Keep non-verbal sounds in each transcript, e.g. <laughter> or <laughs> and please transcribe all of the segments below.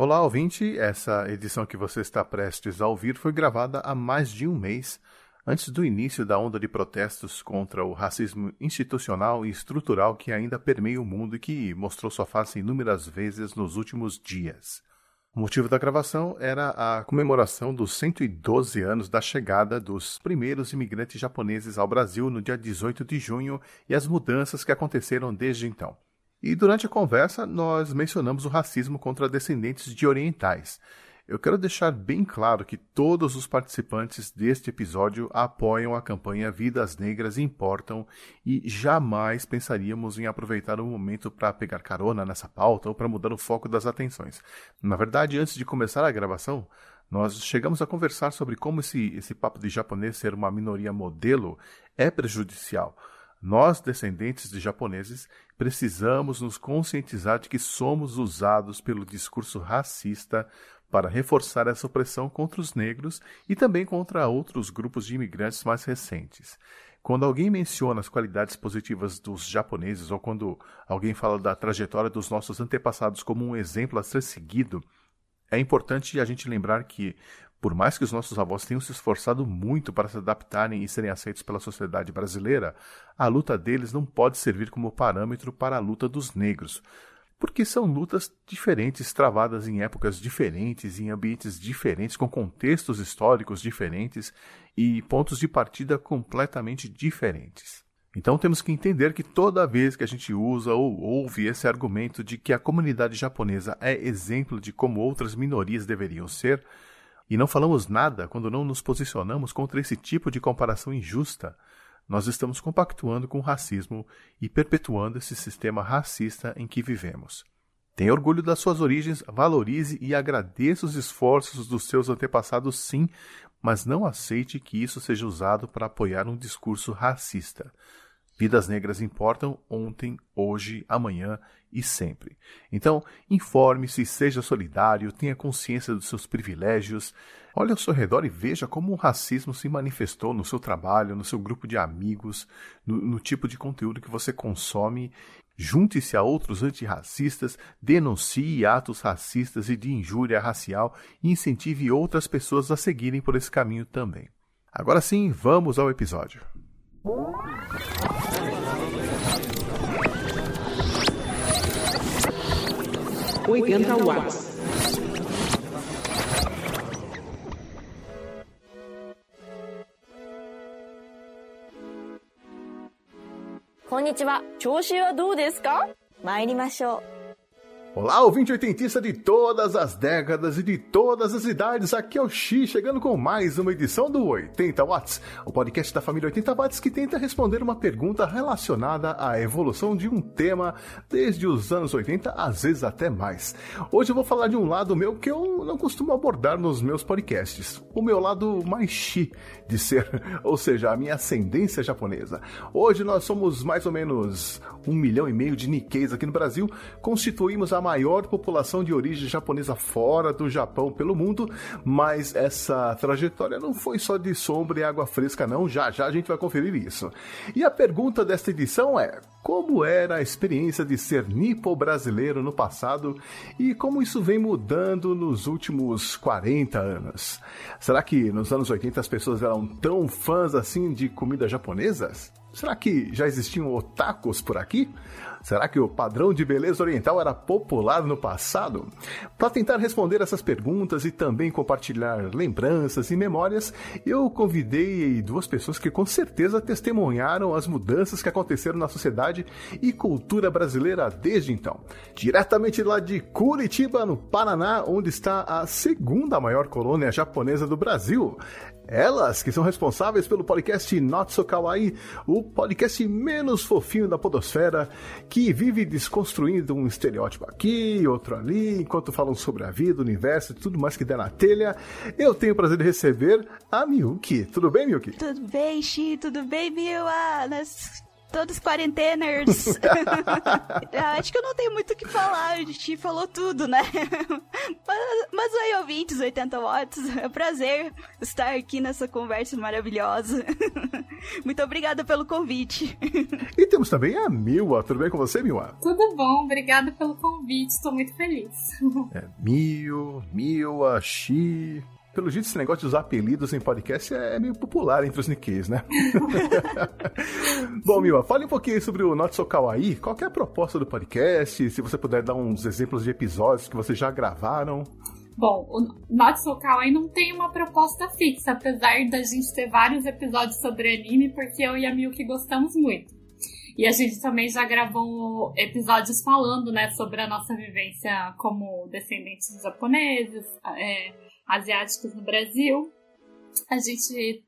Olá, ouvinte! Essa edição que você está prestes a ouvir foi gravada há mais de um mês, antes do início da onda de protestos contra o racismo institucional e estrutural que ainda permeia o mundo e que mostrou sua face inúmeras vezes nos últimos dias. O motivo da gravação era a comemoração dos 112 anos da chegada dos primeiros imigrantes japoneses ao Brasil no dia 18 de junho e as mudanças que aconteceram desde então. E durante a conversa, nós mencionamos o racismo contra descendentes de orientais. Eu quero deixar bem claro que todos os participantes deste episódio apoiam a campanha Vidas Negras Importam e jamais pensaríamos em aproveitar o momento para pegar carona nessa pauta ou para mudar o foco das atenções. Na verdade, antes de começar a gravação, nós chegamos a conversar sobre como esse, esse papo de japonês ser uma minoria modelo é prejudicial. Nós, descendentes de japoneses, precisamos nos conscientizar de que somos usados pelo discurso racista para reforçar essa opressão contra os negros e também contra outros grupos de imigrantes mais recentes. Quando alguém menciona as qualidades positivas dos japoneses ou quando alguém fala da trajetória dos nossos antepassados como um exemplo a ser seguido, é importante a gente lembrar que por mais que os nossos avós tenham se esforçado muito para se adaptarem e serem aceitos pela sociedade brasileira, a luta deles não pode servir como parâmetro para a luta dos negros, porque são lutas diferentes, travadas em épocas diferentes, em ambientes diferentes, com contextos históricos diferentes e pontos de partida completamente diferentes. Então temos que entender que toda vez que a gente usa ou ouve esse argumento de que a comunidade japonesa é exemplo de como outras minorias deveriam ser, e não falamos nada quando não nos posicionamos contra esse tipo de comparação injusta. Nós estamos compactuando com o racismo e perpetuando esse sistema racista em que vivemos. Tenha orgulho das suas origens, valorize e agradeça os esforços dos seus antepassados, sim, mas não aceite que isso seja usado para apoiar um discurso racista. Vidas negras importam ontem, hoje, amanhã e sempre. Então, informe-se, seja solidário, tenha consciência dos seus privilégios. Olhe ao seu redor e veja como o racismo se manifestou no seu trabalho, no seu grupo de amigos, no, no tipo de conteúdo que você consome. Junte-se a outros antirracistas, denuncie atos racistas e de injúria racial e incentive outras pessoas a seguirem por esse caminho também. Agora sim, vamos ao episódio. 80調子はどうですか？参りましょう。Olá, ouvinte oitentista de todas as décadas e de todas as idades, aqui é o X, chegando com mais uma edição do 80 Watts, o podcast da família 80 Watts que tenta responder uma pergunta relacionada à evolução de um tema desde os anos 80, às vezes até mais. Hoje eu vou falar de um lado meu que eu não costumo abordar nos meus podcasts, o meu lado mais X de ser, <laughs> ou seja, a minha ascendência japonesa. Hoje nós somos mais ou menos um milhão e meio de Nikkeis aqui no Brasil, constituímos a maior população de origem japonesa fora do Japão pelo mundo, mas essa trajetória não foi só de sombra e água fresca, não. Já já a gente vai conferir isso. E a pergunta desta edição é: como era a experiência de ser nipo brasileiro no passado e como isso vem mudando nos últimos 40 anos? Será que nos anos 80 as pessoas eram tão fãs assim de comidas japonesas? Será que já existiam otakus por aqui? Será que o padrão de beleza oriental era popular no passado? Para tentar responder essas perguntas e também compartilhar lembranças e memórias, eu convidei duas pessoas que com certeza testemunharam as mudanças que aconteceram na sociedade e cultura brasileira desde então. Diretamente lá de Curitiba, no Paraná, onde está a segunda maior colônia japonesa do Brasil. Elas que são responsáveis pelo podcast Not So Kawaii, o podcast menos fofinho da podosfera, que vive desconstruindo um estereótipo aqui, outro ali, enquanto falam sobre a vida, o universo e tudo mais que der na telha. Eu tenho o prazer de receber a Miyuki. Tudo bem, Miyuki? Tudo bem, Xi? Tudo bem, Miwa? Nós todos quarenteners. <laughs> Acho que eu não tenho muito o que falar, a gente falou tudo, né? <laughs> mas, mas aí, ouvintes, 80 watts, é um prazer estar aqui nessa conversa maravilhosa. <laughs> muito obrigada pelo convite. e temos também a Miwa. Tudo bem com você, Miwa? Tudo bom, obrigada pelo convite, estou muito feliz. é, Mio, Miwa, Xi, pelo jeito, esse negócio de usar apelidos em podcast é meio popular entre os Nikkeis, né? <laughs> Bom, Mila, fale um pouquinho sobre o Not So Kawaii. Qual é a proposta do podcast? Se você puder dar uns exemplos de episódios que vocês já gravaram. Bom, o Not So Kawaii não tem uma proposta fixa, apesar da gente ter vários episódios sobre anime, porque eu e a Milky gostamos muito. E a gente também já gravou episódios falando, né, sobre a nossa vivência como descendentes de japoneses, é, asiáticos no Brasil. A gente.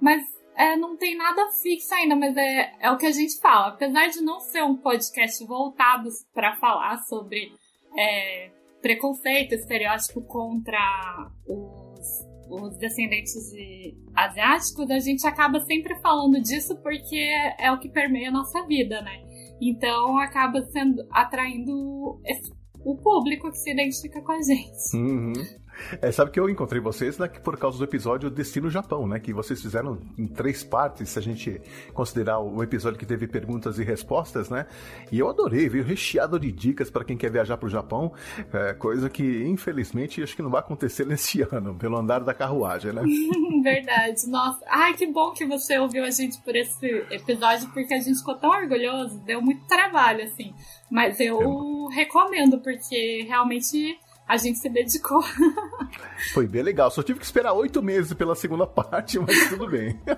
Mas é, não tem nada fixo ainda, mas é, é o que a gente fala. Apesar de não ser um podcast voltado para falar sobre é, preconceito, estereótipo contra os, os descendentes de asiáticos, a gente acaba sempre falando disso porque é o que permeia a nossa vida, né? Então acaba sendo atraindo esse, o público que se identifica com a gente. Uhum. É, sabe que eu encontrei vocês né, por causa do episódio Destino Japão, né? Que vocês fizeram em três partes, se a gente considerar o episódio que teve perguntas e respostas, né? E eu adorei, veio recheado de dicas para quem quer viajar para o Japão, é, coisa que infelizmente acho que não vai acontecer <laughs> nesse ano, pelo andar da carruagem, né? <laughs> Verdade, nossa. Ai, que bom que você ouviu a gente por esse episódio, porque a gente ficou tão orgulhoso, deu muito trabalho, assim. Mas eu recomendo, porque realmente a gente se dedicou. <laughs> Foi bem legal. Só tive que esperar oito meses pela segunda parte, mas tudo bem. <laughs>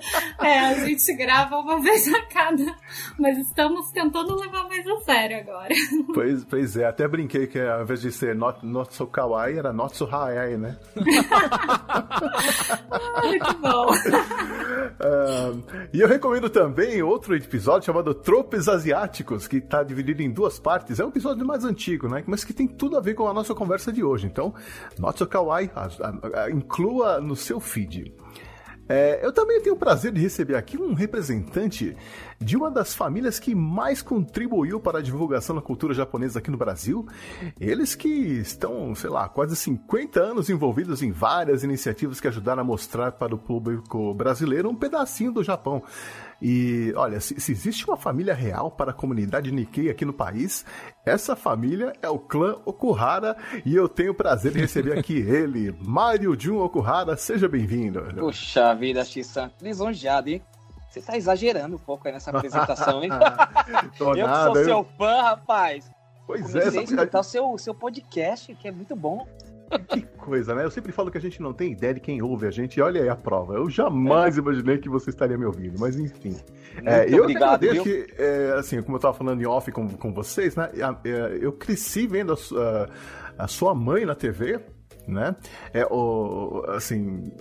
É, a gente grava uma vez a cada, mas estamos tentando levar mais a sério agora. <laughs> Pois, pois é, até brinquei que ao invés de ser not, not so kawaii, era not so hawaii, né? Muito bom. Uh, e eu recomendo também outro episódio chamado Tropes Asiáticos, que está dividido em duas partes. É um episódio mais antigo, né? Mas que tem tudo a ver com a nossa conversa de hoje. Então, Not So Kawaii, a, a, inclua no seu feed. É, eu também tenho o prazer de receber aqui um representante de uma das famílias que mais contribuiu para a divulgação da cultura japonesa aqui no Brasil. Eles que estão, sei lá, quase 50 anos envolvidos em várias iniciativas que ajudaram a mostrar para o público brasileiro um pedacinho do Japão. E olha, se, se, existe uma família real para a comunidade Nikkei aqui no país, essa família é o clã Okuhara e eu tenho o prazer de receber aqui <laughs> ele, Mario Jun Okuhara. Seja bem-vindo. Puxa vida, Xissan, lisonjeado, hein? Você tá exagerando um pouco aí nessa <laughs> apresentação, hein? <laughs> eu que sou eu... seu fã, rapaz. Pois é, a escutar o seu, seu podcast, que é muito bom. Que coisa, né? Eu sempre falo que a gente não tem ideia de quem ouve a gente. E olha aí a prova. Eu jamais é. imaginei que você estaria me ouvindo, mas enfim. É, eu obrigado, agradeço que, é, assim, como eu estava falando em off com, com vocês, né? É, eu cresci vendo a, a, a sua mãe na TV, né? É o assim,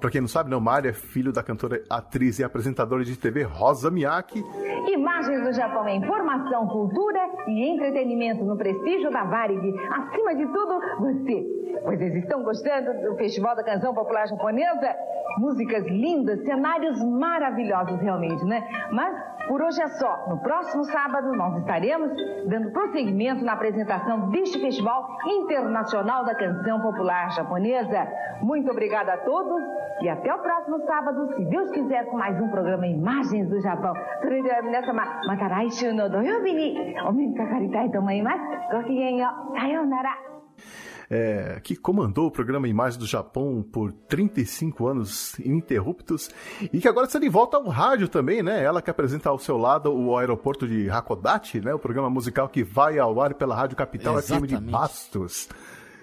para quem não sabe, não, Mari é filho da cantora, atriz e apresentadora de TV Rosa Miyake. Imagens do Japão é informação, cultura e entretenimento no prestígio da Varig. Acima de tudo, você. Vocês estão gostando do Festival da Canção Popular Japonesa? Músicas lindas, cenários maravilhosos realmente, né? Mas por hoje é só. No próximo sábado nós estaremos dando prosseguimento na apresentação deste Festival Internacional da Canção Popular Japonesa. Muito obrigada a todos e até o próximo sábado, se Deus quiser, com mais um programa Imagens do Japão. Sayonara é, que comandou o programa Imagens do Japão por 35 anos ininterruptos e que agora está de volta ao rádio também, né? Ela que apresenta ao seu lado o aeroporto de Hakodate, né? O programa musical que vai ao ar pela Rádio Capital Exatamente. FM de Bastos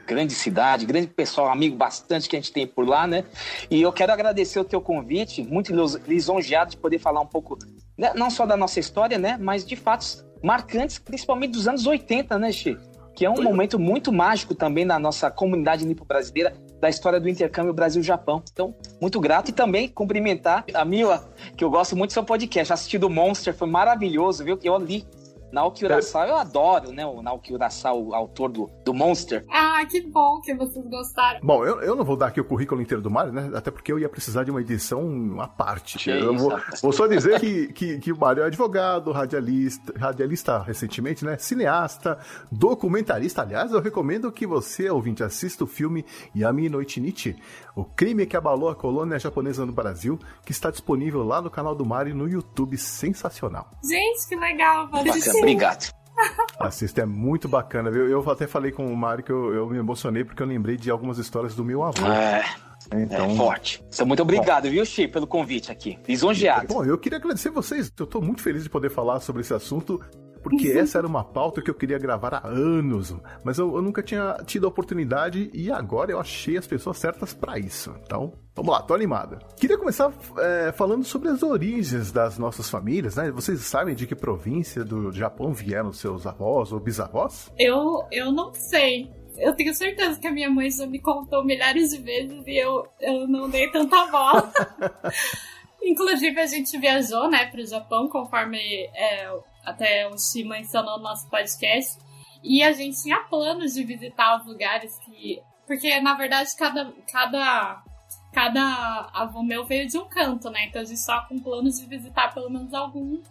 grande cidade, grande pessoal, amigo bastante que a gente tem por lá, né? E eu quero agradecer o teu convite, muito lisonjeado de poder falar um pouco, né? não só da nossa história, né? Mas de fatos marcantes, principalmente dos anos 80, né, Chico? que é um momento muito mágico também na nossa comunidade nipo-brasileira, da história do intercâmbio Brasil-Japão. Então, muito grato e também cumprimentar a Mila, que eu gosto muito do seu podcast. Assisti do Monster, foi maravilhoso, viu? Eu li Naoki Urasawa, eu adoro, né? O Naoki Urasawa, o autor do, do Monster. Ah, que bom que vocês gostaram. Bom, eu, eu não vou dar aqui o currículo inteiro do Mario, né? Até porque eu ia precisar de uma edição à parte. Que eu vou, vou só dizer que, que, que o Mario é advogado, radialista, radialista recentemente, né? Cineasta, documentarista. Aliás, eu recomendo que você, ouvinte, assista o filme Yami no Ichinichi, o crime que abalou a colônia japonesa no Brasil, que está disponível lá no canal do Mario no YouTube. Sensacional. Gente, que legal. Vou Bacana, obrigado. <laughs> Assista, é muito bacana, viu? Eu até falei com o Mário que eu, eu me emocionei porque eu lembrei de algumas histórias do meu avô. É, Então, é forte. Então, muito obrigado, viu, Chi, pelo convite aqui. Lisonjeado. Bom, eu queria agradecer vocês. Eu tô muito feliz de poder falar sobre esse assunto, porque essa era uma pauta que eu queria gravar há anos, mas eu, eu nunca tinha tido a oportunidade e agora eu achei as pessoas certas para isso. Então, vamos lá, tô animada. Queria começar é, falando sobre as origens das nossas famílias, né? Vocês sabem de que província do Japão vieram seus avós ou bisavós? Eu, eu não sei. Eu tenho certeza que a minha mãe já me contou milhares de vezes e eu, eu não dei tanta bola. <laughs> Inclusive, a gente viajou, né, pro Japão, conforme é, até o Shi mencionou no nosso podcast. E a gente tinha planos de visitar os lugares que. Porque, na verdade, cada, cada, cada avô meu veio de um canto, né? Então a gente estava com planos de visitar pelo menos algum,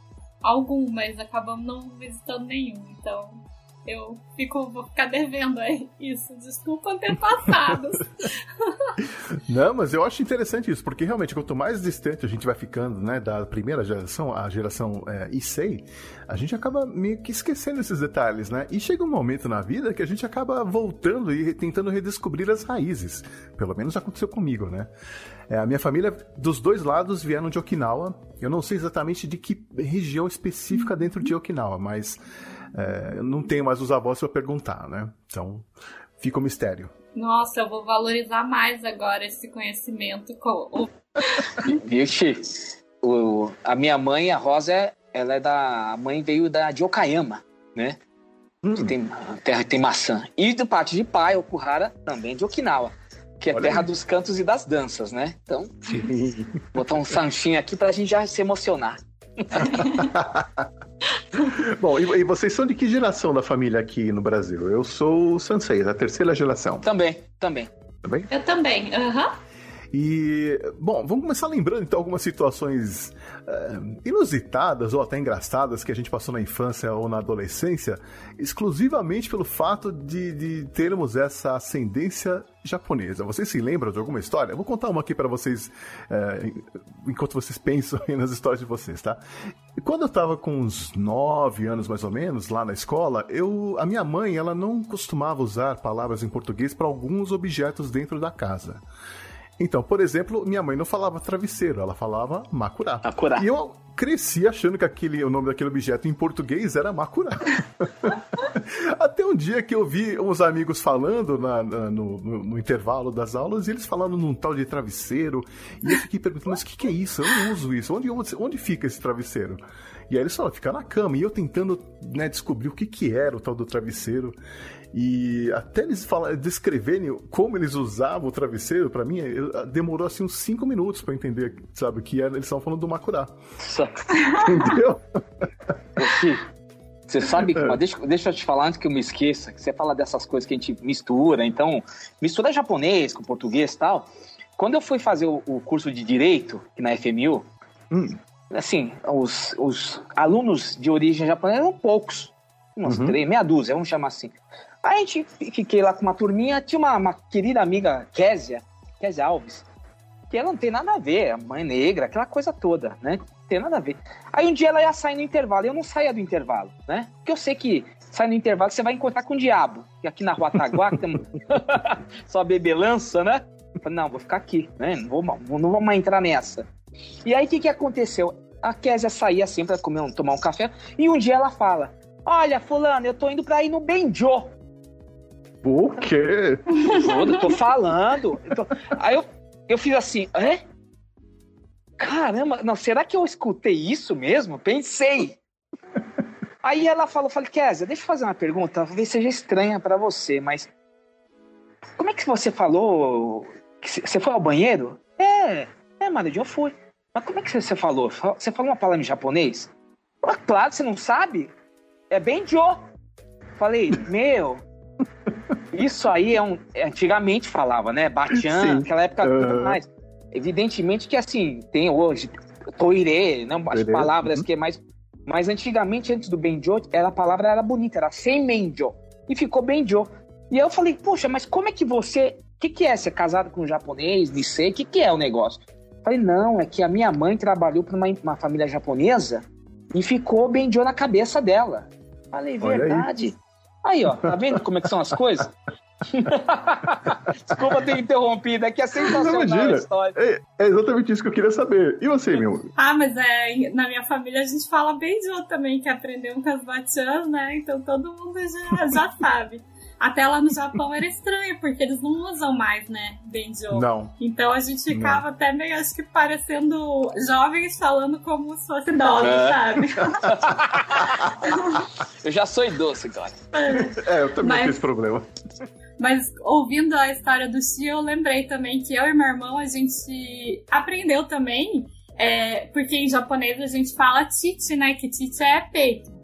algum, mas acabamos não visitando nenhum. Então eu fico, vou ficar devendo aí isso. Desculpa antepassados. <laughs> Não, mas eu acho interessante isso, porque realmente quanto mais distante a gente vai ficando, né, da primeira geração, a geração é, Issei, a gente acaba meio que esquecendo esses detalhes, né? E chega um momento na vida que a gente acaba voltando e tentando redescobrir as raízes. Pelo menos aconteceu comigo, né? É, a minha família, dos dois lados, vieram de Okinawa. Eu não sei exatamente de que região específica dentro de Okinawa, mas é, eu não tenho mais os avós para perguntar, né? Então, fica o mistério. Nossa, eu vou valorizar mais agora esse conhecimento. Com Chi? <laughs> O, a minha mãe, a Rosa, ela é da. A mãe veio da, de Okayama, né? Que tem, terra que tem maçã. E do parte de pai, o Kuhara, também de Okinawa. Que é Olha terra aí. dos cantos e das danças, né? Então, botar um sanchinho aqui pra gente já se emocionar. <laughs> <laughs> Bom, e, e vocês são de que geração da família aqui no Brasil? Eu sou o Sansei, da terceira geração, Também, também. bem? Eu também, aham. E, bom, vamos começar lembrando então algumas situações eh, inusitadas ou até engraçadas que a gente passou na infância ou na adolescência, exclusivamente pelo fato de, de termos essa ascendência japonesa. Vocês se lembram de alguma história? Eu vou contar uma aqui para vocês, eh, enquanto vocês pensam nas histórias de vocês, tá? Quando eu tava com uns 9 anos mais ou menos, lá na escola, eu, a minha mãe, ela não costumava usar palavras em português para alguns objetos dentro da casa. Então, por exemplo, minha mãe não falava travesseiro, ela falava macurá. Macurá. E eu cresci achando que aquele, o nome daquele objeto em português era macurá. <laughs> Até um dia que eu vi uns amigos falando na- na- no, no- no intervalo das aulas, e eles falando num tal de travesseiro, e eu fiquei perguntando, mas o que, que é isso? Eu não uso isso. Onde, onde, onde fica esse travesseiro? E aí eles falaram, fica na cama. E eu tentando né, descobrir o que, que era o tal do travesseiro. E até eles descreverem como eles usavam o travesseiro, pra mim, eu- demorou assim uns 5 minutos pra eu entender, sabe, que era, eles estavam falando do Macurá. Só- <laughs> Entendeu? Você sabe que, <laughs> mas deixa, deixa eu te falar antes que eu me esqueça, que você fala dessas coisas que a gente mistura, então, mistura japonês com português e tal. Quando eu fui fazer o, o curso de Direito, aqui na FMU, Hum. assim, os, os alunos de origem japonesa eram poucos. Umas Uhum. três, meia dúzia, vamos chamar assim. Aí a gente fiquei lá com uma turminha, tinha uma, uma querida amiga, Késia, Késia Alves, que ela não tem nada a ver, a mãe negra, aquela coisa toda, né? Não tem nada a ver. Aí um dia ela ia sair no intervalo, e eu não saía do intervalo, né? Porque eu sei que sai no intervalo você vai encontrar com o diabo. E aqui na rua Taguá, que tem <laughs> só bebelança, né? Eu falei, não, vou ficar aqui, né? Não vou, não vou mais entrar nessa. E aí o que, que aconteceu? A Késia saía sempre pra comer, um- tomar um café, e um dia ela fala: Olha, fulano, eu tô indo pra ir no Benjô. O quê? Todo, tô falando. Eu tô- Aí eu, eu fiz assim, é? Caramba, não, será que eu escutei isso mesmo? Pensei. Aí ela falou, falei, Kézia, deixa eu fazer uma pergunta, talvez seja estranha pra você, mas como é que você falou que você foi ao banheiro? É, é, mano, eu fui. Mas como é que você falou? Você falou uma palavra em japonês? Ah, claro, você não sabe? é Benjo. Falei, meu, isso aí é um. Antigamente falava, né? Batian, naquela época uhum. mais. Evidentemente que assim, tem hoje Toire, não, as palavras uhum. que é mais. Mas antigamente, antes do Benjo, era, a palavra era bonita, era sem Menjo. E ficou Benjo. E eu falei, poxa, mas como é que você. O que, que é ser casado com um japonês, Nisei? O que, que é o negócio? falei, não, é que a minha mãe trabalhou para uma, uma, família japonesa e ficou Benjo na cabeça dela. Falei, verdade. Aí. Aí, ó, tá vendo como é que são as coisas? <laughs> Desculpa ter interrompido, é que é sensacional não, a história. É, é, exatamente isso que eu queria saber. E você, meu? Ah, mas é, na minha família a gente fala Benjo também, que aprendeu com as batiãs, né? Então todo mundo já, já sabe. Até lá no Japão era estranho, porque eles não usam mais, né, Benjo. Não. Então a gente ficava não. até meio, acho que parecendo jovens falando como se fosse idosos, é. sabe? <laughs> eu já sou idoso, cara. É, eu também Mas... tenho esse problema. Mas ouvindo a história do Xi, eu lembrei também que eu e meu irmão, a gente aprendeu também, é, porque em japonês a gente fala tite, né? Que tite é peito.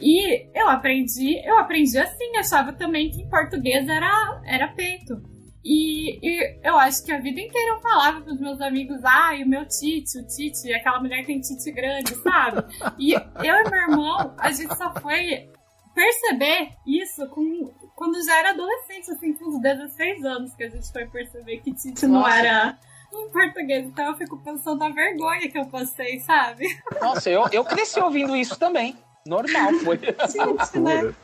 E eu aprendi, eu aprendi assim, achava também que em português era, era peito. E, e, eu acho que a vida inteira eu falava pros meus amigos, ah, o meu Tite, o Tite, aquela mulher tem Tite grande, sabe? E eu e meu irmão, a gente só foi perceber isso com, quando já era adolescente, assim, com uns 16 anos, que a gente foi perceber que Tite não era em português. Então eu fico pensando na vergonha que eu passei, sabe? Nossa, eu, eu cresci ouvindo isso também. Normal, foi. <laughs> Gente, né?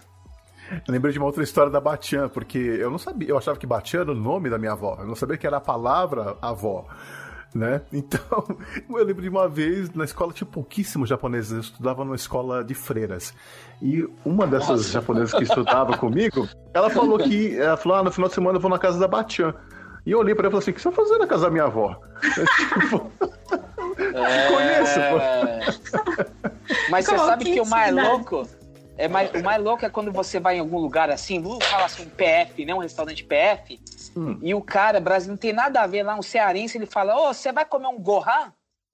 Eu lembrei de uma outra história da Batian, porque eu não sabia, eu achava que Batian era o nome da minha avó, eu não sabia que era a palavra avó. Né? Então, <laughs> eu lembro de uma vez, na escola tinha pouquíssimos japoneses, eu estudava numa escola de freiras. E uma dessas Nossa. japonesas que estudava <laughs> comigo, ela falou que, ela falou, ah, no final de semana eu vou na casa da Batian. E eu olhei pra ela e falei assim, o que você vai fazer na casa da minha avó? tipo, é... Conheço, pô. Mas <laughs> você sabe que o mais louco. É mais, o mais louco é quando você vai em algum lugar assim, vamos falar assim, um PF, né? Um restaurante PF, hum. e o cara, Brasil, não tem nada a ver lá, um cearense, ele fala, ô, oh, você vai comer um gohan?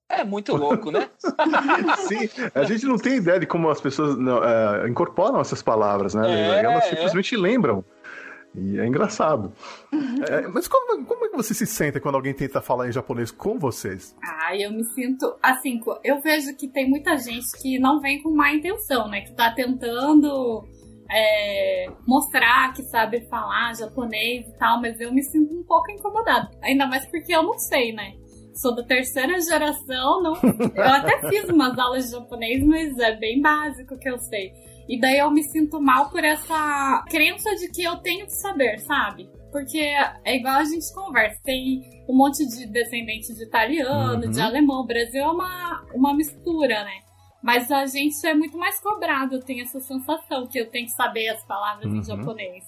É muito louco, né? <laughs> Sim, a gente não tem ideia de como as pessoas não, uh, incorporam essas palavras, né? É, Elas simplesmente é. lembram. E é engraçado. <laughs> É, mas como, como é que você se sente quando alguém tenta falar em japonês com vocês? Ah, eu me sinto. Assim, eu vejo que tem muita gente que não vem com má intenção, né? Que tá tentando é, mostrar que sabe falar japonês e tal, mas eu me sinto um pouco incomodada. Ainda mais porque eu não sei, né? Sou da terceira geração, não. Eu até fiz umas aulas de japonês, mas é bem básico que eu sei. E daí eu me sinto mal por essa crença de que eu tenho que saber, sabe? Porque é igual a gente conversa, tem um monte de descendentes de italiano, uhum. de alemão. O Brasil é uma, uma mistura, né? Mas a gente é muito mais cobrado, eu tenho essa sensação que eu tenho que saber as palavras uhum. em japonês.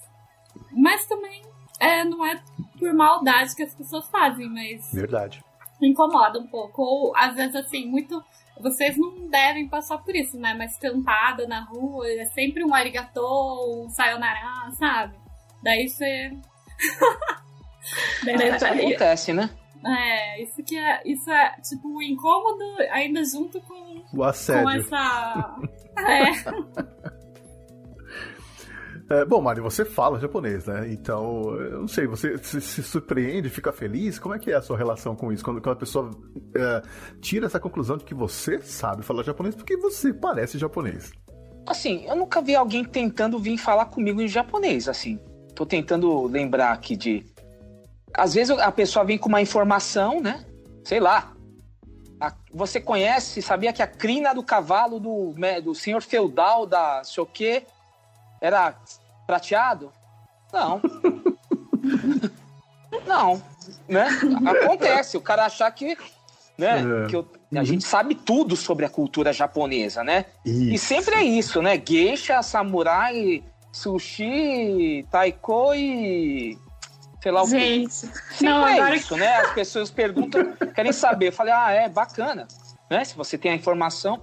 Mas também é, não é por maldade que as pessoas fazem, mas. Verdade. Incomoda um pouco. Ou às vezes, assim, muito vocês não devem passar por isso, né? Mas cantada na rua é sempre um arigato, um sayonara, sabe? Daí você. <laughs> Daí é, acontece, né? É, isso que é. Isso é, tipo, incômodo ainda junto com. O assédio. Com essa. <laughs> é. É, bom, Mari, você fala japonês, né? Então, eu não sei, você se, se, surpreende, fica feliz? Como é que é a sua relação com isso? Quando, quando a pessoa é, tira essa conclusão de que você sabe falar japonês porque você parece japonês. Assim, eu nunca vi alguém tentando vir falar comigo em japonês, assim. Tô tentando lembrar aqui de. Às vezes a pessoa vem com uma informação, né? Sei lá. A... você conhece, sabia que a crina do cavalo do, do senhor feudal da sei o quê era prateado? Não. <laughs> não, né? Acontece, o cara achar que, né, é. que eu, a uhum. gente sabe tudo sobre a cultura japonesa, né? Isso. E sempre é isso, né? Geisha, samurai, sushi, taiko e sei lá o que. Gente, sempre não, é agora... isso, né? As pessoas perguntam, querem saber. Eu falei, ah, é bacana, né? Se você tem a informação,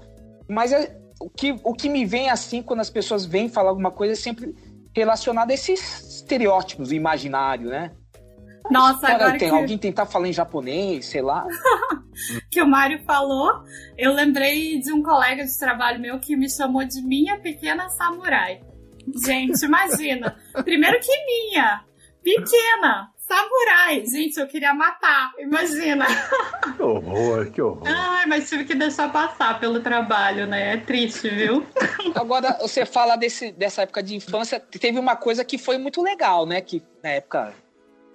mas é, o que, o que me vem assim quando as pessoas vêm falar alguma coisa é sempre relacionado a esses estereótipos do imaginário, né? Nossa, agora tem que... alguém tentar falar em japonês, sei lá. <laughs> que o Mário falou, eu lembrei de um colega de trabalho meu que me chamou de minha pequena samurai. Gente, imagina. Primeiro que minha, pequena, samurai. Gente, eu queria matar, imagina. Que horror, que horror. Ai, mas tive que deixar passar pelo trabalho, né? É triste, viu? <laughs> Agora, você fala desse, dessa época de infância, teve uma coisa que foi muito legal, né? Que na época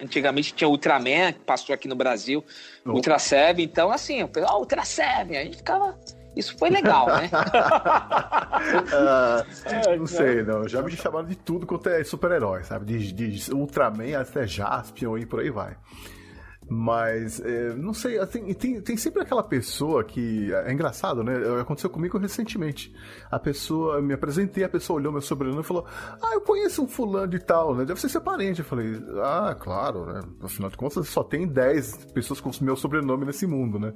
Antigamente tinha Ultraman, que passou aqui no Brasil, oh. Ultra Seven. Então, assim, o pessoal, oh, Ultra Seven, a gente ficava. Isso foi legal, né? uh, <laughs> não sei, não. Já me chamaram de tudo quanto é super-herói, sabe? De, de Ultraman até Jaspion e por aí vai. Mas, é, não sei, tem, tem, tem, sempre aquela pessoa que. É engraçado, né? Aconteceu comigo recentemente. A pessoa, me apresentei, a pessoa olhou meu sobrenome e falou: Ah, eu conheço um fulano de tal, né? Deve ser seu parente. Eu falei: Ah, claro, né? Afinal de contas, só tem 10 pessoas com meu sobrenome nesse mundo, né?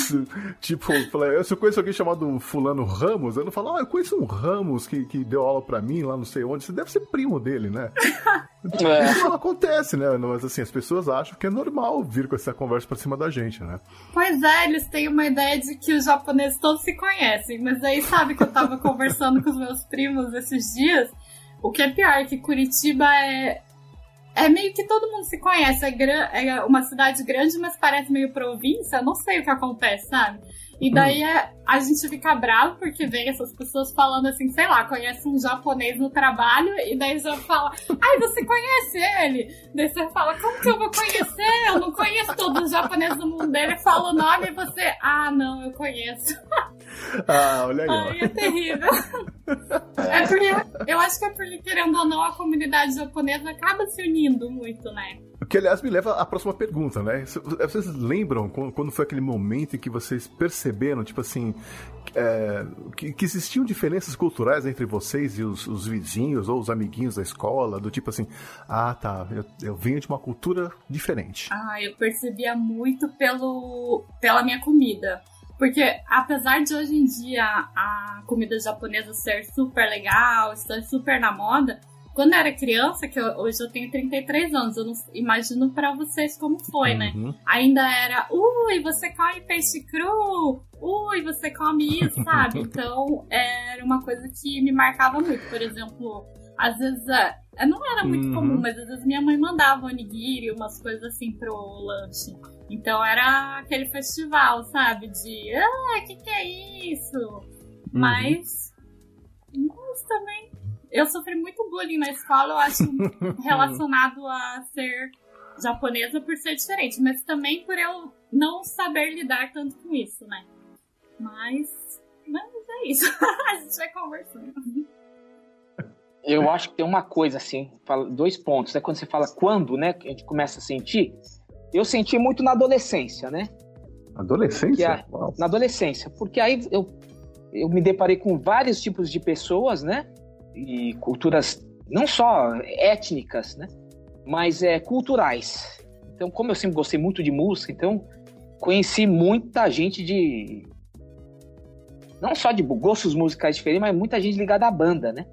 <laughs> tipo, eu falei: Se eu conheço alguém chamado Fulano Ramos, eu não falo: Ah, eu conheço um Ramos que, que deu aula pra mim lá não sei onde. Você deve ser primo dele, né? <laughs> É. Isso não acontece, né? Mas assim, as pessoas acham que é normal vir com essa conversa pra cima da gente, né? Pois é, eles têm uma ideia de que os japoneses todos se conhecem. Mas aí, sabe que eu tava conversando com os meus primos esses dias? O que é pior, que Curitiba é. É meio que todo mundo se conhece. É, é uma cidade grande, mas parece meio província. Não sei o que acontece, sabe? E daí é, a gente fica bravo porque vem essas pessoas falando assim, sei lá, conhece um japonês no trabalho e daí já fala, ai, você conhece ele? Daí você fala, como que eu vou conhecer? Eu não conheço todos os japoneses do mundo. Ele fala o nome e você, ah, não, eu conheço. Ah, olha aí. Ai, é terrível. É porque, eu acho que é porque, querendo ou não, a comunidade japonesa acaba se unindo muito, né? Que, aliás, me leva à próxima pergunta, né? Vocês lembram quando foi aquele momento em que vocês perceberam, tipo assim, é, que, que, existiam diferenças culturais entre vocês e os, os, vizinhos ou os amiguinhos da escola? Do tipo assim, ah, tá, eu, eu venho de uma cultura diferente. Ah, eu percebia muito pelo, pela minha comida. Porque apesar de hoje em dia a comida japonesa ser super legal, estar super na moda, quando eu era criança, que eu, hoje eu tenho 33 anos, eu não imagino para vocês como foi, né? uhum. né? Ainda era, ui, você come peixe cru, ui, você come isso, <laughs> sabe? Então era uma coisa que me marcava muito. Por exemplo, às vezes, é, não era muito uhum. comum, mas às vezes minha mãe mandava onigiri, umas coisas assim pro lanche. Então era aquele festival, sabe? De, ah, o que, que é isso? Uhum. Mas, mas também eu sofri muito bullying na escola, eu acho, <laughs> relacionado a ser japonesa por ser diferente, mas também por eu não saber lidar tanto com isso, né? Mas, mas é isso. <laughs> a gente vai conversando. Eu acho que tem uma coisa assim, dois pontos. É quando você fala quando, né? Que a gente começa a sentir. Eu senti muito na adolescência, né? Adolescência? na adolescência. Porque aí eu, eu me deparei com vários tipos de pessoas, né? E culturas não só étnicas, né, mas é, culturais. Então, como eu sempre gostei muito de música, então conheci muita gente de não só de gostos musicais diferentes, mas muita gente ligada à banda, né?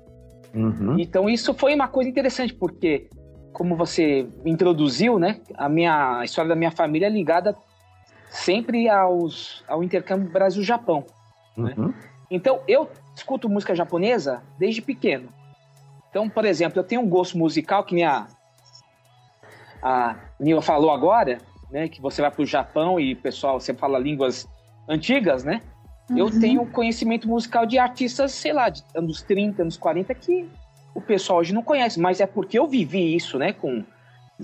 Uhum. Então isso foi uma coisa interessante porque como você introduziu, né, a minha a história da minha família é ligada sempre aos ao intercâmbio Brasil-Japão. Né? Uhum. Né? Então eu escuto música japonesa desde pequeno. Então, por exemplo, eu tenho um gosto musical que minha a Nila falou agora, né, que você vai para o Japão e pessoal você fala línguas antigas, né? Uhum. Eu tenho conhecimento musical de artistas, sei lá, de anos 30, anos 40 que o pessoal hoje não conhece, mas é porque eu vivi isso, né, com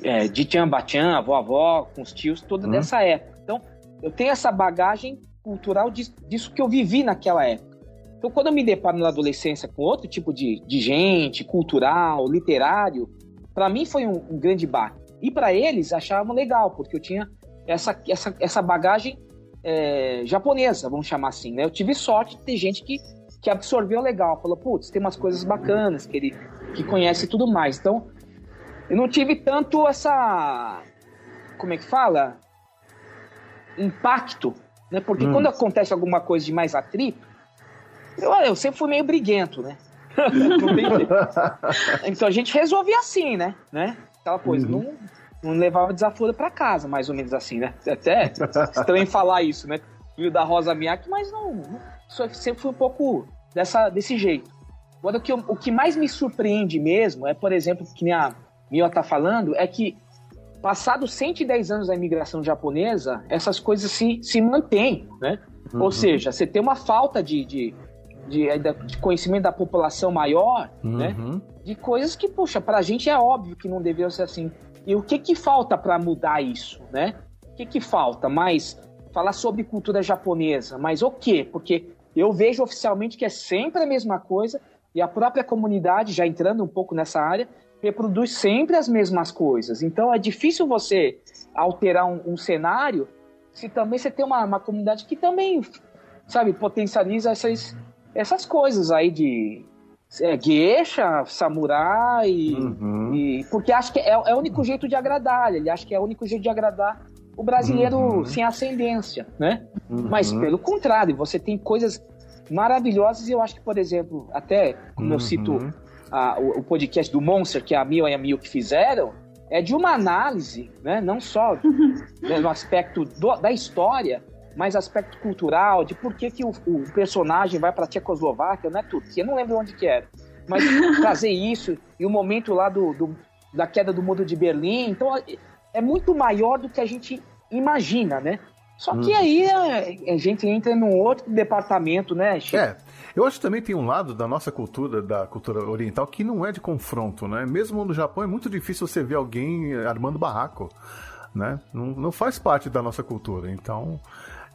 é, de Tchan Bachan, avó, avó, com os tios, toda uhum. dessa época. Então, eu tenho essa bagagem cultural disso que eu vivi naquela época. Então, quando eu me deparo na adolescência com outro tipo de, de gente, cultural, literário, para mim foi um, um grande baque. E para eles achavam legal, porque eu tinha essa, essa, essa bagagem é, japonesa, vamos chamar assim. Né? Eu tive sorte de ter gente que, que absorveu legal, falou, putz, tem umas coisas bacanas que ele que conhece e tudo mais. Então, eu não tive tanto essa. Como é que fala? Impacto. Né? Porque hum. quando acontece alguma coisa de mais atrito, eu, eu sempre fui meio briguento, né? <laughs> então a gente resolvia assim, né? né? Aquela coisa, uhum. não, não levava desaforo para casa, mais ou menos assim, né? Até estranho falar isso, né? Filho da Rosa Miyake, mas não, sempre foi um pouco dessa, desse jeito. Agora, o que, o que mais me surpreende mesmo é, por exemplo, que nem a Mia tá falando, é que passados 110 anos da imigração japonesa, essas coisas se, se mantêm, né? Uhum. Ou seja, você tem uma falta de, de, de, de conhecimento da população maior, né? uhum. né? De coisas que, puxa, pra gente é óbvio que não deveriam ser assim. E o que que falta para mudar isso, né? O que que falta? Mais falar sobre cultura japonesa, mas o quê? Porque eu vejo oficialmente que é sempre a mesma coisa e a própria comunidade, já entrando um pouco nessa área, reproduz sempre as mesmas coisas. Então é difícil você alterar um, um cenário se também você tem uma, uma comunidade que também, sabe, potencializa essas, essas coisas aí de é, geisha, samurai, uhum. e, porque acho que é, é, o único jeito de agradar, ele acha que é o único jeito de agradar o brasileiro uhum. sem ascendência, né? Uhum. Mas pelo contrário, você tem coisas maravilhosas e eu acho que, por exemplo, até como eu cito uhum a, o, o, podcast do Monster, que a Mil e a Mil que fizeram, é de uma análise, né? não só <laughs> no aspecto do, da história, mas aspecto cultural, de por que, que o, o personagem vai para a Tchecoslováquia, não é Turquia, não lembro onde que era. Mas <laughs> trazer isso e o momento lá do, do, da queda do muro de Berlim, então é muito maior do que a gente imagina, né? Só que hum. aí a, a, gente entra num outro departamento, né, Chico? É, eu acho que também tem um lado da nossa cultura, da cultura oriental, que não é de confronto, né? Mesmo no Japão é muito difícil você ver alguém armando barraco, né? Não, não faz parte da nossa cultura, então...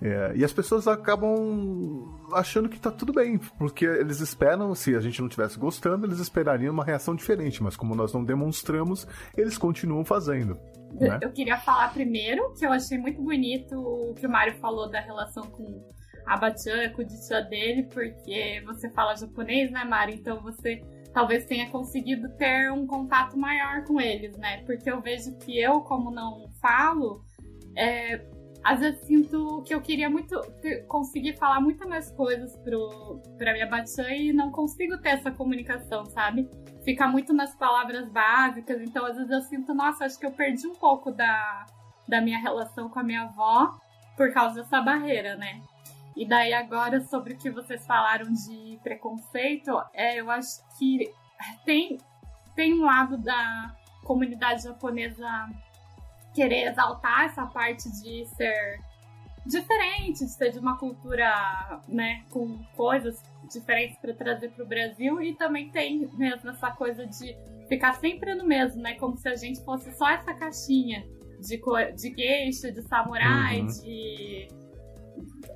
É, e as pessoas acabam achando que tá tudo bem, porque eles esperam, se a gente não estivesse gostando, eles esperariam uma reação diferente, mas como nós não demonstramos, eles continuam fazendo. Né? Eu queria falar primeiro que eu achei muito bonito o que o Mário falou da relação com a Bachan, com o Dichan dele, porque você fala japonês, né, Mário? Então você talvez tenha conseguido ter um contato maior com eles, né? Porque eu vejo que eu, como não falo, é, às vezes sinto que eu queria muito conseguir falar muito mais coisas pro, pra minha Bachan e não consigo ter essa comunicação, sabe? Fica muito nas palavras básicas, então às vezes eu sinto, nossa, acho que eu perdi um pouco da, da minha relação com a minha avó por causa dessa barreira, né? E daí agora sobre o que vocês falaram de preconceito, é, eu acho que tem, tem um lado da comunidade japonesa querer exaltar essa parte de ser diferente, de ser de uma cultura, né, com coisas diferentes para trazer para o Brasil e também tem mesmo essa coisa de ficar sempre no mesmo, né, como se a gente fosse só essa caixinha de de geisha, de samurai, uhum. de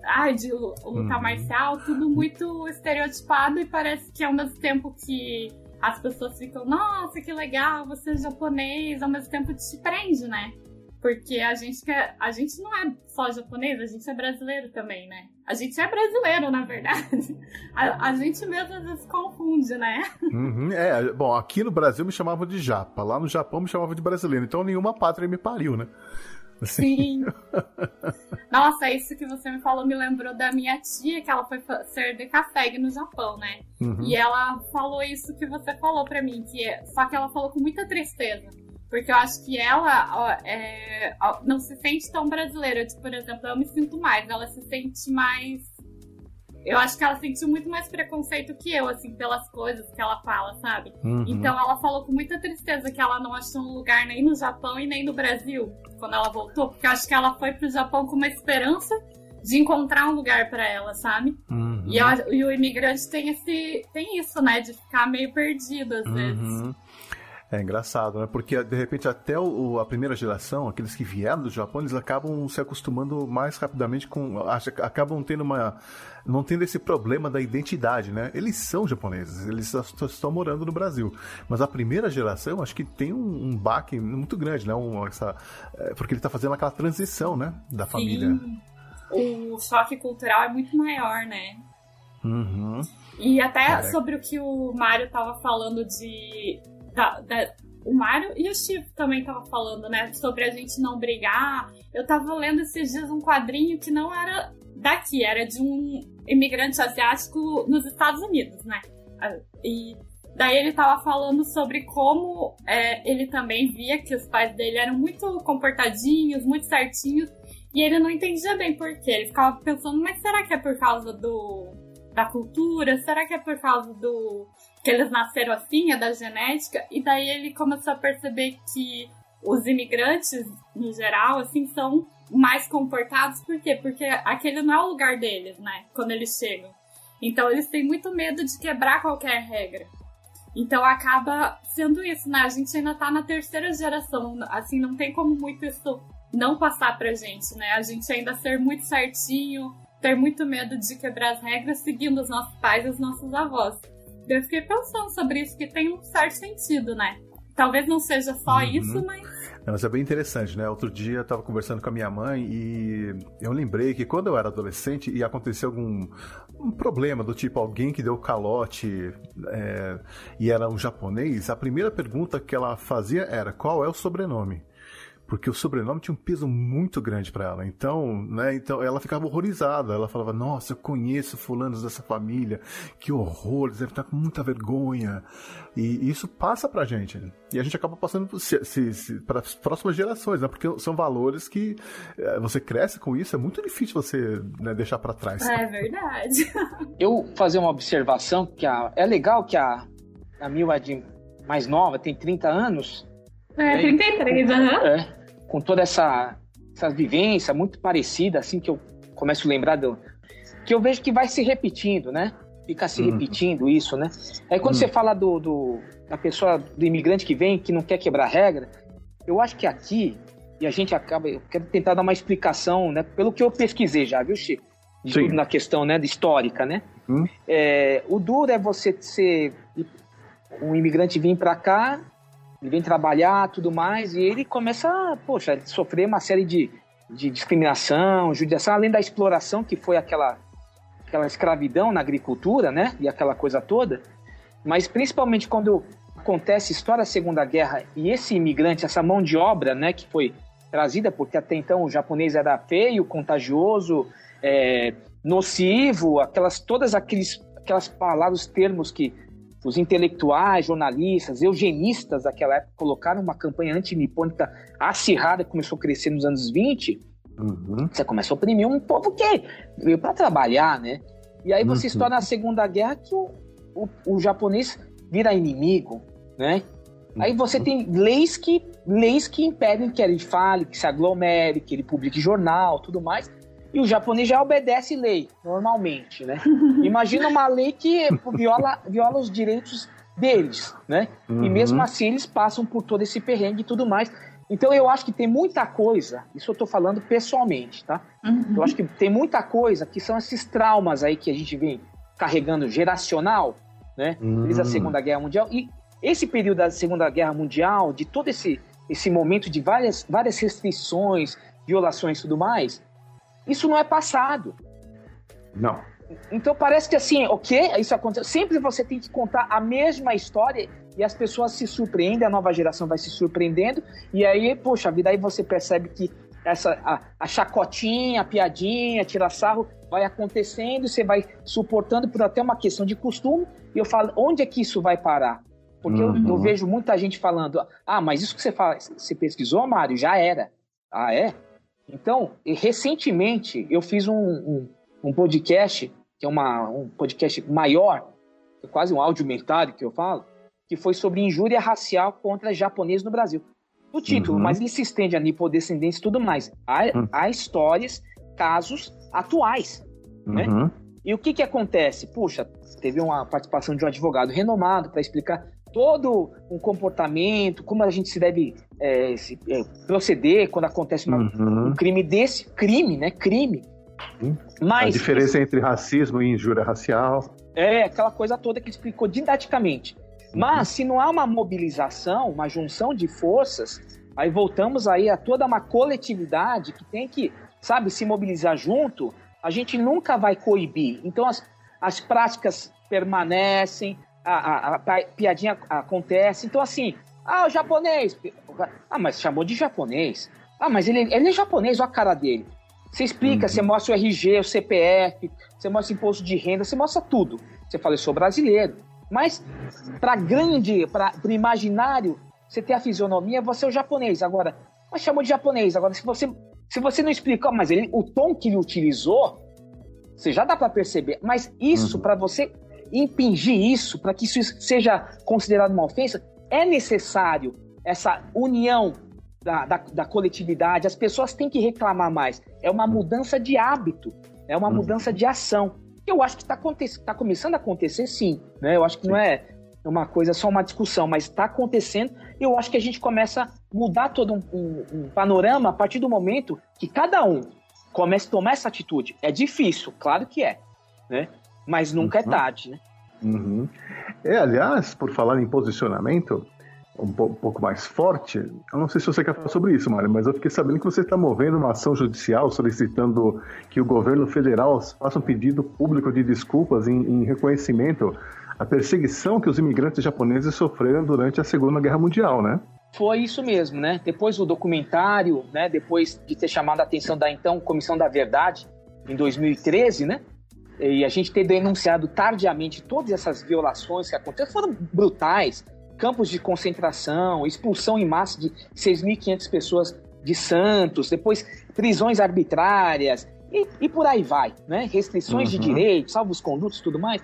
ai, de luta uhum. marcial, tudo muito estereotipado e parece que ao mesmo tempo que as pessoas ficam, nossa, que legal, você é japonês, ao mesmo tempo te prende, né? Porque a gente quer. A gente não é só japonês, a gente é brasileiro também, né? A gente é brasileiro, na verdade. <laughs> A, a gente mesmo às vezes confunde, né? Uhum, é, bom, aqui no Brasil me chamavam de japa, lá no Japão me chamavam de brasileiro, então nenhuma pátria me pariu, né? Assim. Sim. Nossa, isso que você me falou me lembrou da minha tia, que ela foi ser de café no Japão, né? Uhum. E ela falou isso que você falou pra mim, que é... só que ela falou com muita tristeza porque eu acho que ela ó, é, ó, não se sente tão brasileira. Tipo, por exemplo, eu me sinto mais. Ela se sente mais. Eu acho que ela sentiu muito mais preconceito que eu, assim, pelas coisas que ela fala, sabe? Uhum. Então ela falou com muita tristeza que ela não achou um lugar nem no Japão e nem no Brasil quando ela voltou. Porque eu acho que ela foi pro Japão com uma esperança de encontrar um lugar para ela, sabe? Uhum. E, e, o imigrante tem esse tem isso, né? De ficar meio perdido às uhum. vezes. É engraçado, né? Porque de repente até o, a primeira geração, aqueles que vieram do Japão, eles acabam se acostumando mais rapidamente com. acabam tendo uma. não tendo esse problema da identidade, né? Eles são japoneses, eles estão morando no Brasil. Mas a primeira geração, acho que tem um, um baque muito grande, né? Um, essa, é, porque ele está fazendo aquela transição, né? Da Sim. família. O choque cultural é muito maior, né? Uhum. E até sobre o que o Mário estava falando de da, da, o Mário e o Chico também tava falando, né? Sobre a gente não brigar. Eu tava lendo esses dias um quadrinho que não era daqui, era de um imigrante asiático nos Estados Unidos, né? E Daí ele tava falando sobre como é, ele também via que os pais dele eram muito comportadinhos, muito certinhos, e ele não entendia bem por quê. Ele ficava pensando, mas será que é por causa do da cultura? Será que é por causa do que eles nasceram assim, é da genética? E daí ele começou a perceber que os imigrantes, no geral, assim, são mais comportados. Por quê? Porque aquele não é o lugar deles, né? Quando eles chegam. Então eles têm muito medo de quebrar qualquer regra. Então acaba sendo isso, né? A gente ainda tá na terceira geração, assim, não tem como muito isso não passar pra gente, né? A gente ainda ser muito certinho, ter muito medo de quebrar as regras seguindo os nossos pais e os nossos avós. Eu fiquei pensando sobre isso, que tem um certo sentido, né? Talvez não seja só uhum. isso, mas. Não, mas é bem interessante, né? Outro dia eu estava conversando com a minha mãe e eu lembrei que quando eu era adolescente e aconteceu algum um problema do tipo alguém que deu calote é, e era um japonês, a primeira pergunta que ela fazia era qual é o sobrenome porque o sobrenome tinha um peso muito grande para ela. Então, né, então ela ficava horrorizada. Ela falava: "Nossa, eu conheço fulanos dessa família. Que horror, eles devem estar com muita vergonha". E isso passa pra gente. E a gente acaba passando para as próximas gerações, né? Porque são valores que é, você cresce com isso, é muito difícil você né, deixar para trás. É verdade. <laughs> eu fazer uma observação que a, é legal que a a Mil de mais nova, tem 30 anos, é, 33, aham. Uhum. É, com toda essa, essa vivência muito parecida, assim, que eu começo a lembrar do. Que eu vejo que vai se repetindo, né? Fica se uhum. repetindo isso, né? Aí quando uhum. você fala do, do, da pessoa, do imigrante que vem, que não quer quebrar regra, eu acho que aqui, e a gente acaba. Eu quero tentar dar uma explicação, né? Pelo que eu pesquisei já, viu, Chico? De tudo na questão né, histórica, né? Hum. É, o duro é você ser um imigrante vir para cá ele vem trabalhar, tudo mais, e ele começa, poxa, a sofrer uma série de, de discriminação, judiação, além da exploração que foi aquela, aquela escravidão na agricultura, né, e aquela coisa toda, mas principalmente quando acontece história da Segunda Guerra e esse imigrante, essa mão de obra, né, que foi trazida, porque até então o japonês era feio, contagioso, é, nocivo, aquelas, todas aqueles, aquelas palavras, termos que os intelectuais, jornalistas, eugenistas daquela época colocaram uma campanha anti-nipônica acirrada que começou a crescer nos anos 20, uhum. você começa a oprimir um povo que veio para trabalhar, né? E aí você uhum. estoura na Segunda Guerra que o, o, o japonês vira inimigo, né? Aí você tem leis que leis que impedem que ele fale, que se aglomere, que ele publique jornal, tudo mais. E o japonês já obedece lei, normalmente, né? <laughs> Imagina uma lei que viola, viola os direitos deles, né? Uhum. E mesmo assim eles passam por todo esse perrengue e tudo mais. Então eu acho que tem muita coisa, isso eu tô falando pessoalmente, tá? Uhum. Eu acho que tem muita coisa que são esses traumas aí que a gente vem carregando geracional, né? Uhum. Desde a Segunda Guerra Mundial. E esse período da Segunda Guerra Mundial, de todo esse, esse momento de várias, várias restrições, violações e tudo mais, isso não é passado. Não. Então parece que assim, ok, isso aconteceu. Sempre você tem que contar a mesma história e as pessoas se surpreendem, a nova geração vai se surpreendendo, e aí, poxa vida, aí você percebe que essa a, a chacotinha, a piadinha, tirar sarro vai acontecendo, você vai suportando por até uma questão de costume, e eu falo, onde é que isso vai parar? Porque uhum. eu, eu, vejo muita gente falando, ah, mas isso que você fala, você pesquisou, Mário, já era. Ah, é? Então, recentemente, eu fiz um, um, um podcast, que é uma, um podcast maior, é quase um audiomentário que eu falo, que foi sobre injúria racial contra japoneses no Brasil. O título, uhum. mas ele se estende a nipodescendência e tudo mais. Há, uhum. há histórias, casos atuais, né? Uhum. E o que que acontece? Puxa, teve uma participação de um advogado renomado para explicar todo um comportamento, como a gente se deve é, se, é, proceder quando acontece uma, uhum. um crime desse, crime, né? Crime. Mas, a diferença entre racismo e injúria racial. É, aquela coisa toda que explicou didaticamente. Uhum. Mas se não há uma mobilização, uma junção de forças, aí voltamos aí a toda uma coletividade que tem que, sabe, se mobilizar junto, a gente nunca vai coibir. Então as, as práticas permanecem, a, a, a piadinha acontece. Então, assim, ah, o japonês. Ah, mas chamou de japonês. Ah, mas ele, ele é japonês, olha a cara dele. Você explica, uhum. você mostra o RG, o CPF, você mostra o imposto de renda, você mostra tudo. Você fala, eu sou brasileiro. Mas para grande, para o imaginário, você ter a fisionomia, você é o japonês. Agora, mas chamou de japonês. Agora, se você, se você não explicar, mas ele, o tom que ele utilizou, você já dá para perceber. Mas isso, uhum. para você impingir isso, para que isso seja considerado uma ofensa, é necessário essa união da, da, da, coletividade. As pessoas têm que reclamar mais. É uma mudança de hábito, é uma uhum. mudança de ação. Eu acho que está tá começando a acontecer, sim. Né? Eu acho que sim. não é uma coisa, só uma discussão, mas está acontecendo. Eu acho que a gente começa a mudar todo um, um, um panorama a partir do momento que cada um comece a tomar essa atitude. É difícil, claro que é, né? Mas nunca é uhum. é tarde, né? Uhum. É, aliás, por falar em posicionamento, um pouco mais forte. Eu não sei se você quer falar sobre isso, Mário, mas eu fiquei sabendo que você está movendo uma ação judicial solicitando que o governo federal faça um pedido público de desculpas em, em reconhecimento à perseguição que os imigrantes japoneses sofreram durante a Segunda Guerra Mundial, né? Foi isso mesmo, né? Depois do documentário, né? Depois de ter chamado a atenção da então Comissão da Verdade em 2013, né? E a gente ter denunciado tardiamente todas essas violações que aconteceram, foram brutais, campos de concentração, expulsão em massa de 6.500 pessoas de Santos, depois prisões arbitrárias e, e por aí vai, né? Restrições uhum. de direitos, salvos condutos, tudo mais.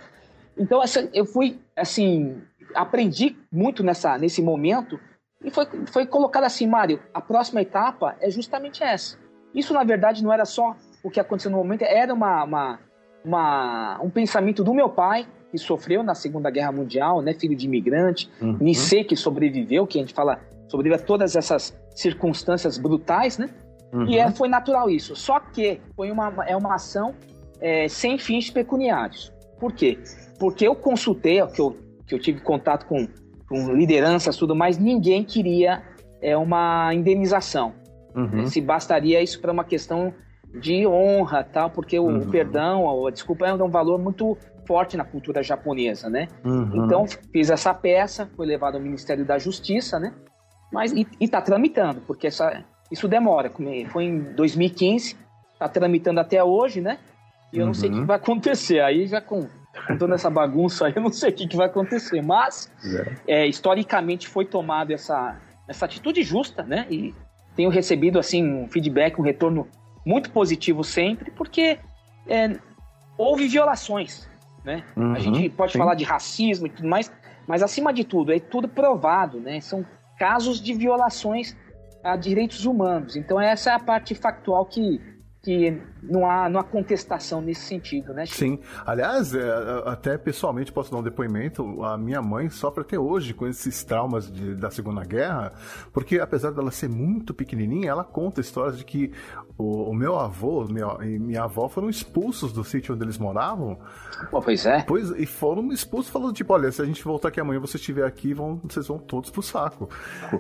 Então essa, eu fui assim, aprendi muito nessa nesse momento e foi foi colocado assim, Mário, a próxima etapa é justamente essa. Isso na verdade não era só o que aconteceu no momento, era uma, uma, uma um pensamento do meu pai que sofreu na Segunda Guerra Mundial, né, filho de imigrante, uhum. Que sobreviveu, que a gente fala sobreviveu a todas essas circunstâncias brutais, né? Uhum. E é, foi natural isso. Só que foi uma, é uma ação é, sem fins pecuniários. Por quê? Porque eu consultei, que eu, que eu tive contato com, com lideranças tudo mais, ninguém queria é, uma indenização. Uhum. Se bastaria isso para uma questão de honra, tal, porque o, uhum. perdão, a desculpa é um valor muito forte na cultura japonesa, né? Uhum. Então fiz essa peça, foi levado ao Ministério da Justiça, né? Mas e, está tramitando, porque essa, isso demora. Foi em 2015, está tramitando até hoje, né? E eu uhum. não sei o que uhum. vai acontecer. Aí já com, com toda essa bagunça aí, eu não sei o que, que vai acontecer. Mas é. É, historicamente foi tomada essa essa atitude justa, né? E tenho recebido assim um feedback, um retorno muito positivo sempre, porque é, houve violações, né? Uhum, a gente pode sim. falar de racismo e tudo mais, mas acima de tudo, é tudo provado, né? São casos de violações a direitos humanos. Então essa é a parte factual que que não há, não há contestação nesse sentido, né? Chico? Sim. Aliás, é, até pessoalmente posso dar um depoimento. A minha mãe sofre até hoje com esses traumas de, da Segunda Guerra, porque apesar dela ser muito pequenininha, ela conta histórias de que o, o meu avô minha, e minha avó foram expulsos do sítio onde eles moravam. Pô, pois é. Pois, e foram expulsos falando, tipo, olha, se a gente voltar aqui amanhã você estiver aqui, vão, vocês vão todos pro saco.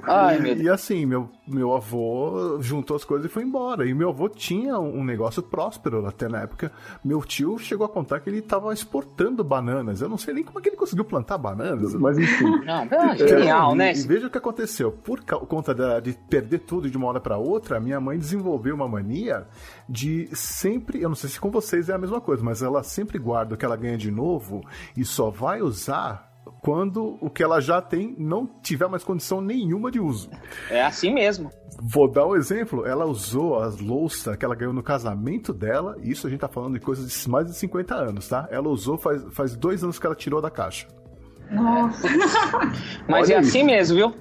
Ai, e, e assim, meu, meu avô juntou as coisas e foi embora. E meu avô tinha um negócio próspero até na época. Meu tio chegou a contar que ele estava exportando bananas. Eu não sei nem como é que ele conseguiu plantar bananas, mas enfim. Não, <laughs> é, genial, né? E, e veja o que aconteceu. Por conta da, de perder tudo de uma hora para outra, minha mãe desenvolveu uma mania de sempre, eu não sei se com vocês é a mesma coisa, mas ela sempre guarda o que ela ganha de novo e só vai usar quando o que ela já tem não tiver mais condição nenhuma de uso. É assim mesmo. Vou dar um exemplo. Ela usou as louças que ela ganhou no casamento dela. Isso a gente tá falando de coisas de mais de 50 anos, tá? Ela usou faz, faz dois anos que ela tirou da caixa. Nossa. <laughs> Mas Olha é assim mesmo, viu?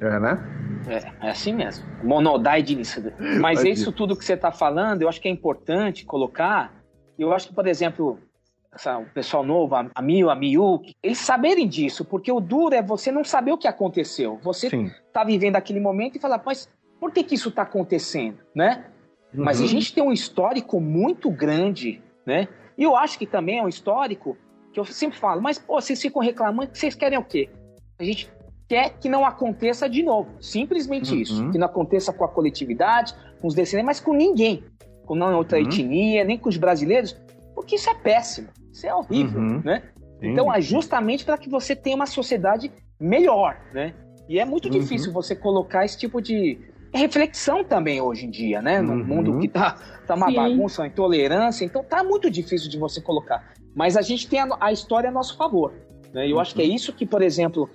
É, né? É, é assim mesmo. Monodai de Mas isso tudo que você tá falando, eu acho que é importante colocar. Eu acho que, por exemplo, o pessoal novo, a, a Mil, a Miu, eles saberem disso, porque o duro é você não saber o que aconteceu. Você Sim. tá vivendo aquele momento e fala, mas por que, que isso está acontecendo, né? Uhum. Mas a gente tem um histórico muito grande, né? E eu acho que também é um histórico que eu sempre falo, mas pô, vocês ficam reclamando vocês querem o quê? A gente quer que não aconteça de novo. Simplesmente uhum. isso. Que não aconteça com a coletividade, com os descendentes, mas com ninguém. Com não outra uhum. etnia, nem com os brasileiros, porque isso é péssimo. Isso é horrível, uhum. né? Sim. Então é justamente para que você tenha uma sociedade melhor, né? E é muito uhum. difícil você colocar esse tipo de reflexão também hoje em dia, né? No uhum. mundo que tá, tá uma Sim. bagunça, uma intolerância, então tá muito difícil de você colocar. Mas a gente tem a, a história a nosso favor. Né? E eu acho que é uhum. isso que, por exemplo,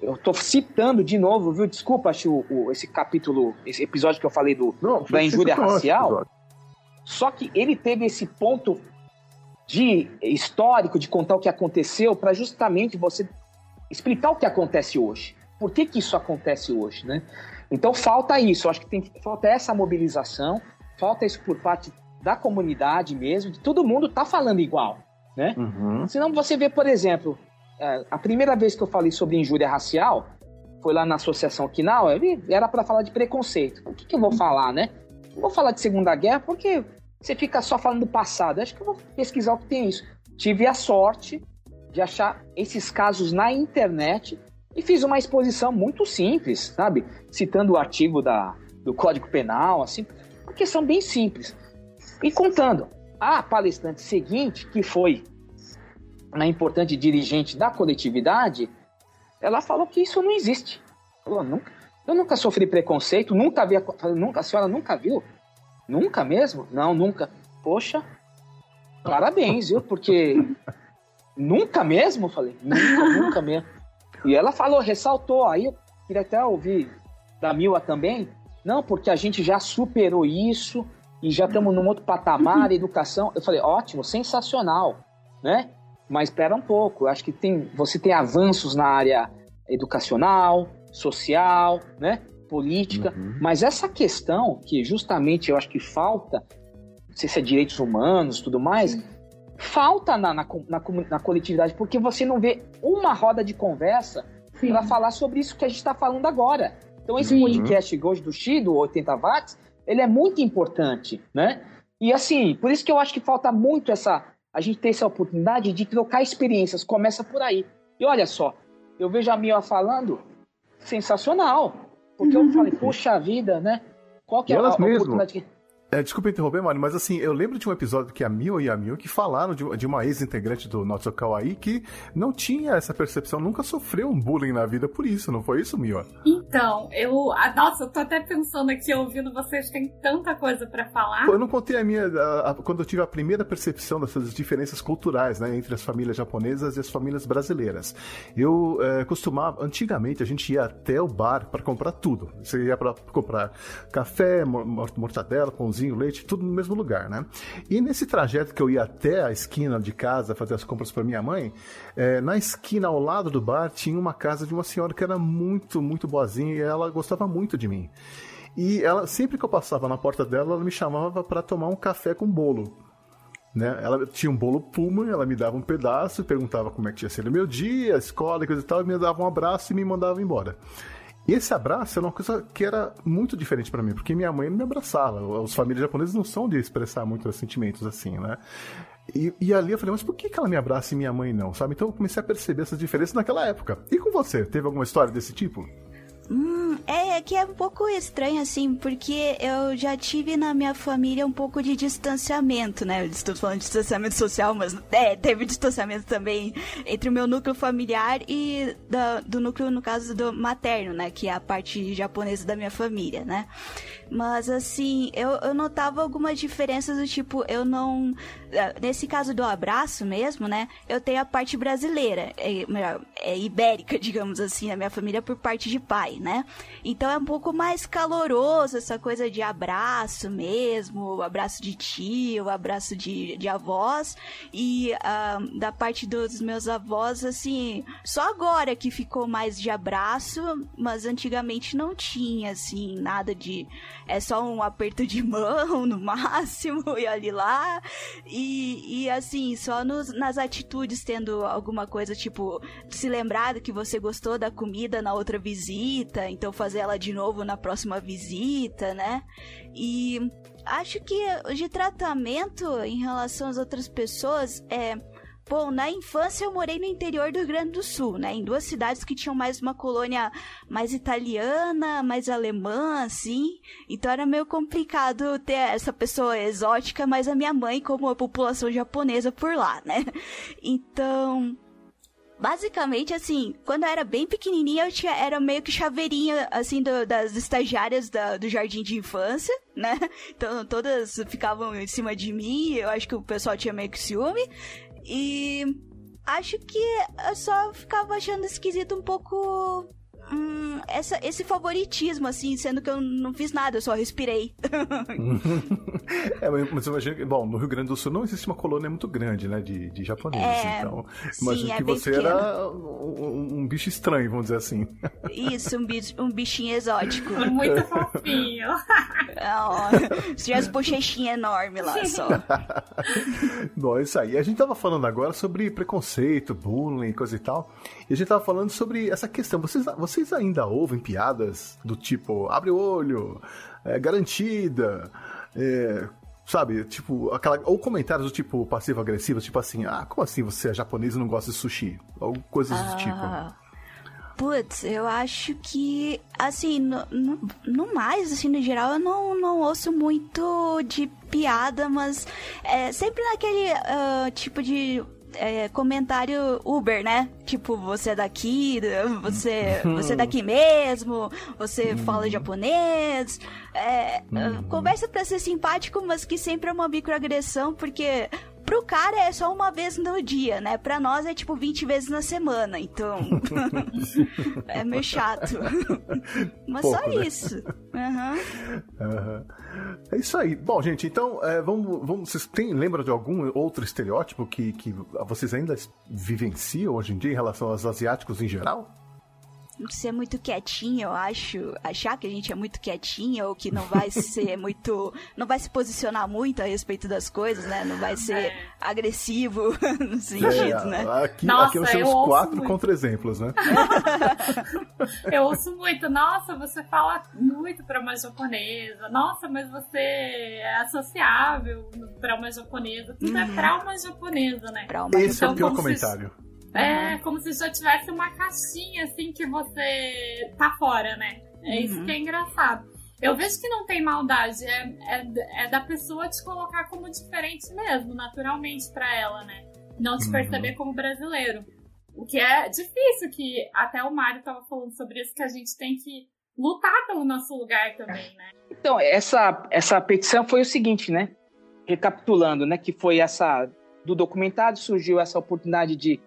eu estou citando de novo, viu? Desculpa, acho o, esse capítulo, esse episódio que eu falei do, Não, da injúria racial. Só que ele teve esse ponto de histórico de contar o que aconteceu para justamente você explicar o que acontece hoje. Por que, que isso acontece hoje, né? Então falta isso, eu acho que tem falta essa mobilização, falta isso por parte da comunidade mesmo, de todo mundo tá falando igual, né? Uhum. Senão você vê, por exemplo, é, a primeira vez que eu falei sobre injúria racial foi lá na Associação Quinal, era para falar de preconceito. O que, que eu vou falar, né? Não vou falar de Segunda Guerra porque você fica só falando do passado. Acho que eu vou pesquisar o que tem isso. Tive a sorte de achar esses casos na internet e fiz uma exposição muito simples, sabe? Citando o artigo da, do Código Penal, assim, porque são bem simples. E contando, a palestrante seguinte, que foi uma importante dirigente da coletividade, ela falou que isso não existe. Falou, nunca, eu nunca sofri preconceito, nunca vi, nunca, a senhora nunca viu? Nunca mesmo? Não, nunca. Poxa, parabéns, viu? Porque nunca mesmo? Falei, nunca, nunca mesmo. E ela falou, ressaltou, aí eu queria até ouvir da Mila também, não, porque a gente já superou isso e já estamos num outro patamar, educação. Eu falei, ótimo, sensacional, né? Mas espera um pouco, eu acho que tem, você tem avanços na área educacional, social, né? Política, uhum. mas essa questão que justamente eu acho que falta, não sei se é direitos humanos tudo mais, Sim. falta na, na, na, na, coletividade, porque você não vê uma roda de conversa para falar sobre isso que a gente está falando agora. Então esse uhum. podcast hoje do Xi, do 80 watts, ele é muito importante, né? E assim, por isso que eu acho que falta muito essa a gente ter essa oportunidade de trocar experiências. Começa por aí. E olha só, eu vejo a Mia falando, sensacional. Porque eu falei, poxa vida, né? Qual que é a, a oportunidade que é, desculpa interromper, mano, mas assim, eu lembro de um episódio que a Mio e a Mio que falaram de, de uma ex-integrante do Not So Kawaii que não tinha essa percepção, nunca sofreu um bullying na vida por isso, não foi isso, Mio? Então, eu. Ah, nossa, eu tô até pensando aqui, ouvindo vocês, tem tanta coisa para falar. Pô, eu não contei a minha. A, a, quando eu tive a primeira percepção dessas diferenças culturais, né, entre as famílias japonesas e as famílias brasileiras. Eu é, costumava, antigamente, a gente ia até o bar para comprar tudo. Você ia para comprar café, mortadela, pãozinho pãozinho, leite, tudo no mesmo lugar, né? E nesse trajeto que eu ia até a esquina de casa fazer as compras para minha mãe, é, na esquina ao lado do bar tinha uma casa de uma senhora que era muito, muito boazinha e ela gostava muito de mim. E ela, sempre que eu passava na porta dela, ela me chamava para tomar um café com bolo. Né? Ela tinha um bolo Puma, ela me dava um pedaço, perguntava como é que tinha sido o meu dia, a escola, coisa e tal, e me dava um abraço e me mandava embora. E esse abraço era uma coisa que era muito diferente para mim, porque minha mãe não me abraçava. Os famílias japoneses não são de expressar muitos sentimentos assim, né? E, e, ali eu falei, mas por que, que ela me abraça e minha mãe não, sabe? Então eu comecei a perceber essas diferenças naquela época. E com você, teve alguma história desse tipo? Hum, é que é um pouco estranho, assim, porque eu já tive na minha família um pouco de distanciamento, né? Eu estou falando de distanciamento social, mas é, teve distanciamento também entre o meu núcleo familiar e do núcleo, no caso, do materno, né? Que é a parte japonesa da minha família, né? Mas assim, eu, eu notava algumas diferenças do tipo, eu não. Eh, nesse caso do abraço mesmo, né? Eu tenho a parte brasileira, é, é ibérica, <laughs> digamos assim, na minha família por parte de pai, né? Então é um pouco mais caloroso essa coisa de abraço mesmo, abraço de tio, abraço de, de avós. E uh, da parte dos meus avós, assim, só agora que ficou mais de abraço, mas antigamente não tinha, assim, nada de é só um aperto de <laughs> mão no máximo e olhe lá. E, e assim, só nos, nas atitudes tendo alguma coisa tipo se lembrar que você gostou da comida na outra visita, então fazer ela de novo na próxima visita, né? E acho que de tratamento em relação às outras pessoas é Bom, na infância eu morei no interior do Rio Grande do Sul, né? Em duas cidades que tinham mais uma colônia mais italiana, mais alemã, assim. Então era meio complicado ter essa pessoa exótica, mas a minha mãe como a população japonesa por lá, né? Então, basicamente, assim, quando eu era bem pequenininha, eu tinha, era meio que chaveirinha, assim, do, das estagiárias da, do jardim de infância, né? Então, todas ficavam em cima de mim, eu acho que o pessoal tinha meio que ciúme. E acho que eu só ficava achando esquisito um pouco hum, essa, esse favoritismo, assim, sendo que eu não fiz nada, eu só respirei. <laughs> é, mas imagina que, bom, no Rio Grande do Sul não existe uma colônia muito grande, né, de, de japoneses, é, então imagino é que você pequeno. era um, um, bicho estranho, vamos dizer assim. <laughs> Isso, um, bicho, um bichinho exótico. <laughs> Muito fofinho. oh, se tivesse bochechinha enorme lá só. bom, é isso aí. A gente tava falando agora sobre preconceito, bullying, coisa e tal, e a gente tava falando sobre essa questão. Vocês, vocês ainda ouvem piadas do tipo, abre o olho, é, garantida, é, sabe, tipo, aquela, ou comentários do tipo passivo-agressivo, tipo assim, ah, como assim você é japonês e não gosta de sushi? Ou coisas ah. do tipo. Putz, eu acho que, assim, no, no, no, mais, assim, no geral, eu não, não ouço muito de piada, mas é sempre naquele uh, tipo de é, comentário Uber, né? Tipo, você é daqui, você, <laughs> você é daqui mesmo, você uhum. fala japonês. É, uhum. Conversa pra ser simpático, mas que sempre é uma microagressão, porque pro cara é só uma vez no dia, né? Pra nós é tipo 20 vezes na semana, então. <laughs> é meio chato. <laughs> Mas Pouco, só né? isso. Uhum. Uhum. É isso aí. Bom, gente, então, é, vamos, vamos. Vocês têm, lembram de algum outro estereótipo que, que vocês ainda vivenciam hoje em dia em relação aos asiáticos em geral? Ser muito quietinho, eu acho. Achar que a gente é muito quietinho ou que não vai <laughs> ser muito. não vai se posicionar muito a respeito das coisas, né? Não vai ser é. agressivo <laughs> no sentido, é, né? Aqui, Nossa, aqui nós temos quatro contra-exemplos, né? <laughs> eu ouço muito. Nossa, você fala muito para uma japonesa. Nossa, mas você é associável para uma japonesa. Tudo é uhum. é para uma japonesa, né? Pra uma Esse então, é o pior comentário. Se é, uhum. como se já tivesse uma caixinha assim que você tá fora, né? É uhum. isso que é engraçado. Eu vejo que não tem maldade, é, é, é da pessoa te colocar como diferente mesmo, naturalmente para ela, né? Não te uhum. perceber como brasileiro. O que é difícil, que até o Mário tava falando sobre isso, que a gente tem que lutar pelo nosso lugar também, né? Então, essa, essa petição foi o seguinte, né? Recapitulando, né? Que foi essa. Do documentário surgiu essa oportunidade de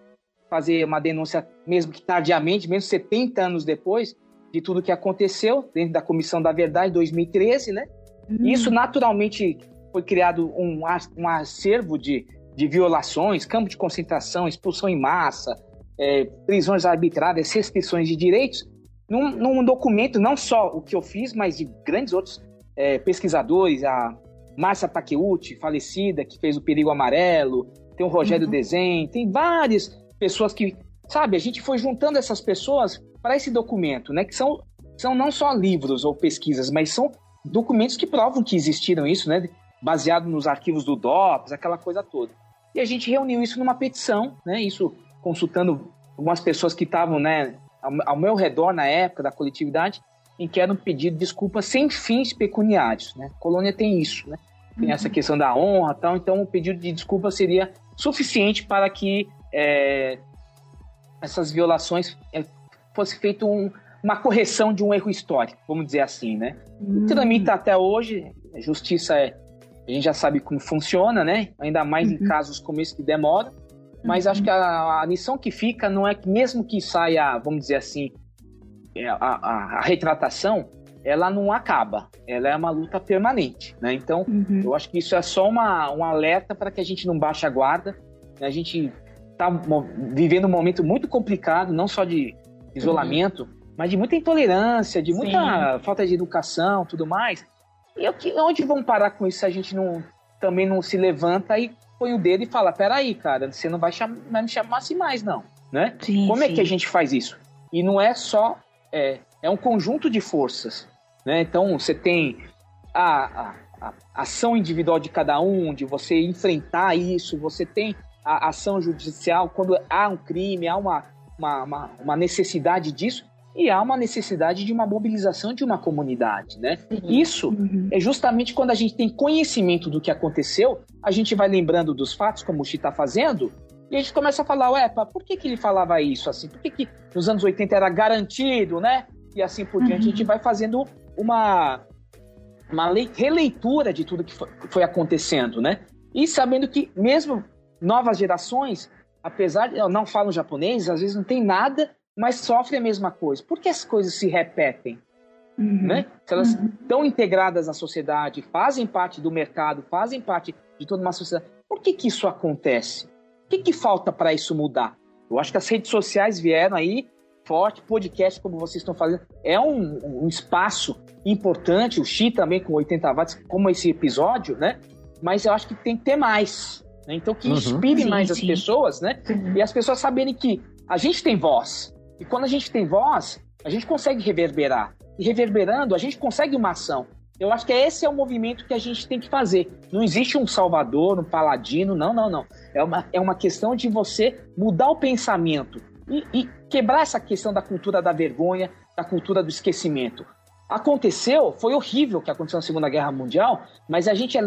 fazer uma denúncia, mesmo que tardiamente, mesmo 70 anos depois de tudo que aconteceu dentro da Comissão da Verdade, em 2013, né? Uhum. Isso naturalmente foi criado um, um acervo de, de violações, campo de concentração, expulsão em massa, é, prisões arbitrárias, restrições de direitos, num, num, documento, não só o que eu fiz, mas de grandes outros é, pesquisadores, a Márcia Takeuchi, falecida, que fez o Perigo Amarelo, tem o Rogério uhum. Dezen, tem vários pessoas que, sabe, a gente foi juntando essas pessoas para esse documento, né? Que são, são não só livros ou pesquisas, mas são documentos que provam que existiram isso, né? Baseado nos arquivos do DOPS, aquela coisa toda. E a gente reuniu isso numa petição, né? Isso consultando algumas pessoas que estavam, né, ao, meu redor na época da coletividade, em que era um pedido de desculpa sem fins pecuniários, né? A colônia tem isso, né? Tem uhum. essa questão da honra, tal. Então, o pedido de desculpa seria suficiente para que é, essas violações é, fosse feita um, uma correção de um erro histórico, vamos dizer assim, né? Hum. Tramita até hoje, a justiça é, a gente já sabe como funciona, né? Ainda mais uhum. em casos como esse que demora. Mas uhum. acho que a, a, lição que fica não é que mesmo que saia, vamos dizer assim, é, a, a, a retratação, ela não acaba. Ela é uma luta permanente, né? Então, uhum. eu acho que isso é só uma, um alerta para que a gente não baixe a guarda, né? a gente está vivendo um momento muito complicado, não só de isolamento, uhum. mas de muita intolerância, de muita Sim. falta de educação, tudo mais. E eu, onde vão parar com isso se a gente não também não se levanta e põe o dedo e fala: peraí, cara, você não vai, chamar, vai me chamar assim mais, não. Né? Sim, Como sim. é que a gente faz isso? E não é só. É, é um conjunto de forças. Né? Então, você tem a, a, a ação individual de cada um, de você enfrentar isso, você tem a ação judicial, quando há um crime, há uma, uma, uma, uma necessidade disso, e há uma necessidade de uma mobilização de uma comunidade, né? Isso uhum. é justamente quando a gente tem conhecimento do que aconteceu, a gente vai lembrando dos fatos, como o Xi está fazendo, e a gente começa a falar, ué, por que, que ele falava isso assim? Por que, que nos anos 80 era garantido, né? E assim por diante, uhum. a gente vai fazendo uma, uma releitura de tudo que foi, foi acontecendo, né? E sabendo que mesmo novas gerações apesar de não falam japonês, às vezes não tem nada, mas sofrem a mesma coisa. Por que as coisas se repetem? Uhum. Né? Se elas uhum. estão integradas à sociedade, fazem parte do mercado, fazem parte de toda uma sociedade, por que, que isso acontece? O que, que falta para isso mudar? Eu acho que as redes sociais vieram aí forte, podcast, como vocês estão fazendo, é um, um espaço importante, o Xi também com 80 watts, como esse episódio, né? Mas eu acho que tem que ter mais. Né? Então, que uhum. inspire sim, mais sim. as pessoas, né? Sim. E as pessoas saberem que a gente tem voz. E quando a gente tem voz, a gente consegue reverberar. E reverberando, a gente consegue uma ação. Eu acho que esse é o movimento que a gente tem que fazer. Não existe um salvador, um paladino, não, não, não. É uma, é uma questão de você mudar o pensamento e, e quebrar essa questão da cultura da vergonha, da cultura do esquecimento. Aconteceu, foi horrível o que aconteceu na Segunda Guerra Mundial, mas a gente,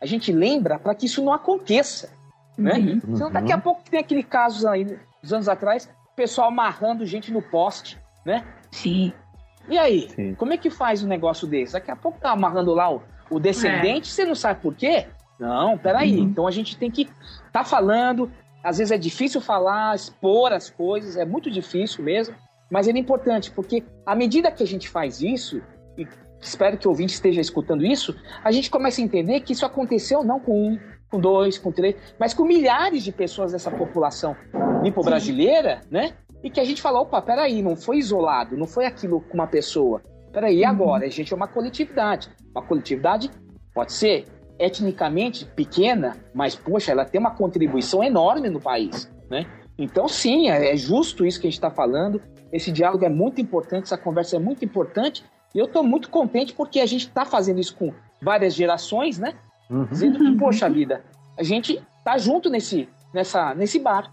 a gente lembra para que isso não aconteça. Né? Uhum. Senão, daqui a pouco tem aquele caso aí, uns anos atrás, pessoal amarrando gente no poste, né? Sim. E aí, Sim. como é que faz um negócio desse? Daqui a pouco tá amarrando lá o, o descendente, é. você não sabe por quê? Não, peraí. Uhum. Então a gente tem que tá falando. Às vezes é difícil falar, expor as coisas, é muito difícil mesmo. Mas ele é importante, porque à medida que a gente faz isso, e espero que o ouvinte esteja escutando isso, a gente começa a entender que isso aconteceu não com um, com dois, com três, mas com milhares de pessoas dessa população nipo-brasileira, né? E que a gente fala, opa, peraí, não foi isolado, não foi aquilo com uma pessoa. Peraí, uhum. agora? A gente é uma coletividade. Uma coletividade pode ser etnicamente pequena, mas, poxa, ela tem uma contribuição enorme no país, né? Então, sim, é, é justo isso que a gente está falando. Esse diálogo é muito importante, essa conversa é muito importante. E eu estou muito contente porque a gente está fazendo isso com várias gerações, né? Uhum. Dizendo que, poxa vida, a gente tá junto nesse, nessa, nesse bar.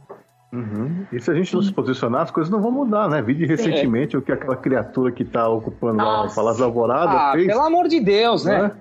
Uhum. E se a gente não se posicionar, as coisas não vão mudar, né? Vi recentemente é. o que aquela criatura que está ocupando Nossa. a Palácio Alvorada ah, fez. Pelo amor de Deus, né? né?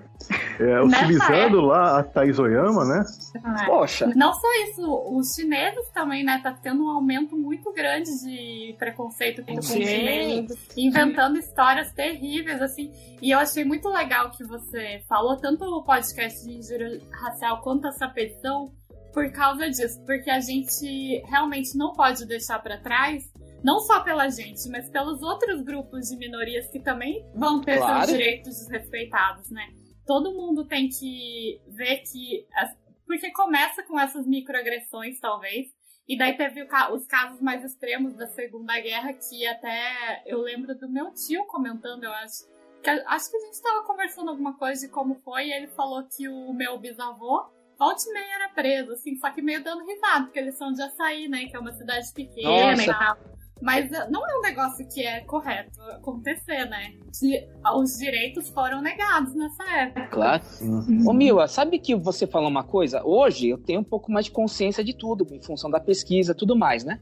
É, utilizando lá a Thais Oyama, né? É. Poxa. Não só isso, os chineses também, né? Tá tendo um aumento muito grande de preconceito com os chineses, inventando histórias terríveis, assim. E eu achei muito legal que você falou tanto o podcast de injúria racial quanto essa petição por causa disso, porque a gente realmente não pode deixar para trás não só pela gente, mas pelos outros grupos de minorias que também vão ter claro. seus direitos desrespeitados, né? Todo mundo tem que ver que. Porque começa com essas microagressões, talvez. E daí teve os casos mais extremos da Segunda Guerra, que até eu lembro do meu tio comentando, eu acho. Que, acho que a gente estava conversando alguma coisa de como foi, e ele falou que o meu bisavô, volte e meia era preso, assim, só que meio dando risada, porque eles são de Açaí, né? Que é uma cidade pequena Nossa. e tal. Mas não é um negócio que é correto acontecer, né? Os direitos foram negados nessa época. Claro. Uhum. Ô Mila, sabe que você falou uma coisa? Hoje eu tenho um pouco mais de consciência de tudo, em função da pesquisa e tudo mais, né?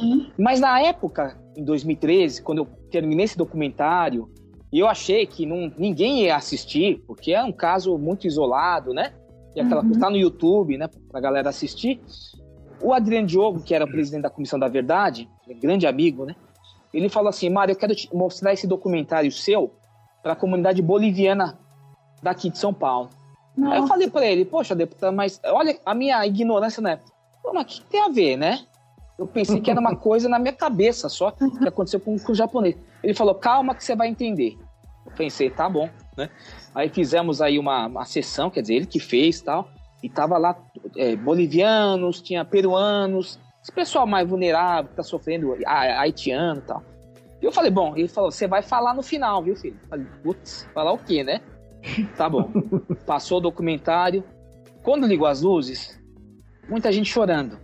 Uhum. Mas na época, em 2013, quando eu terminei esse documentário, eu achei que não, ninguém ia assistir, porque é um caso muito isolado, né? E aquela uhum. coisa tá no YouTube, né? Pra galera assistir. O Adriano Diogo, que era o presidente da Comissão da Verdade, grande amigo, né? Ele falou assim: Mário, eu quero te mostrar esse documentário seu para a comunidade boliviana daqui de São Paulo. Nossa. Aí eu falei para ele: Poxa, deputado, mas olha a minha ignorância na época. Mas o que tem a ver, né? Eu pensei que era uma <laughs> coisa na minha cabeça só que aconteceu com, com o japonês. Ele falou: Calma, que você vai entender. Eu pensei: Tá bom, né? Aí fizemos aí uma, uma sessão, quer dizer, ele que fez tal. E tava lá é, bolivianos, tinha peruanos, esse pessoal mais vulnerável, que tá sofrendo, haitiano e tal. E eu falei, bom, ele falou, você vai falar no final, viu, filho? Eu falei, putz, falar o quê, né? <laughs> Tá bom. Passou o documentário. Quando ligou as luzes, muita gente chorando.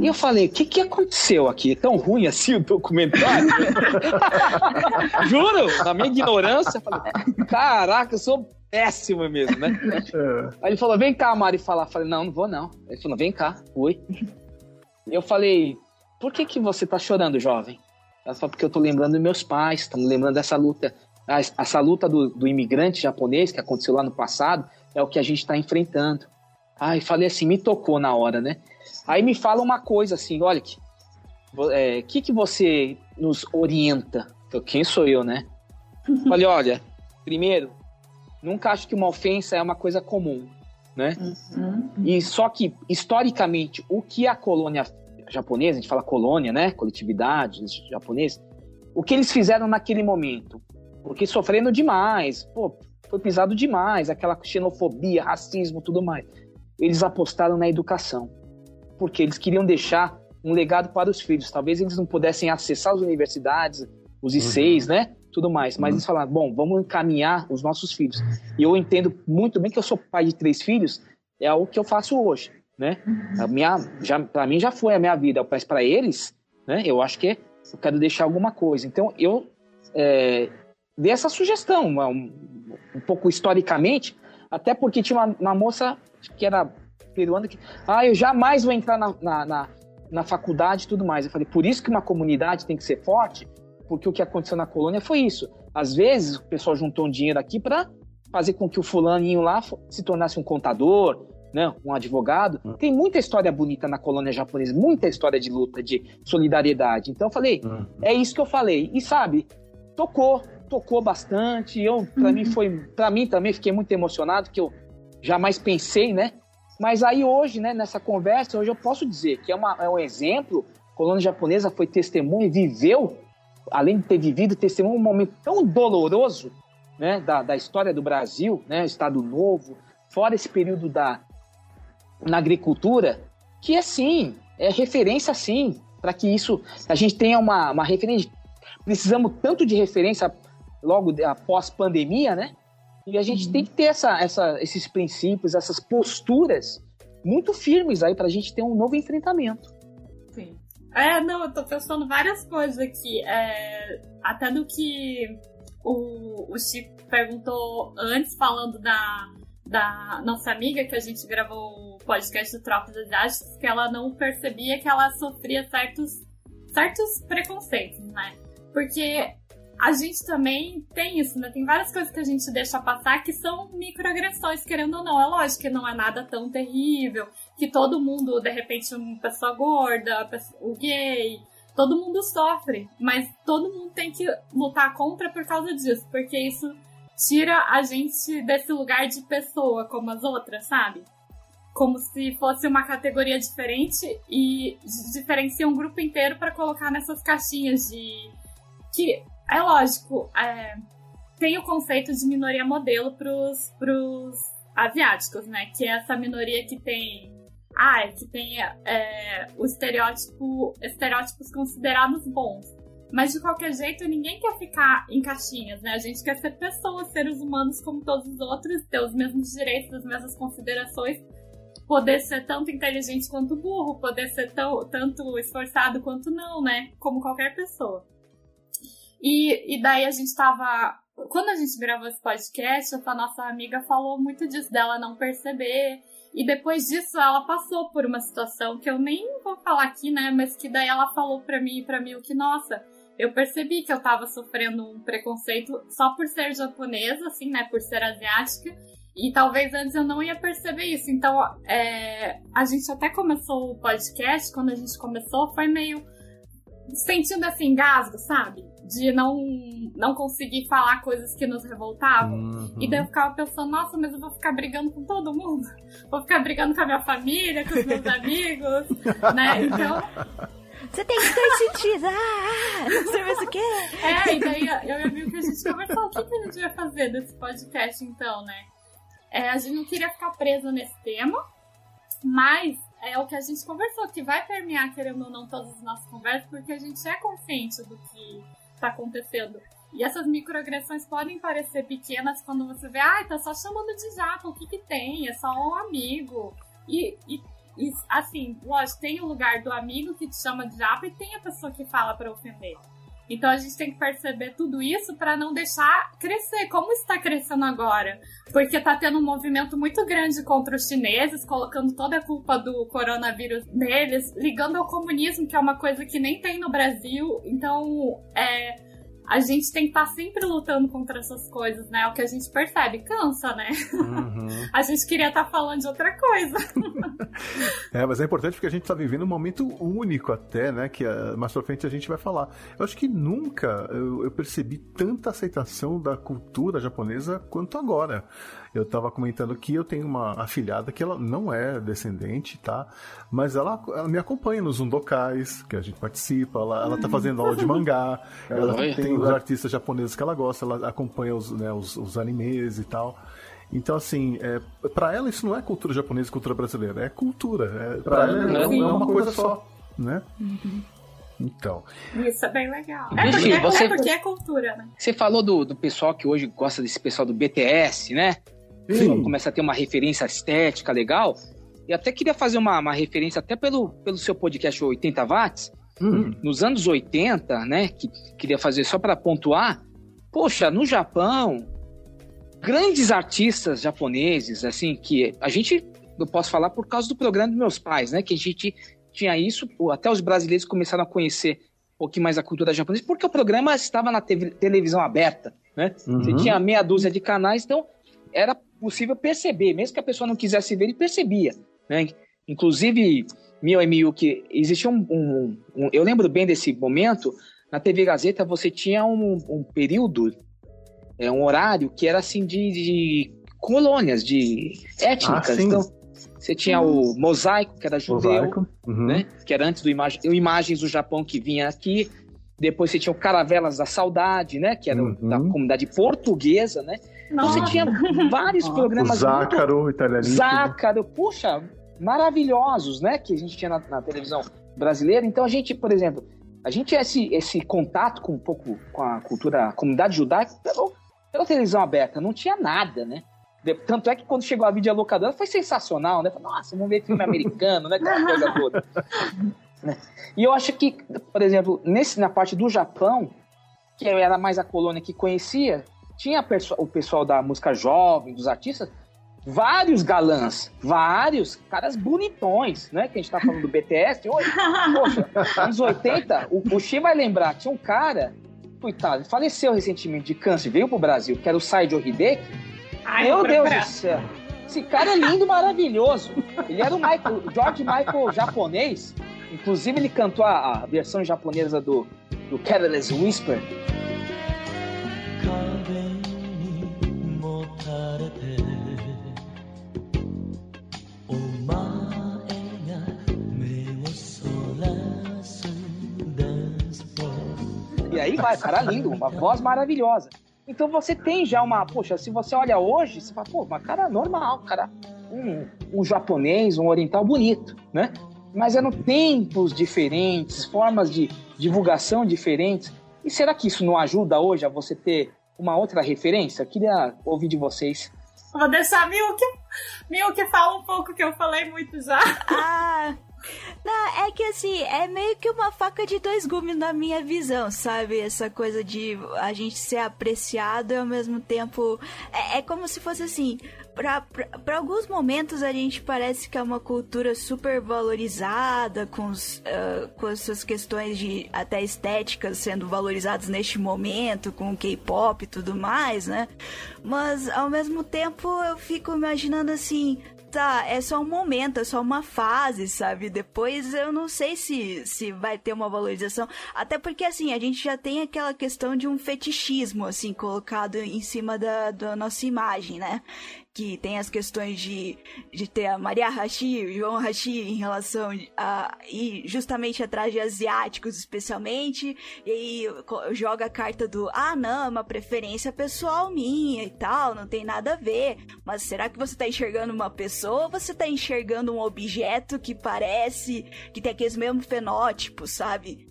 E eu falei, o que, que aconteceu aqui? É tão ruim assim o documentário? <laughs> Juro, na minha ignorância, eu falei, caraca, eu sou péssimo mesmo, né? É. Aí ele falou, vem cá, Mari, falar. Eu falei, não, não vou não. Ele falou, vem cá, fui. Eu falei, por que que você tá chorando, jovem? Ela falou, porque eu tô lembrando dos meus pais, estamos lembrando dessa luta. Essa luta do, do, imigrante japonês que aconteceu lá no passado é o que a gente está enfrentando. Aí falei assim, me tocou na hora, né? Aí me fala uma coisa assim, olha, que é, que, que você nos orienta? Eu, quem sou eu, né? <laughs> Falei, olha, primeiro, nunca acho que uma ofensa é uma coisa comum. né? Uhum. E só que, historicamente, o que a colônia japonesa, a gente fala colônia, né? Coletividade japonesa, o que eles fizeram naquele momento? Porque sofrendo demais, pô, foi pisado demais, aquela xenofobia, racismo, tudo mais. Eles apostaram na educação, porque eles queriam deixar um legado para os filhos. Talvez eles não pudessem acessar as universidades, os ICs, uhum. né? Tudo mais. Mas uhum. eles falaram, bom, vamos encaminhar os nossos filhos. E eu entendo muito bem que eu sou pai de três filhos, é o que eu faço hoje, né? A minha, já, para mim já foi a minha vida, mas para eles, né? Eu acho que eu quero deixar alguma coisa. Então eu é, dei essa sugestão, um, um, pouco historicamente, até porque tinha uma, uma, moça que era peruana que, ah, eu jamais vou entrar na, na, na, na faculdade e tudo mais. Eu falei, por isso que uma comunidade tem que ser forte, porque o que aconteceu na colônia foi isso. Às vezes o pessoal juntou um dinheiro aqui para fazer com que o fulaninho lá se tornasse um contador, né, um advogado. Uhum. Tem muita história bonita na colônia japonesa, muita história de luta, de solidariedade. Então eu falei, uhum. é isso que eu falei. E sabe, tocou, tocou bastante. Eu, para uhum. mim foi, para mim também fiquei muito emocionado que eu jamais pensei, né? Mas aí hoje, né, nessa conversa, hoje eu posso dizer que é, uma, é um exemplo. A colônia japonesa foi testemunha viveu, além de ter vivido, testemunho um momento tão doloroso, né, da, da história do Brasil, né, Estado Novo, fora esse período da, na agricultura, que é sim, é referência sim, para que isso, a gente tenha uma, uma referência. Precisamos tanto de referência logo após pandemia, né? E a gente uhum. tem que ter essa, essa, esses princípios, essas posturas muito firmes aí para a gente ter um novo enfrentamento. Sim. É, não, eu tô pensando várias coisas aqui. É, até do que o, o Chico perguntou antes, falando da, da nossa amiga que a gente gravou o podcast do Tropas Asiáticas, que ela não percebia que ela sofria certos, certos preconceitos, né? Porque a gente também tem isso, né? Tem várias coisas que a gente deixa passar que são microagressões, querendo ou não. É lógico que não é nada tão terrível, que todo mundo, de repente, uma pessoa gorda, o gay, todo mundo sofre, mas todo mundo tem que lutar contra por causa disso, porque isso tira a gente desse lugar de pessoa como as outras, sabe? Como se fosse uma categoria diferente e diferencia um grupo inteiro para colocar nessas caixinhas de. Que é lógico, é... tem o conceito de minoria modelo pros, pros asiáticos, né? Que é essa minoria que tem. Ah, que tem é, o estereótipo, estereótipos considerados bons. Mas de qualquer jeito, ninguém quer ficar em caixinhas, né? A gente quer ser pessoas, seres humanos como todos os outros, ter os mesmos direitos, as mesmas considerações, poder ser tanto inteligente quanto burro, poder ser tão, tanto esforçado quanto não, né? Como qualquer pessoa. E, e daí a gente tava. Quando a gente gravou esse podcast, essa nossa amiga falou muito disso, dela não perceber. E depois disso, ela passou por uma situação que eu nem vou falar aqui, né? Mas que daí ela falou pra mim e pra mim o que, nossa, eu percebi que eu tava sofrendo um preconceito só por ser japonesa, assim, né? Por ser asiática. E talvez antes eu não ia perceber isso. Então, é, a gente até começou o podcast, quando a gente começou, foi meio sentindo assim, engasgo, sabe? De não, não conseguir falar coisas que nos revoltavam. Uhum. E daí eu ficava pensando, nossa, mas eu vou ficar brigando com todo mundo. <laughs> Vou ficar brigando com a minha família, com os meus <laughs> amigos, né? Então, você tem dois sentidos. Ah, ah, não sei mais o quê. É, e daí eu e a Mil que a gente conversou. O que, que a gente vai fazer desse podcast, então, né? É, a gente não queria ficar presa nesse tema, mas é o que a gente conversou, que vai permear, querendo ou não, todas as nossas conversas, porque a gente é consciente do que está acontecendo. E essas microagressões podem parecer pequenas quando você vê, ah, tá só chamando de jato, o que que tem? É só um amigo. E, e e, assim, lógico, tem o lugar do amigo que te chama de japa e tem a pessoa que fala para ofender. Então a gente tem que perceber tudo isso para não deixar crescer, como está crescendo agora. Porque está tendo um movimento muito grande contra os chineses, colocando toda a culpa do coronavírus neles, ligando ao comunismo, que é uma coisa que nem tem no Brasil. Então, é, a gente tem que estar tá sempre lutando contra essas coisas, né? O que a gente percebe, cansa, né? Uhum. <laughs> a gente queria estar tá falando de outra coisa. <laughs> é, mas é importante porque a gente está vivendo um momento único até, né? Que uh, mais pra frente a gente vai falar. Eu acho que nunca eu, eu percebi tanta aceitação da cultura japonesa quanto agora. Eu estava comentando que eu tenho uma afilhada que ela não é descendente, tá? Mas ela, ela me acompanha nos undokais, que a gente participa, ela, ela tá fazendo aula de mangá, <laughs> ela tem os artistas japoneses que ela gosta, ela acompanha os, né, os, os animes e tal. Então, assim, é, para ela isso não é cultura japonesa e cultura brasileira, é cultura. É, para ela é, é, uma coisa só, né? Uhum. Então. Isso é bem legal. É porque, é você, é porque é cultura, né? Você falou do, do pessoal que hoje gosta desse pessoal do BTS, né? Sim. Começa a ter uma referência estética legal. E até queria fazer uma, uma referência até pelo, pelo seu podcast 80 Watts. Hum. Nos anos 80, né? Que queria fazer só para pontuar. Poxa, no Japão, grandes artistas japoneses, assim, que a gente, eu posso falar por causa do programa dos meus pais, né? Que a gente tinha isso, até os brasileiros começaram a conhecer um pouquinho mais a cultura japonesa, porque o programa estava na televisão aberta, né? Uhum. Você tinha meia dúzia de canais, então era possível perceber, mesmo que a pessoa não quisesse ver, ele percebia, né? Inclusive, e Miyu, que existia um, um, um, Eu lembro bem desse momento, na TV Gazeta você tinha um, um período é, um horário que era assim de, de colônias, de étnicas. Ah, então, você tinha o mosaico, que era judeu, uhum. né? Que era antes do imag Imagens do Japão que vinha aqui. Depois você tinha o Caravelas da Saudade, né? Que era uhum. da comunidade portuguesa, né? Então você tinha vários programas. O Zácaro, muito... italiano. Zácaro, puxa, maravilhosos, né? Que a gente tinha na, na, televisão brasileira. Então a gente, por exemplo, a gente tinha esse, esse contato com um pouco com a cultura, a comunidade judaica pelo, pela televisão aberta, não tinha nada, né? Tanto é que quando chegou a videolocadora foi sensacional, né? Nossa, vamos ver filme americano, né? Aquela coisa toda. <laughs> Né? E eu acho que, por exemplo, nesse, na parte do Japão, que era mais a colônia que conhecia, tinha o pessoal da música jovem, dos artistas, vários galãs, vários caras bonitões, né? Que a gente tá falando do BTS. Hoje, <laughs> poxa, anos 80, o, o Xi vai lembrar, tinha um cara coitado, faleceu recentemente de câncer, veio pro Brasil, que era o Saijo Hideki. Ai, Meu Deus do céu. Esse cara é lindo, maravilhoso. Ele era o Michael, George Michael japonês. Inclusive, ele cantou a, a versão japonesa do, do Careless Whisper. E aí vai, cara lindo, uma voz maravilhosa. Então você tem já uma, poxa, se você olha hoje, você fala, pô, uma cara normal, cara, um, um japonês, um oriental bonito, né? Mas eram tempos diferentes, formas de divulgação diferentes. E será que isso não ajuda hoje a você ter uma outra referência? queria ouvir de vocês. Vou deixar Milk, Milk fala um pouco que eu falei muito já. Ah, não, é que assim, é meio que uma faca de dois gumes na minha visão, sabe? Essa coisa de a gente ser apreciado e ao mesmo tempo. É, é como se fosse assim. Para alguns momentos a gente parece que é uma cultura super valorizada, com, os, uh, com essas questões de até estéticas sendo valorizadas neste momento, com o K-pop e tudo mais, né? Mas ao mesmo tempo eu fico imaginando assim, tá, é só um momento, é só uma fase, sabe? Depois eu não sei se, se vai ter uma valorização. Até porque, assim, a gente já tem aquela questão de um fetichismo, assim, colocado em cima da, da nossa imagem, né? Que tem as questões de, de ter a Maria Hashi, João Hashi em relação a e justamente atrás de asiáticos especialmente, e aí joga a carta do ah não, é uma preferência pessoal minha e tal, não tem nada a ver. Mas será que você tá enxergando uma pessoa ou você tá enxergando um objeto que parece que tem aqueles mesmos fenótipos, sabe?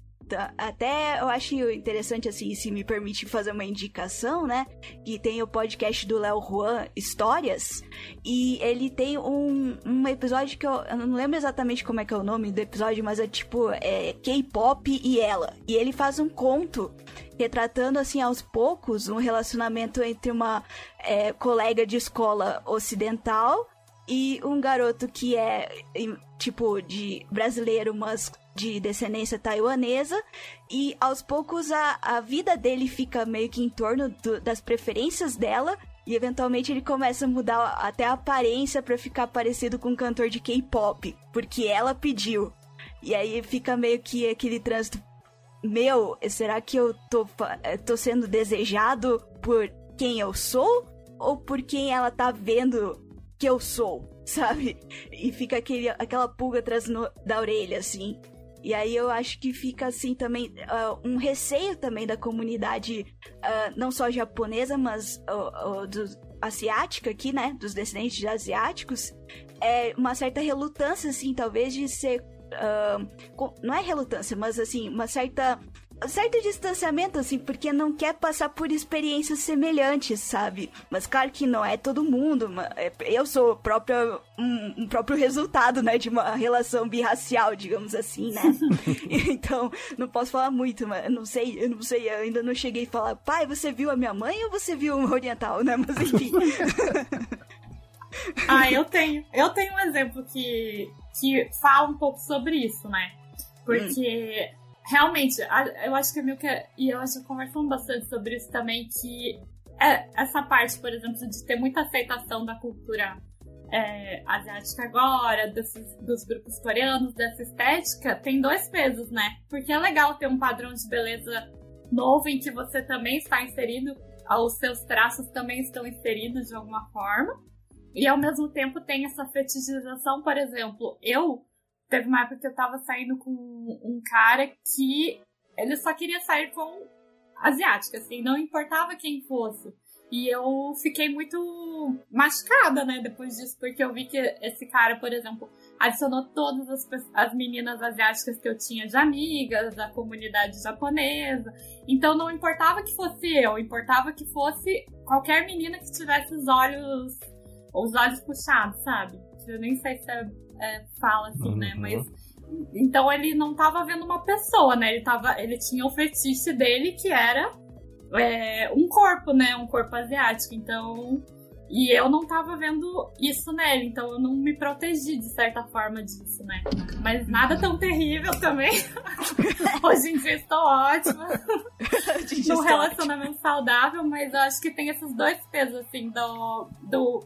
Até eu acho interessante, assim, se me permite fazer uma indicação, né? Que tem o podcast do Léo Juan, Histórias, e ele tem um, um episódio que eu, eu, não lembro exatamente como é que é o nome do episódio, mas é tipo é, K-pop e ela. E ele faz um conto retratando, assim, aos poucos, um relacionamento entre uma é, colega de escola ocidental e um garoto que é, tipo, de brasileiro, mas de descendência taiwanesa e aos poucos a, a vida dele fica meio que em torno do, das preferências dela E eventualmente ele começa a mudar até a aparência para ficar parecido com um cantor de K-pop, porque ela pediu. E aí fica meio que aquele trânsito. Meu, será que eu tô, eh, tô sendo desejado por quem eu sou? Ou por quem ela tá vendo que eu sou? Sabe? E fica aquele, aquela pulga atrás no, da orelha, assim. E aí eu acho que fica assim também uh, um receio também da comunidade, uh, não só japonesa, mas uh, do, asiática aqui, né? Dos descendentes de asiáticos. É uma certa relutância, assim, talvez, de ser não é relutância, mas assim, uma certa. Um certo distanciamento, assim, porque não quer passar por experiências semelhantes, sabe? Mas claro que não é todo mundo. É, eu sou própria, um, um próprio resultado, né, de uma relação birracial, digamos assim, né? <laughs> então, não posso falar muito, mas não sei, eu não sei, eu ainda não cheguei a falar, pai, você viu a minha mãe ou você viu o oriental, né? Mas enfim. <laughs> ah, eu tenho. Eu tenho um exemplo que, que fala um pouco sobre isso, né? Porque hum. Realmente, eu acho que a Milka e eu acho que conversamos bastante sobre isso também, que é, essa parte, por exemplo, de ter muita aceitação da cultura é, asiática agora, desses, dos grupos coreanos, dessa estética, tem dois pesos, né? Porque é legal ter um padrão de beleza novo em que você também está inserido, os seus traços também estão inseridos de alguma forma. E ao mesmo tempo tem essa fetichização, por exemplo, eu teve uma época que eu tava saindo com um cara que ele só queria sair com asiática, assim, não importava quem fosse. E eu fiquei muito machucada, né, depois disso, porque eu vi que esse cara, por exemplo, adicionou todas as, as meninas asiáticas que eu tinha de amigas, da comunidade japonesa. Então não importava que fosse eu, importava que fosse qualquer menina que tivesse os olhos os olhos puxados, sabe? Eu nem sei se é, é fala assim, né? uhum. né? Mas. Então ele não tava vendo uma pessoa, né? Ele, tava, ele tinha o fetiche dele que era é, um corpo, né? Um corpo asiático. Então. E eu não tava vendo isso nele, então eu não me protegi de certa forma disso, né? Mas nada tão terrível também. <laughs> Hoje em dia estou ótima. <laughs> num relacionamento ótimo. saudável, mas eu acho que tem esses dois pesos, assim, do, do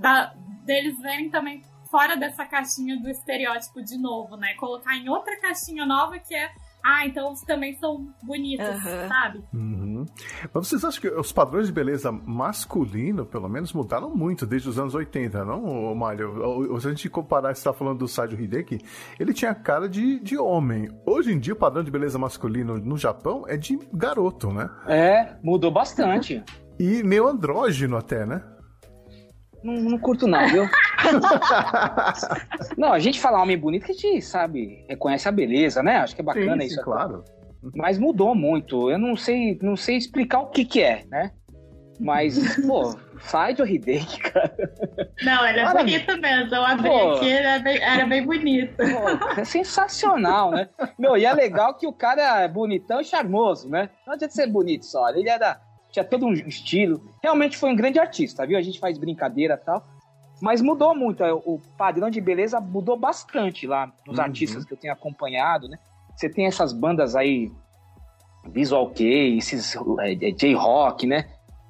da, deles verem também fora dessa caixinha do estereótipo de novo, né? Colocar em outra caixinha nova que é ah, então também são bonitos, uhum. sabe? Uhum. Mas vocês acham que os padrões de beleza masculino, pelo menos, mudaram muito desde os anos 80, não, Mário? Se a gente comparar, você tá falando do Sadio Hideki, ele tinha cara de, de homem. Hoje em dia, o padrão de beleza masculino no Japão é de garoto, né? É, mudou bastante. E meio andrógeno até, né? Não, não curto não, viu? <laughs> não, a gente fala homem bonito que a gente sabe, reconhece a beleza, né? Acho que é bacana sim, isso. Sim, claro. Mas mudou muito. Eu não sei, não sei explicar o que que é, né? Mas, <laughs> pô, sai de Hideki, cara. Não, ele é Maravilha. bonito mesmo. Eu abri pô, aqui, ele era bem, era bem bonito. Pô, é sensacional, né? Meu, e é legal que o cara é bonitão e charmoso, né? Não adianta ser bonito só. Ele era tinha todo um estilo. Realmente foi um grande artista, viu? A gente faz brincadeira e tal. Mas mudou muito, é, o padrão de beleza mudou bastante lá nos uhum. artistas que eu tenho acompanhado, né? Você tem essas bandas aí, Visual Kei, esses é, é, J-Rock, né?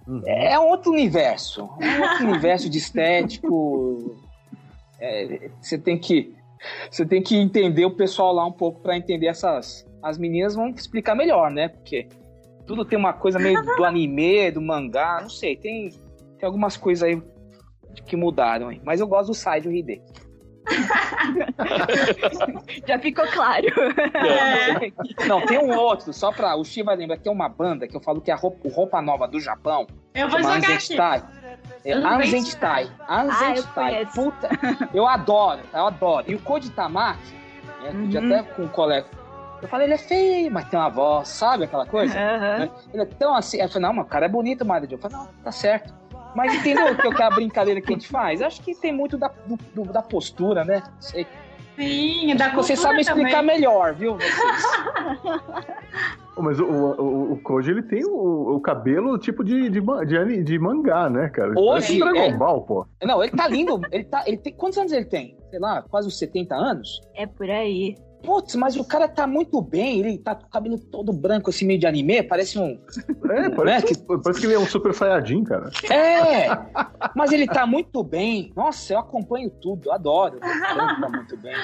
Uhum. É um outro universo, é um outro universo de estético. É, você tem que você tem que entender o pessoal lá um pouco para entender essas. As meninas vão explicar melhor, né? Porque tudo tem uma coisa meio do anime, do mangá, não sei, tem, tem algumas coisas aí que mudaram, hein? mas eu gosto do Side do Hide. <laughs> Já ficou claro. É. Não, tem um outro, só pra. O Shiva lembra, tem uma banda que eu falo que é a roupa, roupa nova do Japão. Eu vou jogar Anzentai. É Anzentai. Anzentai. Ah, Puta. Eu adoro, eu adoro. E o Code Tamaki, né, uhum. até com o colega eu falei, ele é feio, mas tem uma voz, sabe aquela coisa? Uhum. Ele é tão assim. Eu falei, não, mas o cara é bonito, Mário. Eu falei, não, tá certo. Mas entendeu que é aquela brincadeira que a gente faz? Acho que tem muito da, do, do, da postura, né? Sei. Sim, da Vocês sabem explicar também. melhor, viu? Mas o, o, o Koji, ele tem o, o cabelo tipo de, de, de, de mangá, né, cara? Hoje, Dragon é... Ball, pô. Não, ele tá lindo. Ele tá, ele tem... Quantos anos ele tem? Sei lá, quase uns 70 anos? É por aí. Putz, mas o cara tá muito bem, ele tá com o cabelo todo branco, assim, meio de anime, parece um. É, parece, né? que... parece que ele é um super saiyajin, cara. É! Mas ele tá muito bem. Nossa, eu acompanho tudo, adoro. Ele tá muito bem.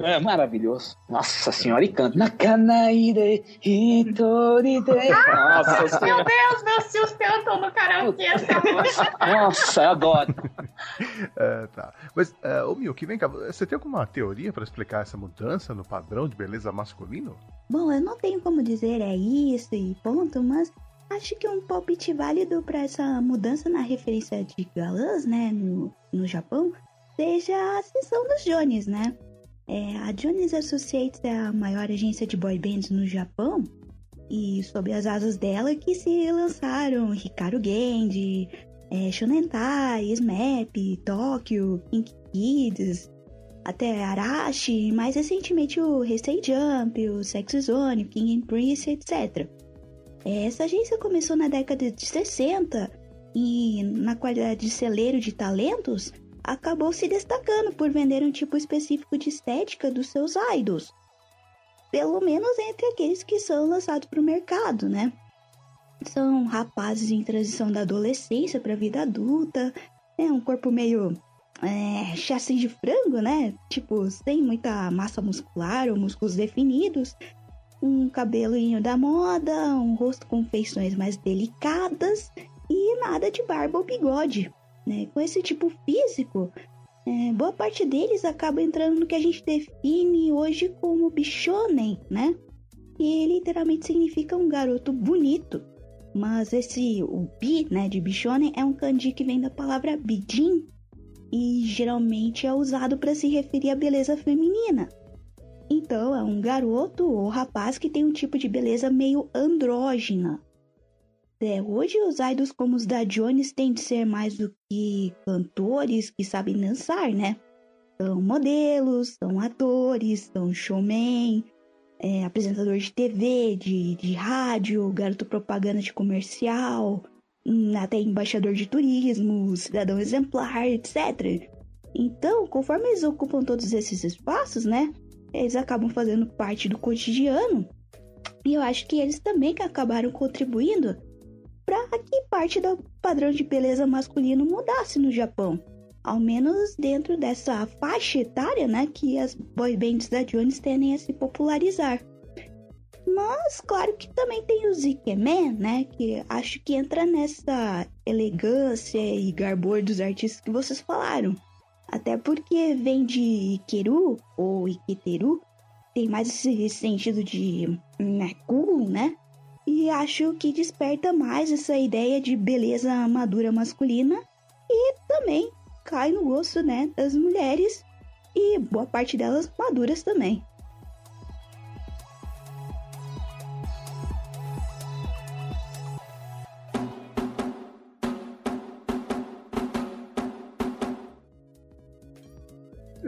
É maravilhoso. Nossa senhora, e canta. Nakanaide hitoride. Nossa Meu Deus, meus tios cantam no karaokê essa música. Nossa, eu adoro. É, tá. Mas, é, ô Milk, vem cá, você tem alguma teoria para explicar essa mudança no padrão de beleza masculino? Bom, eu não tenho como dizer é isso e ponto, mas acho que um palpite válido para essa mudança na referência de galãs, né, no, no Japão, seja a ascensão dos Jones, né? É, a Jones Associates é a maior agência de boy bands no Japão e sob as asas dela que se lançaram Hikaru Genji, é, Shonentai, SMAP, Tokyo, Pink Kids, até Arashi, mais recentemente o Heisei Jump, o Sex Zone, King and Prince, etc. É, essa agência começou na década de 60 e, na qualidade de celeiro de talentos, acabou se destacando por vender um tipo específico de estética dos seus idols. Pelo menos entre aqueles que são lançados para o mercado, né? São rapazes em transição da adolescência para a vida adulta, é um corpo meio é, chassi de frango, né? Tipo, sem muita massa muscular ou músculos definidos, um cabelinho da moda, um rosto com feições mais delicadas e nada de barba ou bigode. Né? Com esse tipo físico, é, boa parte deles acaba entrando no que a gente define hoje como bichonem, né? Que literalmente significa um garoto bonito. Mas esse, o bi, né, de bichonem, é um kanji que vem da palavra bidin e geralmente é usado para se referir à beleza feminina. Então, é um garoto ou rapaz que tem um tipo de beleza meio andrógena, é, hoje os idols como os da Jones têm de ser mais do que cantores que sabem dançar, né? São modelos, são atores, são showman, é, apresentador de TV, de, de rádio, garoto propaganda de comercial, hum, até embaixador de turismo, cidadão exemplar, etc. Então, conforme eles ocupam todos esses espaços, né? Eles acabam fazendo parte do cotidiano. E eu acho que eles também acabaram contribuindo para que parte do padrão de beleza masculino mudasse no Japão. Ao menos dentro dessa faixa etária, né, que as boy bands da Jones tendem a se popularizar. Mas, claro que também tem o Ikemen, né, que acho que entra nessa elegância e garbor dos artistas que vocês falaram. Até porque vem de Ikeru, ou Iketeru, tem mais esse sentido de né, cool, né? E acho que desperta mais essa ideia de beleza madura masculina e também cai no gosto, né, das mulheres e boa parte delas maduras também.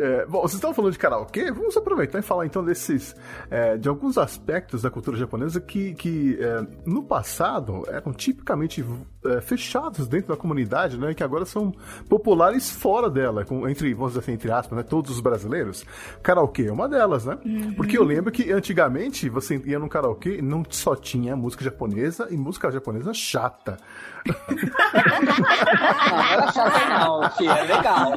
É, bom, vocês estão falando de karaokê? Vamos aproveitar e falar então desses. É, de alguns aspectos da cultura japonesa que, que é, no passado eram tipicamente é, fechados dentro da comunidade, né? Que agora são populares fora dela, com, entre, vamos dizer assim, entre aspas, né? Todos os brasileiros. Karaokê é uma delas, né? Uhum. Porque eu lembro que antigamente você ia num karaokê e não só tinha música japonesa e música japonesa chata. <laughs> não, era chata não, filho, é legal.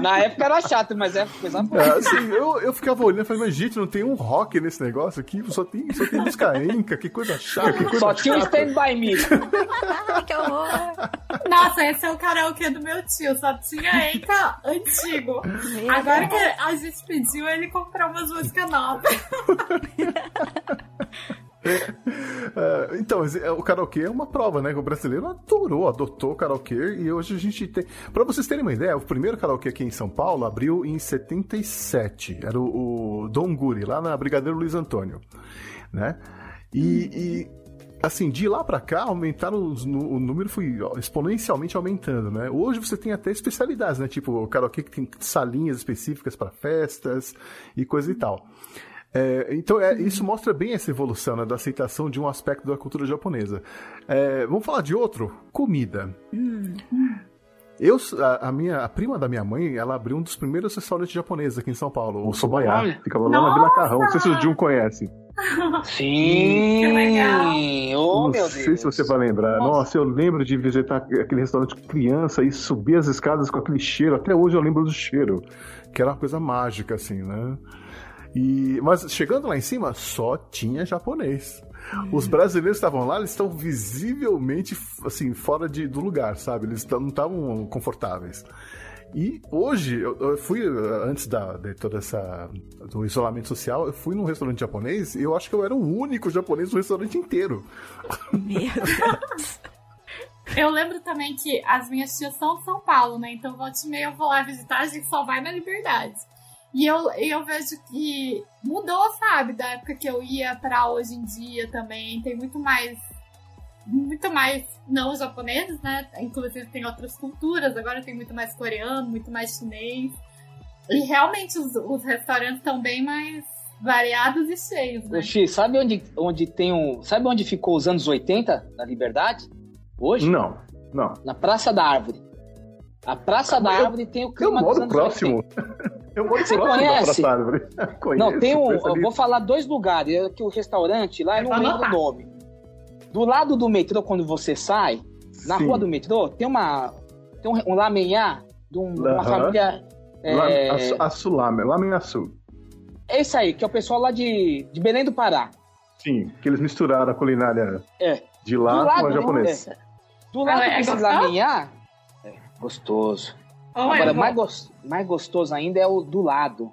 Na época era chato, mas é coisa boa. É, assim, eu, eu ficava olhando e falei, mas gente, não tem um rock nesse negócio aqui, só tem, só tem música enca, que coisa chata. Que coisa só tinha um Stand By Me. <laughs> que horror. Nossa, esse é o karaokê do meu tio, só tinha enca antigo. Meu Agora Deus. que a gente pediu, ele comprou umas músicas novas. <laughs> É, então, é, o karaokê é uma prova, né? O brasileiro adorou, adotou o karaokê e hoje a gente tem. Pra vocês terem uma ideia, o primeiro karaokê aqui em São Paulo abriu em 77. Era o, o Dom Guri, lá na Brigadeiro Luiz Antônio, né? E, e assim, de lá para cá, aumentaram o número foi exponencialmente aumentando, né? Hoje você tem até especialidades, né? Tipo, o karaokê que tem salinhas específicas para festas e coisa e tal. É, então, é, isso mostra bem essa evolução né, da aceitação de um aspecto da cultura japonesa. É, vamos falar de outro? Comida. Hum. Eu, a, a, minha a prima da minha mãe, ela abriu um dos primeiros restaurantes japoneses aqui em São Paulo, o Sobayá. Ficava lá na Vila Carrão. Não sei se o Jun conhece. Sim! Oh, não sei Deus. se você vai lembrar. Nossa. Nossa. eu lembro de visitar aquele restaurante criança e subir as escadas com aquele cheiro. Até hoje eu lembro do cheiro. Que era uma coisa mágica, assim, né? E, mas chegando lá em cima, só tinha japonês. Os brasileiros estavam lá, eles estão visivelmente assim fora de, do lugar, sabe? Eles não estavam confortáveis. E hoje, eu, fui, antes da, de toda essa. do isolamento social, eu fui num restaurante japonês e eu acho que eu era o único japonês no restaurante inteiro. Meu Deus. Eu lembro também que as minhas tias são de São Paulo, né? Então, volta e meia eu vou lá visitar, a gente só vai na Liberdade. E eu, eu vejo que mudou, sabe? Da época que eu ia para hoje em dia também. Tem muito mais. Muito mais não japoneses, né? Inclusive tem outras culturas. Agora tem muito mais coreano, muito mais chinês. E realmente os, os restaurantes estão bem mais variados e cheios, né? Xi, sabe onde, onde tem um. Sabe onde ficou os anos 80 da Liberdade? Hoje? Não, não. Na Praça da Árvore. A Praça da Árvore tem o clima eu moro próximo. Eu moro Você conhece? <laughs> Conheço, não, tem um. Eu vou falar dois lugares. É que o restaurante lá, eu não lembro o nome. Do lado do metrô, quando você sai, na Sim. rua do metrô, tem uma. Tem um, um lamenhar de um, uh -huh. uma família. É... Assulame, Lamenaçu. É isso aí, que é o pessoal lá de, de Belém do Pará. Sim, que eles misturaram a culinária é. de lá lado, com a japonesa. É. Do lado é, desse lamenhar, Gostoso. Oh, Agora, mais, go mais gostoso ainda é o do lado,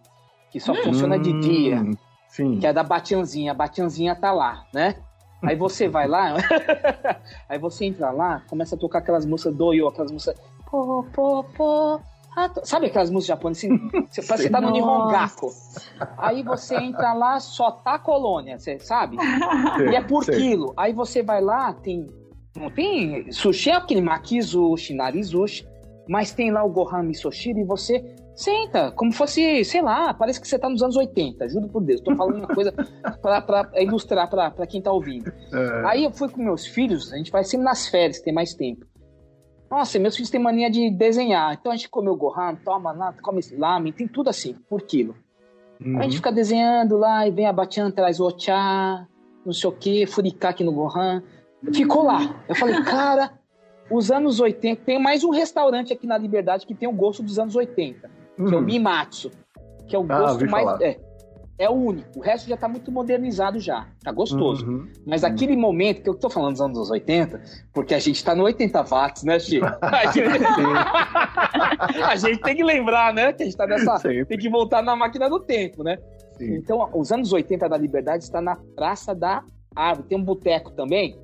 que só hum, funciona de dia. Sim. Que é da Batianzinha. A Batianzinha tá lá, né? Aí você vai lá, <laughs> aí você entra lá, começa a tocar aquelas músicas do Yo, aquelas músicas. Pô, pô, pô. Sabe aquelas músicas japonesas assim? Você parece que tá no Nihongaku. Aí você entra lá, só tá colônia, você sabe? e é por quilo. Aí você vai lá, tem. Não tem. Sushi é aquele makizushi, narizushi. Mas tem lá o Gohan Misoshiro e você senta, como fosse, sei lá, parece que você tá nos anos 80, juro por Deus. Tô falando uma <laughs> coisa para ilustrar para quem tá ouvindo. É. Aí eu fui com meus filhos, a gente vai sempre nas férias, tem mais tempo. Nossa, meus filhos têm mania de desenhar. Então a gente come o Gohan, toma lá, come lamen, tem tudo assim, por quilo. Uhum. A gente uhum. fica desenhando lá e vem a Batian, traz o não sei o que, Furikake no Gohan. Ficou lá. Eu falei, cara, os anos 80. Tem mais um restaurante aqui na Liberdade que tem o gosto dos anos 80, uhum. que é o Mimatsu. Hum. Que é o ah, gosto mais. É, é o único. O resto já tá muito modernizado já. Tá gostoso. Uhum. Mas uhum. aquele momento que eu tô falando dos anos 80, porque a gente tá no 80 watts, né, Chico? A gente, <laughs> a gente tem que lembrar, né? Que a gente tá nessa. Sempre. Tem que voltar na máquina do tempo, né? Sim. Então, os anos 80 da Liberdade está na Praça da Árvore. Tem um boteco também,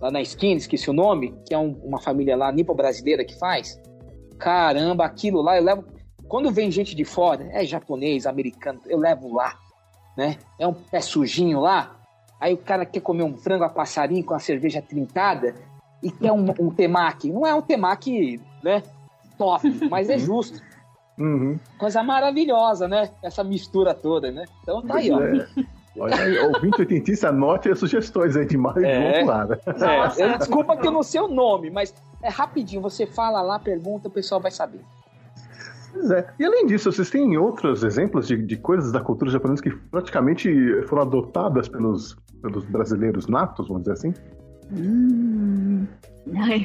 lá na esquina, esqueci o nome, que é um, uma família lá, nipo-brasileira, que faz. Caramba, aquilo lá eu levo. Quando vem gente de fora, é japonês, americano, eu levo lá, né? É um pé sujinho lá. Aí o cara quer comer um frango a passarinho com a cerveja trintada e quer um, um temaki. Não é um temaki, né? Top, mas é justo. Uhum. Coisa maravilhosa, né? Essa mistura toda, né? Então tá aí, ó. É. Olha aí, ouvinte oitentista, anote as sugestões aí de mais é, lá. Né? É, desculpa que eu não sei o nome, mas é rapidinho, você fala lá, pergunta, o pessoal vai saber. Pois é. E além disso, vocês têm outros exemplos de, de coisas da cultura japonesa que praticamente foram adotadas pelos, pelos brasileiros natos, vamos dizer assim? Hum,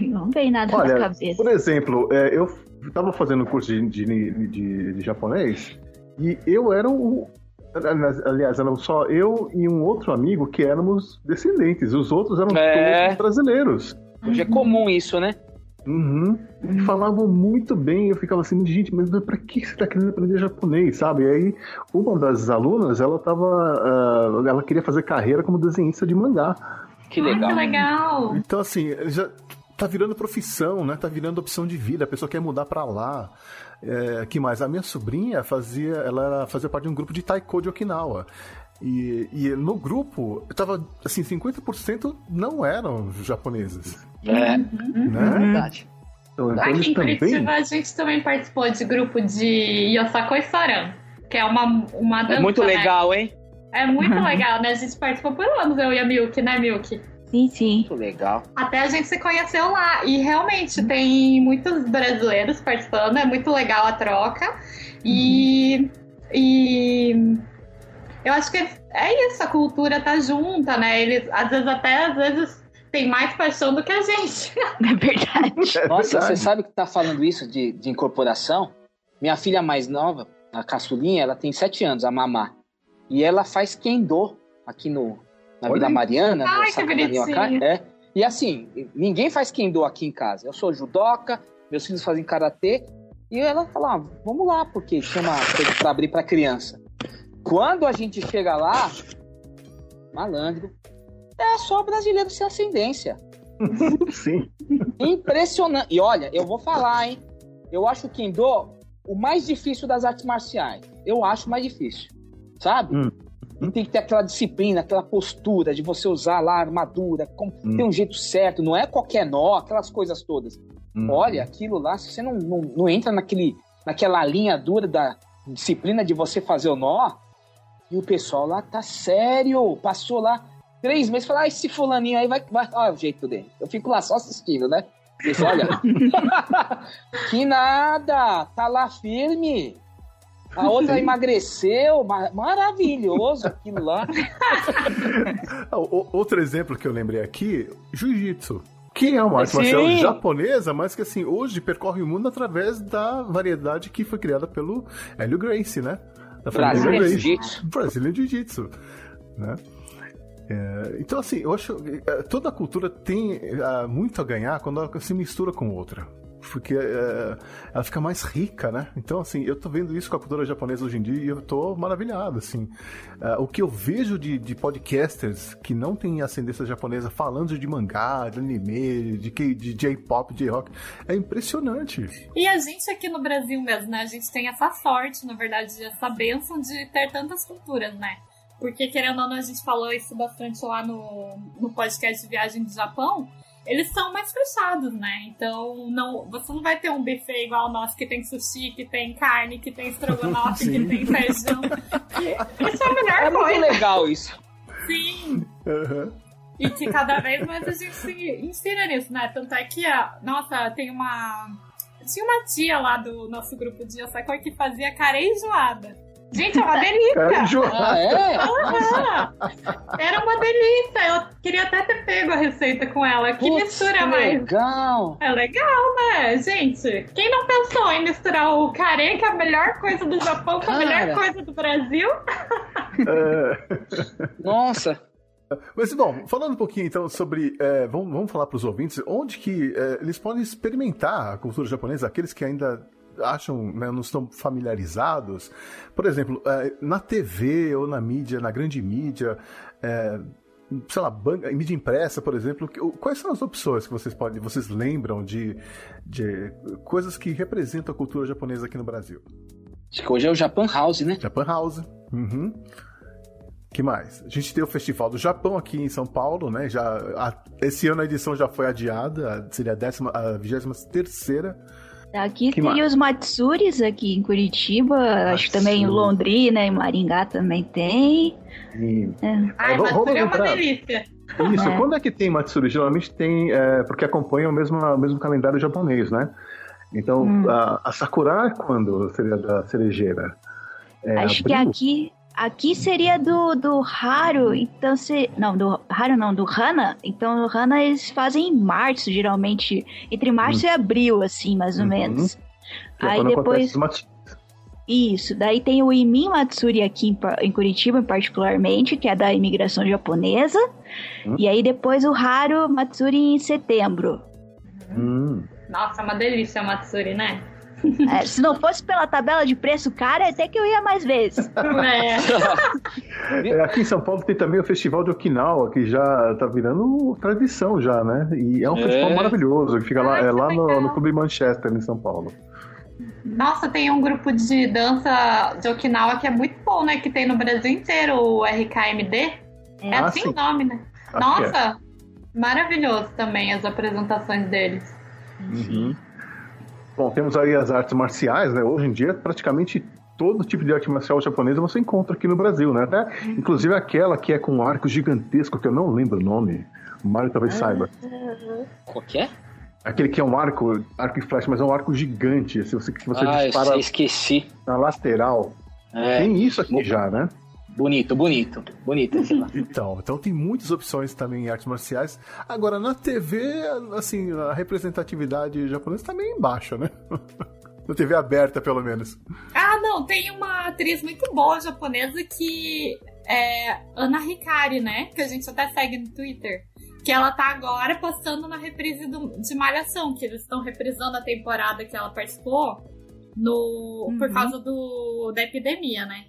não vem nada Olha, na cabeça. Por exemplo, é, eu estava fazendo um curso de, de, de, de, japonês e eu era o, Aliás, eram só eu e um outro amigo que éramos descendentes. Os outros eram é... todos brasileiros. Hoje é comum isso, né? Uhum. E falavam muito bem. Eu ficava assim, gente, mas pra que você tá querendo aprender japonês, sabe? E aí, uma das alunas, ela tava. Uh, ela queria fazer carreira como desenhista de mangá. Que legal. Ai, que legal. Então, assim, já tá virando profissão, né? Tá virando opção de vida. A pessoa quer mudar para lá. É, que mais? A minha sobrinha fazia, ela fazia parte de um grupo de taiko de Okinawa. E, e no grupo, tava assim, 50% não eram japoneses. É, né? é verdade. Então, então Aqui em também... Curitiba a gente também participou de grupo de Yosakoi Saran, que é uma, uma dança. É muito né? legal, hein? É muito legal, né? A gente participou por anos, eu e a Milk, né, Milk? Sim, sim. Muito legal. Até a gente se conheceu lá. E realmente tem muitos brasileiros participando, é muito legal a troca. E. E. Eu acho que é isso, a cultura tá junta, né? Eles, às vezes, até às vezes, tem mais paixão do que a gente. <laughs> É verdade. É Nossa, verdade. você sabe que tá falando isso de, de incorporação? Minha filha mais nova, a caçulinha, ela tem sete anos, a Mamá. E ela faz kendo aqui no, na Olha Vila aí. Mariana, Ai, no que Sacramento. É. E assim, ninguém faz kendo aqui em casa. Eu sou judoca, meus filhos fazem karatê. E ela fala, ah, vamos lá, porque chama coisa pra abrir pra criança. Quando a gente chega lá, malandro, é só brasileiro sem ascendência. <laughs> Sim. Impressionante. E olha, eu vou falar, hein? Eu acho o Kendo o mais difícil das artes marciais. Eu acho mais difícil. Sabe? Hum. E tem que ter aquela disciplina, aquela postura de você usar lá a armadura, como, Hum. tem um jeito certo, não é qualquer nó, aquelas coisas todas. Hum. Olha, aquilo lá, se você não, não, não entra naquele, naquela linha dura da disciplina de você fazer o nó, e o pessoal lá tá sério, passou lá três meses, fala, ah, esse fulaninho aí vai, vai, olha o jeito dele. Eu fico lá só assistindo, né? Isso, olha, <laughs> que nada, tá lá firme. A outra emagreceu, ma- maravilhoso aquilo <laughs> lá. Outro exemplo que eu lembrei aqui, jiu-jitsu. Que é uma arte marcial japonesa, mas que assim, hoje percorre o mundo através da variedade que foi criada pelo Hélio Gracie, né? Da Brasília. Jiu-Jitsu. Brazilian Jiu-Jitsu, né? É, então, assim, eu acho que eh, toda cultura tem ah, muito a ganhar quando ela se mistura com outra. Porque eh, ela fica mais rica, né? Então, assim, eu tô vendo isso com a cultura japonesa hoje em dia e eu tô maravilhado, assim. Ah, o que eu vejo de, de podcasters que não têm ascendência japonesa falando de mangá, de anime, de, de J-pop, J-rock, é impressionante. E a gente aqui no Brasil mesmo, né? A gente tem essa sorte, na verdade, essa bênção de ter tantas culturas, né? Porque, querendo ou não, a gente falou isso bastante lá no, no podcast de viagem do Japão. Eles são mais fechados, né? Então, não, você não vai ter um buffet igual o nosso, que tem sushi, que tem carne, que tem estrogonofe, que <laughs> tem feijão. <laughs> Isso é a melhor É muito coisa. legal isso. Sim, Aham. e que cada vez mais a gente se inspira nisso, né? Tanto é que, a, nossa, tem uma. Tinha uma tia lá do nosso grupo de Osaka que fazia carê enjoada. Gente, é uma delícia! Ah, é? Aham. Era uma delícia! Eu queria até ter pego a receita com ela. Que Putz, mistura que mais. legal. É legal, né? Gente, quem não pensou em misturar o carê, que é a melhor coisa do Japão, com a Cara. melhor coisa do Brasil? É. Nossa. Mas, bom, falando um pouquinho então sobre. é, vamos, vamos falar para os ouvintes onde que é, eles podem experimentar a cultura japonesa, aqueles que ainda acham, né, não estão familiarizados. Por exemplo, é, na TV ou na mídia, na grande mídia, é, sei lá, ban- mídia impressa, por exemplo, que- quais são as opções que vocês podem, vocês lembram de, de coisas que representam a cultura japonesa aqui no Brasil? Acho que hoje é o Japan House, né? Japan House. Uhum. que mais? A gente tem o Festival do Japão aqui em São Paulo, né? Já, a- esse ano a edição já foi adiada, seria a, décima, a 23 terceira. Aqui Que os Matsuris aqui em Curitiba, acho que também em Matsuri. Londrina e Maringá também tem. Ai, mas vamos é uma delícia. Isso, É. quando é que tem Matsuri? Geralmente tem, é, porque acompanha o mesmo, o mesmo calendário japonês, né? Então, Hum. a, a Sakura é quando seria da cerejeira? É, acho que abril? aqui aqui seria do, do Haru, então se. Não, do Haru não, do Hana. Então o Hana eles fazem em março, geralmente. Entre março e abril, assim, mais ou Uhum. menos. Que é Aí depois. Isso, daí tem o Imin Matsuri aqui em, em Curitiba, particularmente, que é da imigração japonesa. Hum. E aí depois o Haru Matsuri em setembro. Hum. Nossa, é uma delícia a Matsuri, né? É, se não fosse pela tabela de preço cara, até que eu ia mais vezes. É. É, aqui em São Paulo tem também o Festival de Okinawa, que já tá virando tradição já, né? E é um É. festival maravilhoso, que fica lá, Ai, é que lá no, no Clube Manchester, em São Paulo. Nossa, tem um grupo de dança de Okinawa que é muito bom, né? Que tem no Brasil inteiro, o RKMD. É Ah, assim sim. o nome, né? Acho é. Nossa, maravilhoso também as apresentações deles. Uhum. Bom, temos aí as artes marciais, né? Hoje em dia, praticamente todo tipo de arte marcial japonesa você encontra aqui no Brasil, né? Até, inclusive aquela que é com um arco gigantesco, que eu não lembro o nome. O Mario talvez saiba. Qual que é? Aquele que é um arco, arco e flash, mas é um arco gigante. Se você, que você ah, dispara esqueci. na lateral. É. Tem isso aqui já, né? Bonito, bonito, bonito esse lá. <laughs> Então, então tem muitas opções também em artes marciais. Agora, na TV, assim, a representatividade japonesa tá meio embaixo, né? <laughs> na TV aberta, pelo menos. Ah, não, tem uma atriz muito boa japonesa que é Ana Hikari, né? Que a gente até segue no Twitter. Que ela tá agora passando na reprise do, de Malhação, que eles estão reprisando a temporada que ela participou no, Uhum. por causa do, da epidemia, né?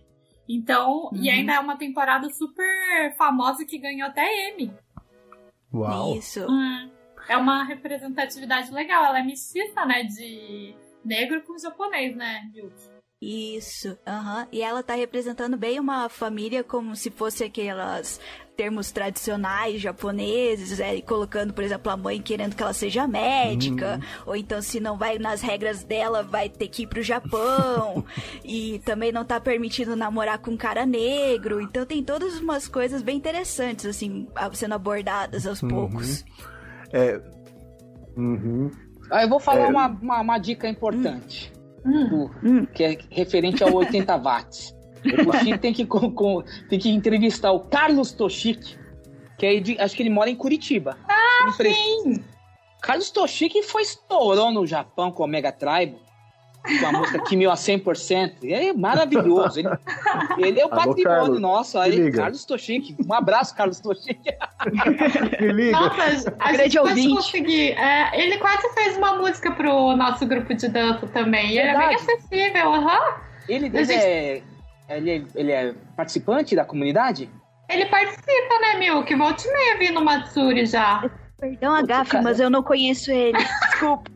Então, e Uhum. ainda é uma temporada super famosa que ganhou até M. Uau! Isso. Hum, É uma representatividade legal. Ela é mestiça, né? De negro com japonês, né, Yuki? Isso, aham. E ela tá representando bem uma família como se fosse aquelas termos tradicionais japoneses, é, e colocando, por exemplo, a mãe querendo que ela seja médica, ou então se não vai nas regras dela, vai ter que ir pro Japão, <laughs> e também não tá permitindo namorar com um cara negro, então tem todas umas coisas bem interessantes, assim, sendo abordadas aos poucos. É. Uhum. Ah, eu vou falar É. uma, uma, uma dica importante, Hum. do- Hum. que é referente ao 80 watts. O tem que, com- com- tem que entrevistar o Carlos Toshiki, que é de- acho que ele mora em Curitiba. Ah, Sim! Carlos Toshiki foi estourou no Japão com o Mega Tribe, com a música Kimi a 100%. E é maravilhoso. Ele, ele é o Alô, patrimônio Carlos, nosso. Aí. Carlos Toshiki. Um abraço, Carlos Toshiki. Me liga! Nossa, a Grande gente pode conseguir. É, ele quase fez uma música pro nosso grupo de dança também. E ele é bem acessível, aham. Ele, ele, gente- é, ele, é, ele é participante da comunidade? Ele participa, né, Milk? Volte e meia vi no Matsuri já. Perdão a gafe, cara. mas eu não conheço ele. <laughs> Desculpa.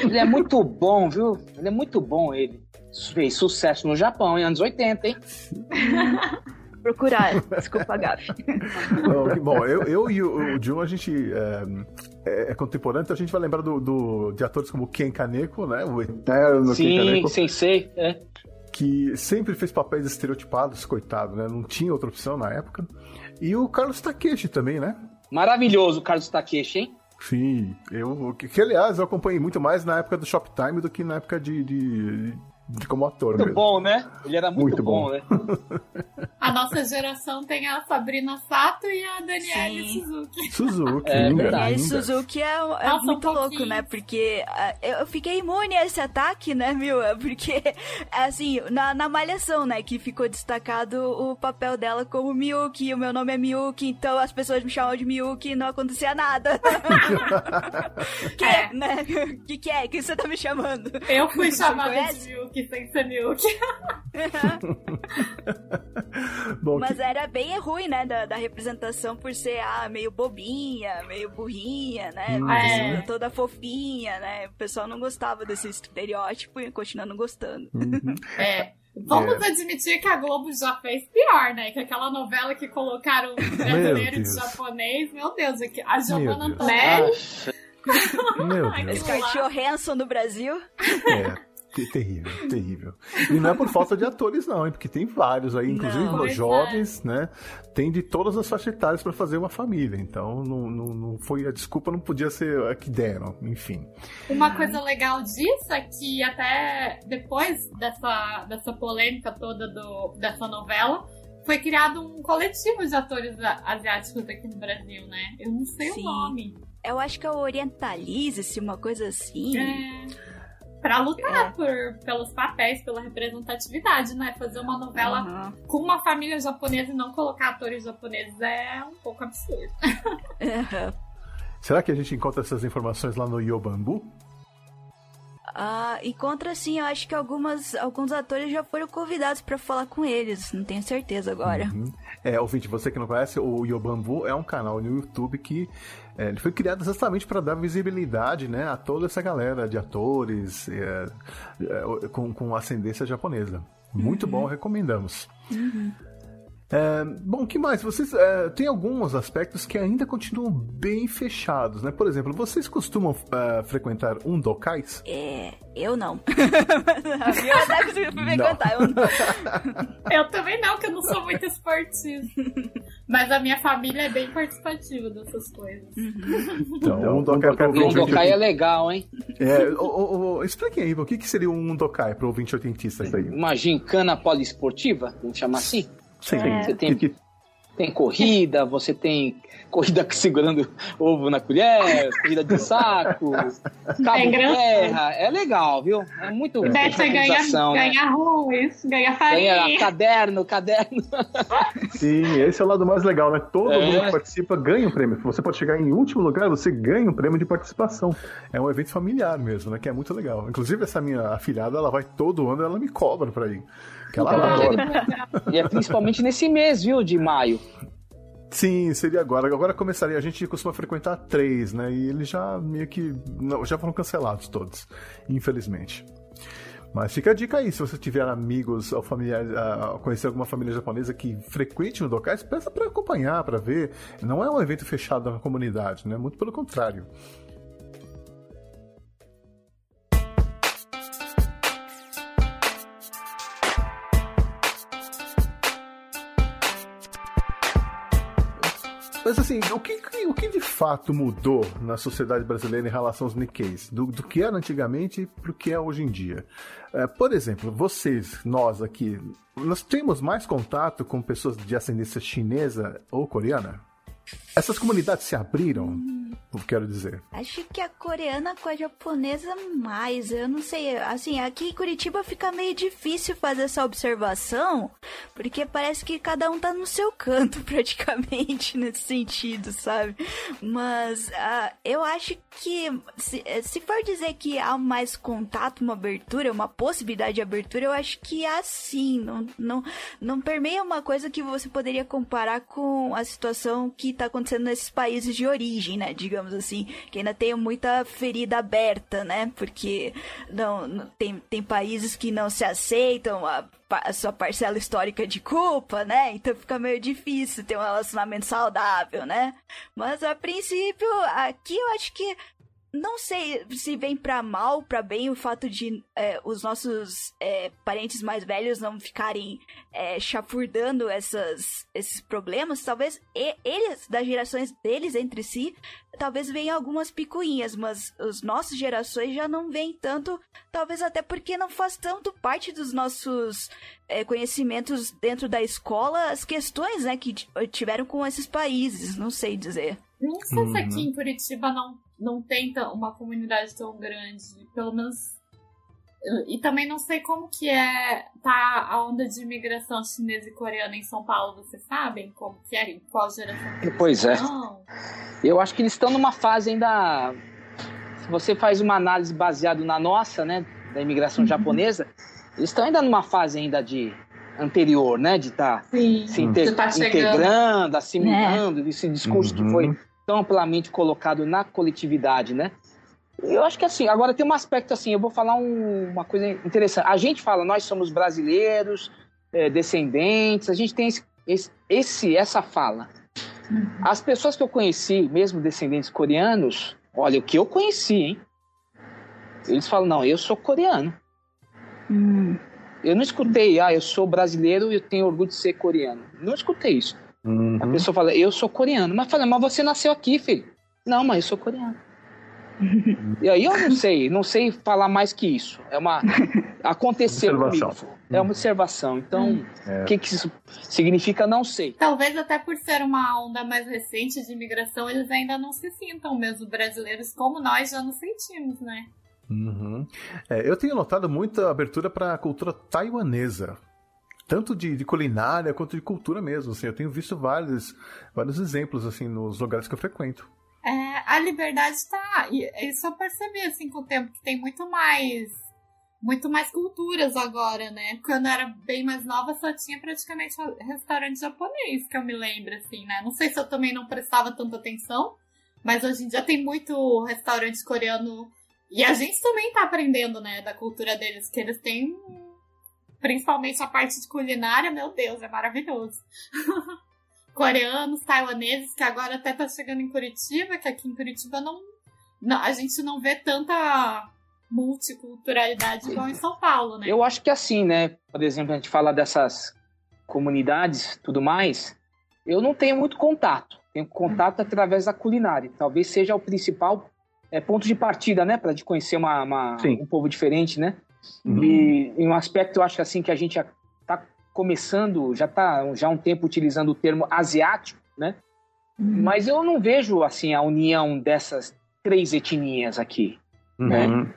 Ele é muito bom, viu? Ele é muito bom, ele. Fez sucesso no Japão, em anos 80, hein? <laughs> Procurar. Desculpa a gafe. <laughs> Bom, eu, eu e o, o Jun, a gente é, é- é contemporâneo, então a gente vai lembrar do, do- de atores como Ken Kaneko, né? O eterno Ken Sim, Kaneko, sensei. É. que sempre fez papéis estereotipados, coitado, né? Não tinha outra opção na época. E o Carlos Takeshi também, né? Maravilhoso o Carlos Takeshi, hein? Sim, eu, que, que, aliás eu acompanhei muito mais na época do Shoptime do que na época de, de, de como ator Muito mesmo. bom, né? Ele era muito, Muito bom, bom. né? <laughs> A nossa geração tem a Sabrina Sato e a Danielle Sim. Suzuki. Suzuki, É linda, verdade. Daniel linda. Suzuki é, é Nossa, um muito louco, pouquinho. né? Porque ah, eu fiquei imune a esse ataque, né, meu? Porque, assim, na, na Malhação, né, que ficou destacado o papel dela como Miyuki, o meu nome é Miyuki, então as pessoas me chamam de Miyuki e não acontecia nada. <laughs> que, É. né? que que é? que você tá me chamando? Eu fui chamada de Milk sem ser Milk. <laughs> <laughs> Bom, Mas que- era bem ruim, né, da, da representação por ser, ah, meio bobinha, meio burrinha, né? Hum. É. Toda fofinha, né? O pessoal não gostava desse estereótipo e continua não gostando. Uhum. <laughs> É. Vamos admitir que a Globo já fez pior, né? Que aquela novela que colocaram brasileiro de japonês, meu Deus, é a Giovanna. Antonelli. <laughs> Meu Ai, Deus. Scarlett Johansson no Brasil. É. te- Terrível, terrível. E não é por falta de atores, não, hein? Porque tem vários aí, inclusive Não. Pois é. jovens, né? Tem de todas as faixas etárias pra fazer uma família. Então, não, não, não foi a desculpa, não podia ser a que deram, enfim. Uma coisa legal disso é que até depois dessa, dessa polêmica toda do, dessa novela, foi criado um coletivo de atores asiáticos aqui no Brasil, né? Eu não sei Sim. o nome. Eu acho que é o Orientalize-se, uma coisa assim. É, pra lutar por, pelos papéis, pela representatividade, né? Fazer uma novela Aham. com uma família japonesa e não colocar atores japoneses é um pouco absurdo. <laughs> Aham. Será que a gente encontra essas informações lá no Yobambu? Ah, encontra sim, eu acho que algumas, alguns atores já foram convidados pra falar com eles, não tenho certeza agora. Uhum. É, ouvinte, você que não conhece, o Yobambu é um canal no YouTube que é, ele foi criado exatamente para dar visibilidade né, a toda essa galera de atores é, é, com, com ascendência japonesa. Muito bom, recomendamos. É, bom, que mais? Vocês é, tem alguns aspectos que ainda continuam bem fechados, né? Por exemplo, vocês costumam é, frequentar um docais? É, eu não. <laughs> a minha deve frequentar, eu não. <laughs> eu também não, que eu não sou muito esportista. Mas a minha família é bem participativa dessas coisas. Uhum. Então, um docai para Um docai é legal, hein? É, o, o, expliquem aí, o que, que seria um docai para o ouvinte oitentista aí? Uma gincana poliesportiva, vamos chamar assim? Sim. É. Você tem, tem corrida, você tem corrida <laughs> segurando ovo na colher, corrida de saco, <laughs> cabo é terra. É legal, viu? É muito é. Deve ganhar, né? ganhar arroz, ganhar farinha. Ganha caderno, caderno. <laughs> Sim, esse é o lado mais legal, né? Todo é. mundo que participa ganha um prêmio. Você pode chegar em último lugar, você ganha um prêmio de participação. É um evento familiar mesmo, né? Que é muito legal. Inclusive, essa minha afilhada, ela vai todo ano, ela me cobra pra ir. Que ela então, E é principalmente nesse mês, viu, de maio. Sim, seria agora. Agora começaria. A gente costuma frequentar três, né? E eles já meio que. Não, já foram cancelados todos, infelizmente. Mas fica a dica aí, se você tiver amigos ou familiares, uh, conhecer alguma família japonesa que frequente no Dokais, peça para acompanhar, para ver. Não é um evento fechado na comunidade, né? Muito pelo contrário. Assim, o que, o que de fato mudou na sociedade brasileira em relação aos Nikkeis? Do, do que era antigamente para o que é hoje em dia? É, por exemplo, vocês, nós aqui, nós temos mais contato com pessoas de ascendência chinesa ou coreana? Essas comunidades se abriram? Hum. Quero dizer. Acho que a coreana com a japonesa mais. Eu não sei. Assim, aqui em Curitiba fica meio difícil fazer essa observação, porque parece que cada um tá no seu canto, <laughs> praticamente, nesse sentido, sabe? Mas uh, eu acho que, se, se for dizer que há mais contato, uma abertura, uma possibilidade de abertura, eu acho que há sim. Não, não, não permeia uma coisa que você poderia comparar com a situação que tá acontecendo nesses países de origem, né? Digamos assim, que ainda tem muita ferida aberta, né? Porque não tem, tem países que não se aceitam a, a sua parcela histórica de culpa, né? Então fica meio difícil ter um relacionamento saudável, né? Mas a princípio, aqui eu acho que não sei se vem para mal, para bem o fato de é, os nossos é, parentes mais velhos não ficarem é, chafurdando essas, esses problemas. Talvez e, eles, das gerações deles entre si, talvez venham algumas picuinhas, mas as nossas gerações já não vêm tanto, talvez até porque não faz tanto parte dos nossos é, conhecimentos dentro da escola as questões né, que tiveram com esses países, não sei dizer. Não sei uhum. se aqui em Curitiba não não tem uma comunidade tão grande, pelo menos. E também não sei como que é tá a onda de imigração chinesa e coreana em São Paulo, vocês sabem como que é? Em qual geração? Pois é. Eu acho que eles estão numa fase ainda. Se você faz uma análise baseada na nossa, né, da imigração uhum. japonesa, eles estão ainda numa fase ainda de anterior, né, de estar tá se inte tá integrando, assimilando, é. esse discurso uhum. que foi tão amplamente colocado na coletividade, né? Eu acho que assim, agora tem um aspecto assim, eu vou falar um, uma coisa interessante. A gente fala, nós somos brasileiros, é, descendentes, a gente tem esse, esse, essa fala. As pessoas que eu conheci, mesmo descendentes coreanos, olha, o que eu conheci, hein? Eles falam, não, eu sou coreano. Hum. Eu não escutei, ah, eu sou brasileiro e eu tenho orgulho de ser coreano. Não escutei isso. Uhum. A pessoa fala, eu sou coreano. Mas fala, mas você nasceu aqui, filho. Não, mas eu sou coreano. <laughs> e aí eu não sei, não sei falar mais que isso. É uma. <laughs> Aconteceu comigo. É uma observação. Então, é. o que, que isso significa, não sei. Talvez até por ser uma onda mais recente de imigração, eles ainda não se sintam mesmo brasileiros como nós já nos sentimos, né? Uhum. É, eu tenho notado muita abertura para a cultura taiwanesa tanto de, de, culinária quanto de cultura mesmo. Assim, eu tenho visto vários, vários exemplos assim nos lugares que eu frequento. É, a liberdade está. Eu percebi assim com o tempo que tem muito mais muito mais culturas agora, né? Quando eu era bem mais nova, só tinha praticamente restaurante japonês, que eu me lembro, assim, né? Não sei se eu também não prestava tanta atenção, mas hoje em dia tem muito restaurante coreano. E a gente também tá aprendendo, né, da cultura deles, que eles têm principalmente a parte de culinária, meu Deus, é maravilhoso. <laughs> Coreanos, taiwaneses, que agora até tá chegando em Curitiba, que aqui em Curitiba não, não a gente não vê tanta multiculturalidade igual em São Paulo, né? Eu acho que assim, né? Por exemplo, a gente fala dessas comunidades, tudo mais. Eu não tenho muito contato. Tenho contato através da culinária. Talvez seja o principal é, ponto de partida, né? Para de conhecer uma, uma um povo diferente, né? Uhum. E em um aspecto, eu acho assim que a gente está começando, já está já há um tempo utilizando o termo asiático, né? Uhum. Mas eu não vejo assim a união dessas três etnias aqui, né? uhum. né?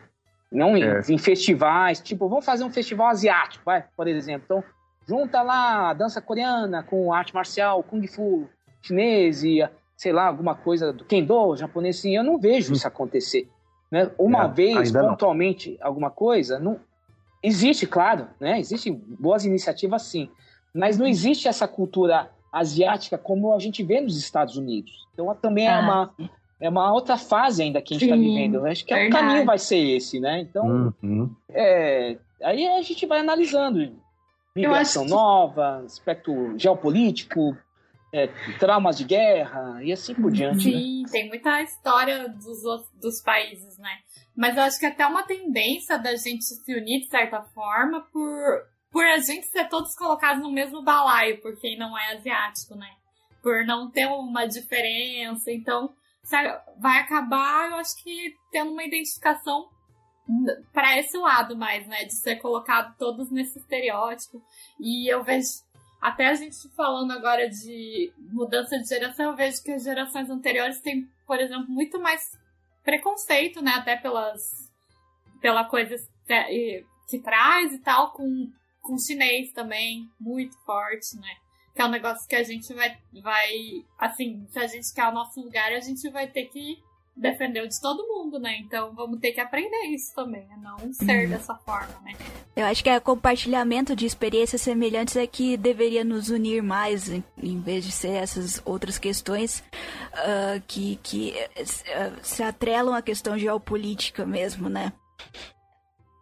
Não em, é. em, festivais, tipo, vamos fazer um festival asiático, vai, por exemplo. Então, junta lá a dança coreana com arte marcial, kung fu chinês e, sei lá, alguma coisa do kendo japonês, assim, eu não vejo hum. isso acontecer. Né? Uma é, vez, pontualmente, não. alguma coisa, não... existe, claro, né? Existem boas iniciativas, sim. Mas não existe essa cultura asiática como a gente vê nos Estados Unidos. Então, também é ah. é uma é uma outra fase ainda que a gente está vivendo. Acho que é o caminho vai ser esse, né? Então, uhum. é, aí a gente vai analisando migração que... nova, aspecto geopolítico, é, traumas de guerra e assim por diante. Né? Sim, né? tem muita história dos, dos países, né? Mas eu acho que é até uma tendência da gente se unir de certa forma por, por a gente ser todos colocados no mesmo balaio, por quem não é asiático, né? Por não ter uma diferença. Então, vai acabar, eu acho que tendo uma identificação para esse lado mais, né? De ser colocado todos nesse estereótipo. E eu vejo, até a gente falando agora de mudança de geração, eu vejo que as gerações anteriores têm, por exemplo, muito mais preconceito, né? Até pelas, pela coisa que traz e tal, com, com chinês também, muito forte, né? que é um negócio que a gente vai, vai, assim, se a gente quer o nosso lugar, a gente vai ter que defender o de todo mundo, né? Então vamos ter que aprender isso também, a não ser uhum. dessa forma, né? Eu acho que é compartilhamento de experiências semelhantes é que deveria nos unir mais, em, vez de ser essas outras questões uh, que, que uh, se atrelam à questão geopolítica mesmo, né?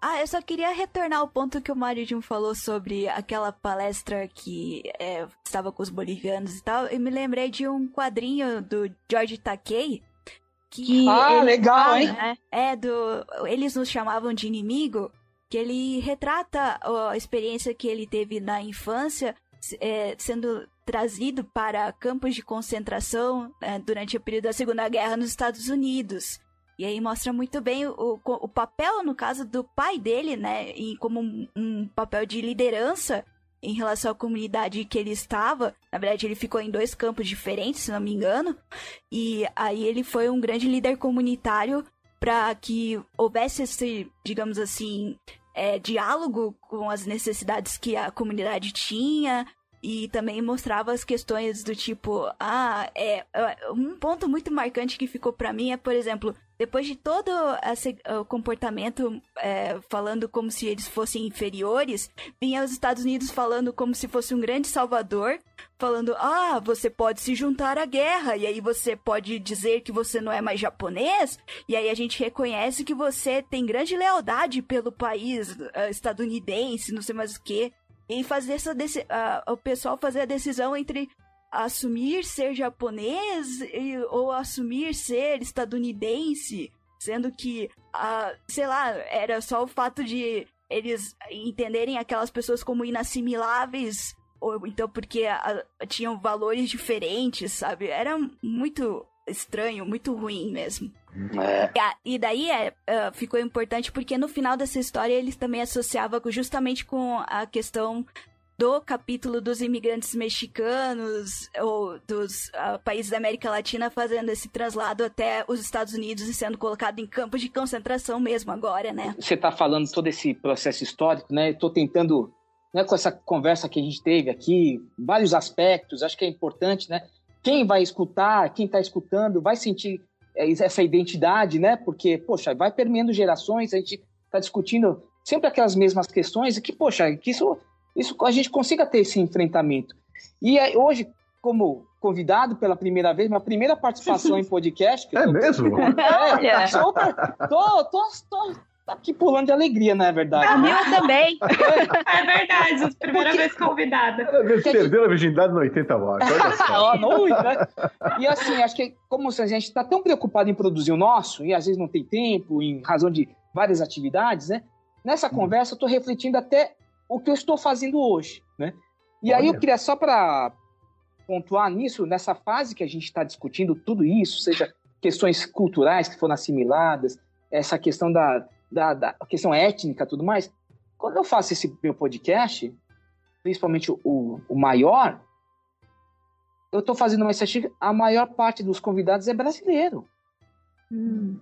Ah, eu só queria retornar ao ponto que o Mario Jim falou sobre aquela palestra que é, estava com os bolivianos e tal. Eu me lembrei de um quadrinho do George Takei. Que ah, legal, fala, hein? Né, é, do. Eles nos chamavam de inimigo. Que ele retrata a experiência que ele teve na infância, é, sendo trazido para campos de concentração é, durante o período da Segunda Guerra nos Estados Unidos. E aí mostra muito bem o, o papel, no caso, do pai dele, né? E como um, um papel de liderança em relação à comunidade que ele estava. Na verdade, ele ficou em dois campos diferentes, se não me engano. E aí ele foi um grande líder comunitário para que houvesse esse, digamos assim, é, diálogo com as necessidades que a comunidade tinha. E também mostrava as questões do tipo, ah, é, é um ponto muito marcante que ficou para mim é, por exemplo, depois de todo esse comportamento é, falando como se eles fossem inferiores, vinha os Estados Unidos falando como se fosse um grande salvador, falando: ah, você pode se juntar à guerra, e aí você pode dizer que você não é mais japonês, e aí a gente reconhece que você tem grande lealdade pelo país uh, estadunidense, não sei mais o que. E fazer essa uh, o pessoal fazer a decisão entre assumir ser japonês ou assumir ser estadunidense, sendo que, uh, sei lá, era só o fato de eles entenderem aquelas pessoas como inassimiláveis, ou então porque uh, tinham valores diferentes, sabe? Era muito estranho, muito ruim mesmo. É. E daí é, uh, ficou importante porque no final dessa história eles também associavam justamente com a questão do capítulo dos imigrantes mexicanos ou dos uh, países da América Latina fazendo esse traslado até os Estados Unidos e sendo colocado em campos de concentração mesmo agora, né? Você está falando todo esse processo histórico, né? Estou tentando, né, com essa conversa que a gente teve aqui, vários aspectos, acho que é importante, né? Quem vai escutar, quem está escutando, vai sentir é, essa identidade, né? Porque, poxa, vai permeando gerações, a gente está discutindo sempre aquelas mesmas questões e que, poxa, que isso isso a gente consiga ter esse enfrentamento. E hoje, como convidado pela primeira vez, minha primeira participação em <laughs> podcast. é tô, mesmo? <laughs> É, tô, tô, tô, tá aqui pulando de alegria, não é verdade? A Mil também. <laughs> É verdade, primeira vez convidada. Perdeu a virgindade no 80 watts, olha só. <laughs> né? E assim, acho que como a gente está tão preocupado em produzir o nosso, e às vezes não tem tempo, em razão de várias atividades, né? Nessa hum. conversa eu estou refletindo até o que eu estou fazendo hoje, né? E olha. aí eu queria só para pontuar nisso, nessa fase que a gente está discutindo tudo isso, seja questões culturais que foram assimiladas, essa questão da, da, da questão étnica tudo mais. Quando eu faço esse meu podcast, principalmente o, o maior, eu estou fazendo uma estatística, a maior parte dos convidados é brasileiro. Hum.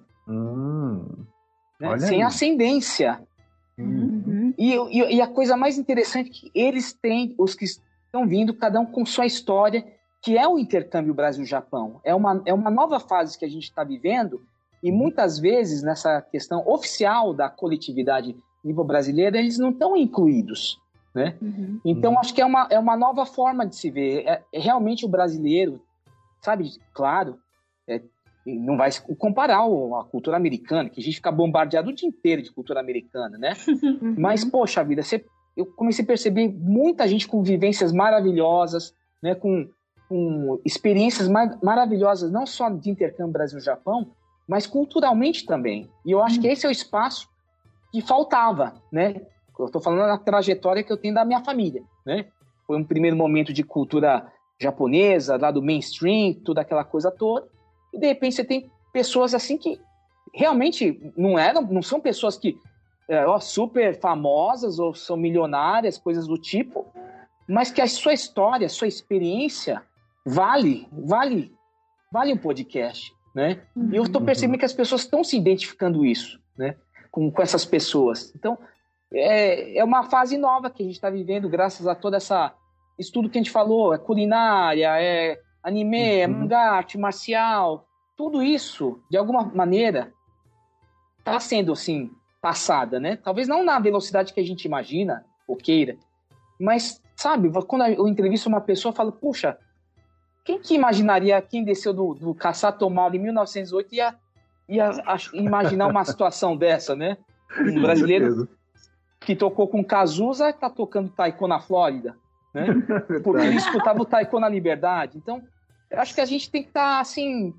Né? Sem aí. ascendência. Uhum. E, e, e, a coisa mais interessante é que eles têm, os que estão vindo, cada um com sua história, que é o intercâmbio Brasil-Japão. É uma, é uma nova fase que a gente está vivendo, e muitas vezes, nessa questão oficial da coletividade nível brasileira, eles não estão incluídos. Né? Uhum. Então, uhum. acho que é uma, é uma nova forma de se ver. É, é realmente o brasileiro, sabe, claro, é, não vai comparar a cultura americana, que a gente fica bombardeado o dia inteiro de cultura americana, né? <laughs> Uhum. Mas, poxa vida, você, eu comecei a perceber muita gente com vivências maravilhosas, né? com, com experiências mar maravilhosas, não só de intercâmbio Brasil-Japão, mas culturalmente também. E eu acho uhum. que esse é o espaço que faltava, né? Eu estou falando da trajetória que eu tenho da minha família, né? Foi um primeiro momento de cultura japonesa, lá do mainstream, toda aquela coisa toda. E de repente você tem pessoas assim que realmente não eram, não são pessoas que é, ó, super famosas ou são milionárias, coisas do tipo, mas que a sua história, a sua experiência vale, vale, vale um podcast, né? Uhum. E eu estou percebendo que as pessoas estão se identificando isso, né? Com, com essas pessoas. Então, é, é uma fase nova que a gente está vivendo, graças a toda essa estudo que a gente falou, é culinária, é anime, é uhum. é mangá, arte marcial, tudo isso, de alguma maneira, está sendo, assim, passada, né? Talvez não na velocidade que a gente imagina ou queira, mas, sabe, quando eu entrevisto uma pessoa, eu falo, puxa, quem que imaginaria, quem desceu do, do Caçatomal em 1908 ia, ia imaginar uma situação <laughs> dessa, né? Um brasileiro que tocou com Cazuza está tocando taiko na Flórida, né? Porque ele escutava o taiko na Liberdade. Então, eu acho que a gente tem que estar, tá, assim,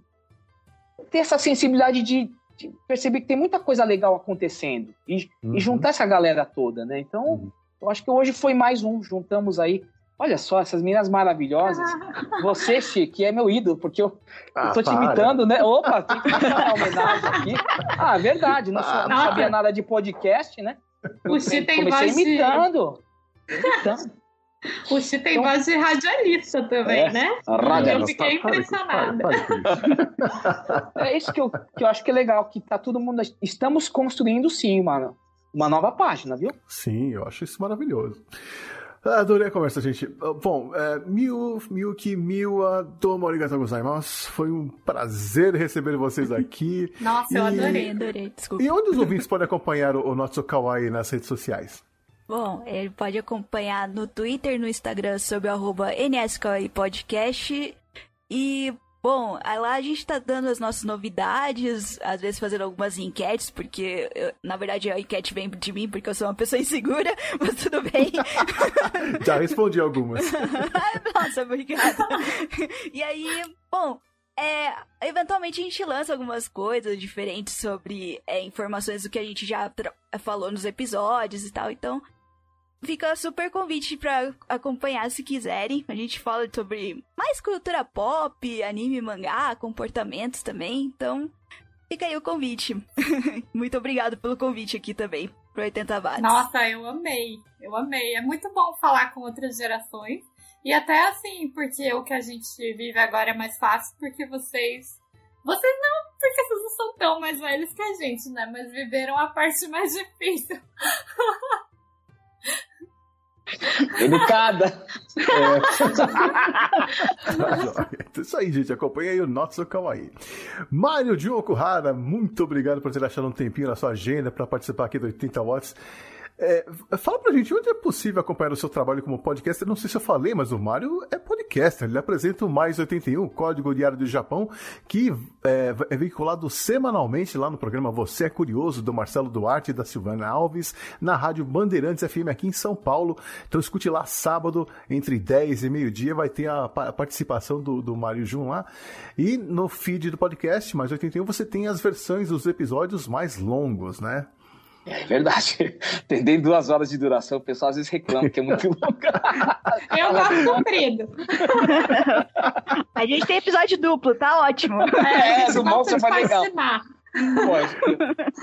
ter essa sensibilidade de, de, perceber que tem muita coisa legal acontecendo e, uhum. e juntar essa galera toda, né? Então, uhum. eu acho que hoje foi mais um. Juntamos aí Olha só, essas meninas maravilhosas. <laughs> Você, Chique, é meu ídolo, porque eu, ah, eu tô te imitando, né? Opa, tem que fazer uma homenagem aqui. Ah, verdade, não, ah, não sabia nada de podcast, né? o Chi tem voz imitando. De... Imitando. O Chi tem então, voz de radialista também, é, né? Eu fiquei impressionada. é isso que eu, que eu acho que é legal, que tá todo mundo. Estamos construindo sim, mano. Uma nova página, viu? Sim, eu acho isso maravilhoso. Adorei a conversa, gente. Bom, é, Miu, Miyuki, Miwa, domo arigatou gozaimasu. Foi um prazer receber vocês aqui. <laughs> Nossa, e... eu adorei, adorei. Desculpa. E onde os ouvintes podem acompanhar o, o Nosso Kawaii nas redes sociais? Bom, ele pode acompanhar no Twitter, no Instagram, sob arroba Podcast. E Bom, lá a gente tá dando as nossas novidades, às vezes fazendo algumas enquetes, porque eu, na verdade a enquete vem de mim porque eu sou uma pessoa <laughs> insegura, mas tudo bem. <laughs> Já respondi algumas. <laughs> Nossa, obrigada. E aí, bom, é, eventualmente a gente lança algumas coisas diferentes sobre é, informações do que a gente já falou nos episódios e tal, então Fica super convite para acompanhar se quiserem. A gente fala sobre mais cultura pop, anime, mangá, comportamentos também. Então, fica aí o convite. <laughs> muito obrigado pelo convite aqui também pro 80 watts. Nossa, eu amei. Eu amei. É muito bom falar com outras gerações. E até assim, porque o que a gente vive agora é mais fácil, porque vocês. Vocês não, porque vocês não são tão mais velhos que a gente, né? Mas viveram a parte mais <laughs> difícil. <laughs> <laughs> Educada. É. <laughs> Isso aí, gente. Acompanha aí o Not Kawaii. Mário de muito obrigado por ter achado um tempinho na sua agenda para participar aqui do 80 Watts. É, fala pra gente, onde é possível acompanhar o seu trabalho como podcaster? Não sei se eu falei, mas o Mário é podcaster. Ele apresenta o Mais 81, Código Diário do Japão, que é, é, veiculado semanalmente lá no programa Você é Curioso, do Marcelo Duarte e da Silvana Alves, na Rádio Bandeirantes FM aqui em São Paulo. Então escute lá sábado, entre 10 e meio-dia, vai ter a, participação do, do Mário Jun lá. E no feed do podcast Mais 81 você tem as versões dos episódios mais longos, né? É verdade. <laughs> Tem duas horas de duração, o pessoal às vezes reclama que é muito longo. Eu gosto comprido. A gente tem episódio duplo, tá ótimo. É, <laughs> é do Monstro foi legal. eu,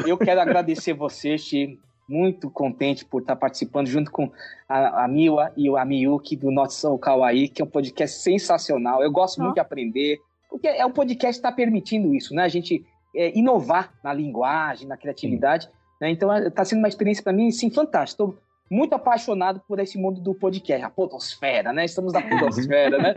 eu quero agradecer você, Chi. Muito contente por estar participando junto com a, a Miwa e o Amiyuki do Not So Kawaii, que é um podcast sensacional. Eu gosto oh. muito de aprender, porque é um podcast que está permitindo isso, né? A gente é, inovar na linguagem, na criatividade. Sim. Né? Então está sendo uma experiência para mim, sim, fantástica. Estou muito apaixonado por esse mundo do podcast, a podosfera, né? Estamos na <laughs> podosfera, né?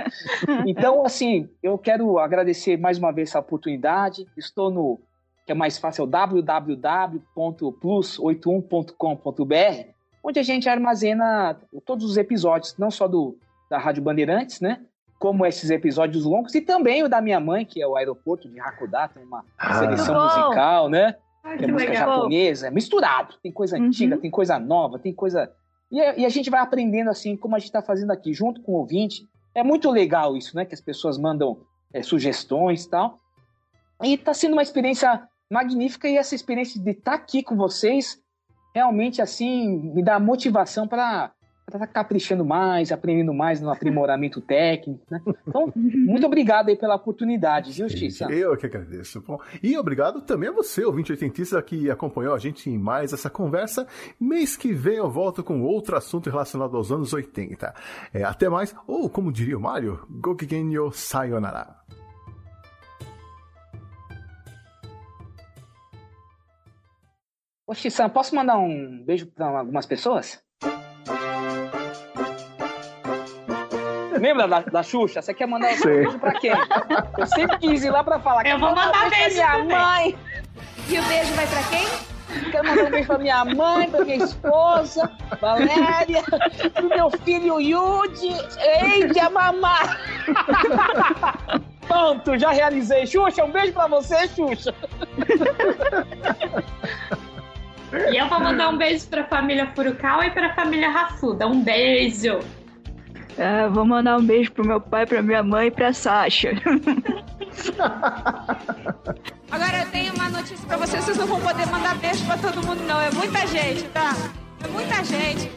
Então, assim, eu quero agradecer mais uma vez essa oportunidade. Estou no que é mais fácil, é o www.plus81.com.br, onde a gente armazena todos os episódios, não só do da Rádio Bandeirantes, né? Como esses episódios longos, e também o da minha mãe, que é o aeroporto de Hakodate, uma ah, seleção musical, né? Ah, que, é música legal. japonesa, é misturado. Tem coisa uhum. antiga, tem coisa nova, tem coisa. E, e, a gente vai aprendendo assim, como a gente está fazendo aqui, junto com o ouvinte. É muito legal isso, né? Que as pessoas mandam é, sugestões e tal. E está sendo uma experiência magnífica e essa experiência de estar tá aqui com vocês realmente assim me dá motivação para tá caprichando mais, aprendendo mais no aprimoramento técnico, né? Então, muito obrigado aí pela oportunidade, viu, Xissa? Eu que agradeço. Bom, e obrigado também a você, o 2080 que acompanhou a gente em mais essa conversa. Mês que vem eu volto com outro assunto relacionado aos anos 80. É, até mais, ou como diria o Mario, Gokigenyo Sayonara. Ô, posso mandar um beijo para algumas pessoas? Lembra da, da Xuxa? Você quer mandar um beijo pra quem? Eu sempre quis ir lá pra falar. Eu vou mandar beijo pra minha mãe. E o beijo vai pra quem? Quero mandar um beijo pra minha mãe, pra minha esposa, Valéria, pro meu filho Yudi, Eide, a mamá. <laughs> Pronto, já realizei. Xuxa, um beijo pra você, Xuxa. E eu vou mandar um beijo pra família Furukawa e pra família Rafuda. Um beijo! Ah, vou mandar um beijo pro meu pai, pra minha mãe e pra Sasha. <laughs> Agora eu tenho uma notícia pra vocês, vocês não vão poder mandar beijo pra todo mundo, não. É muita gente, tá? É muita gente.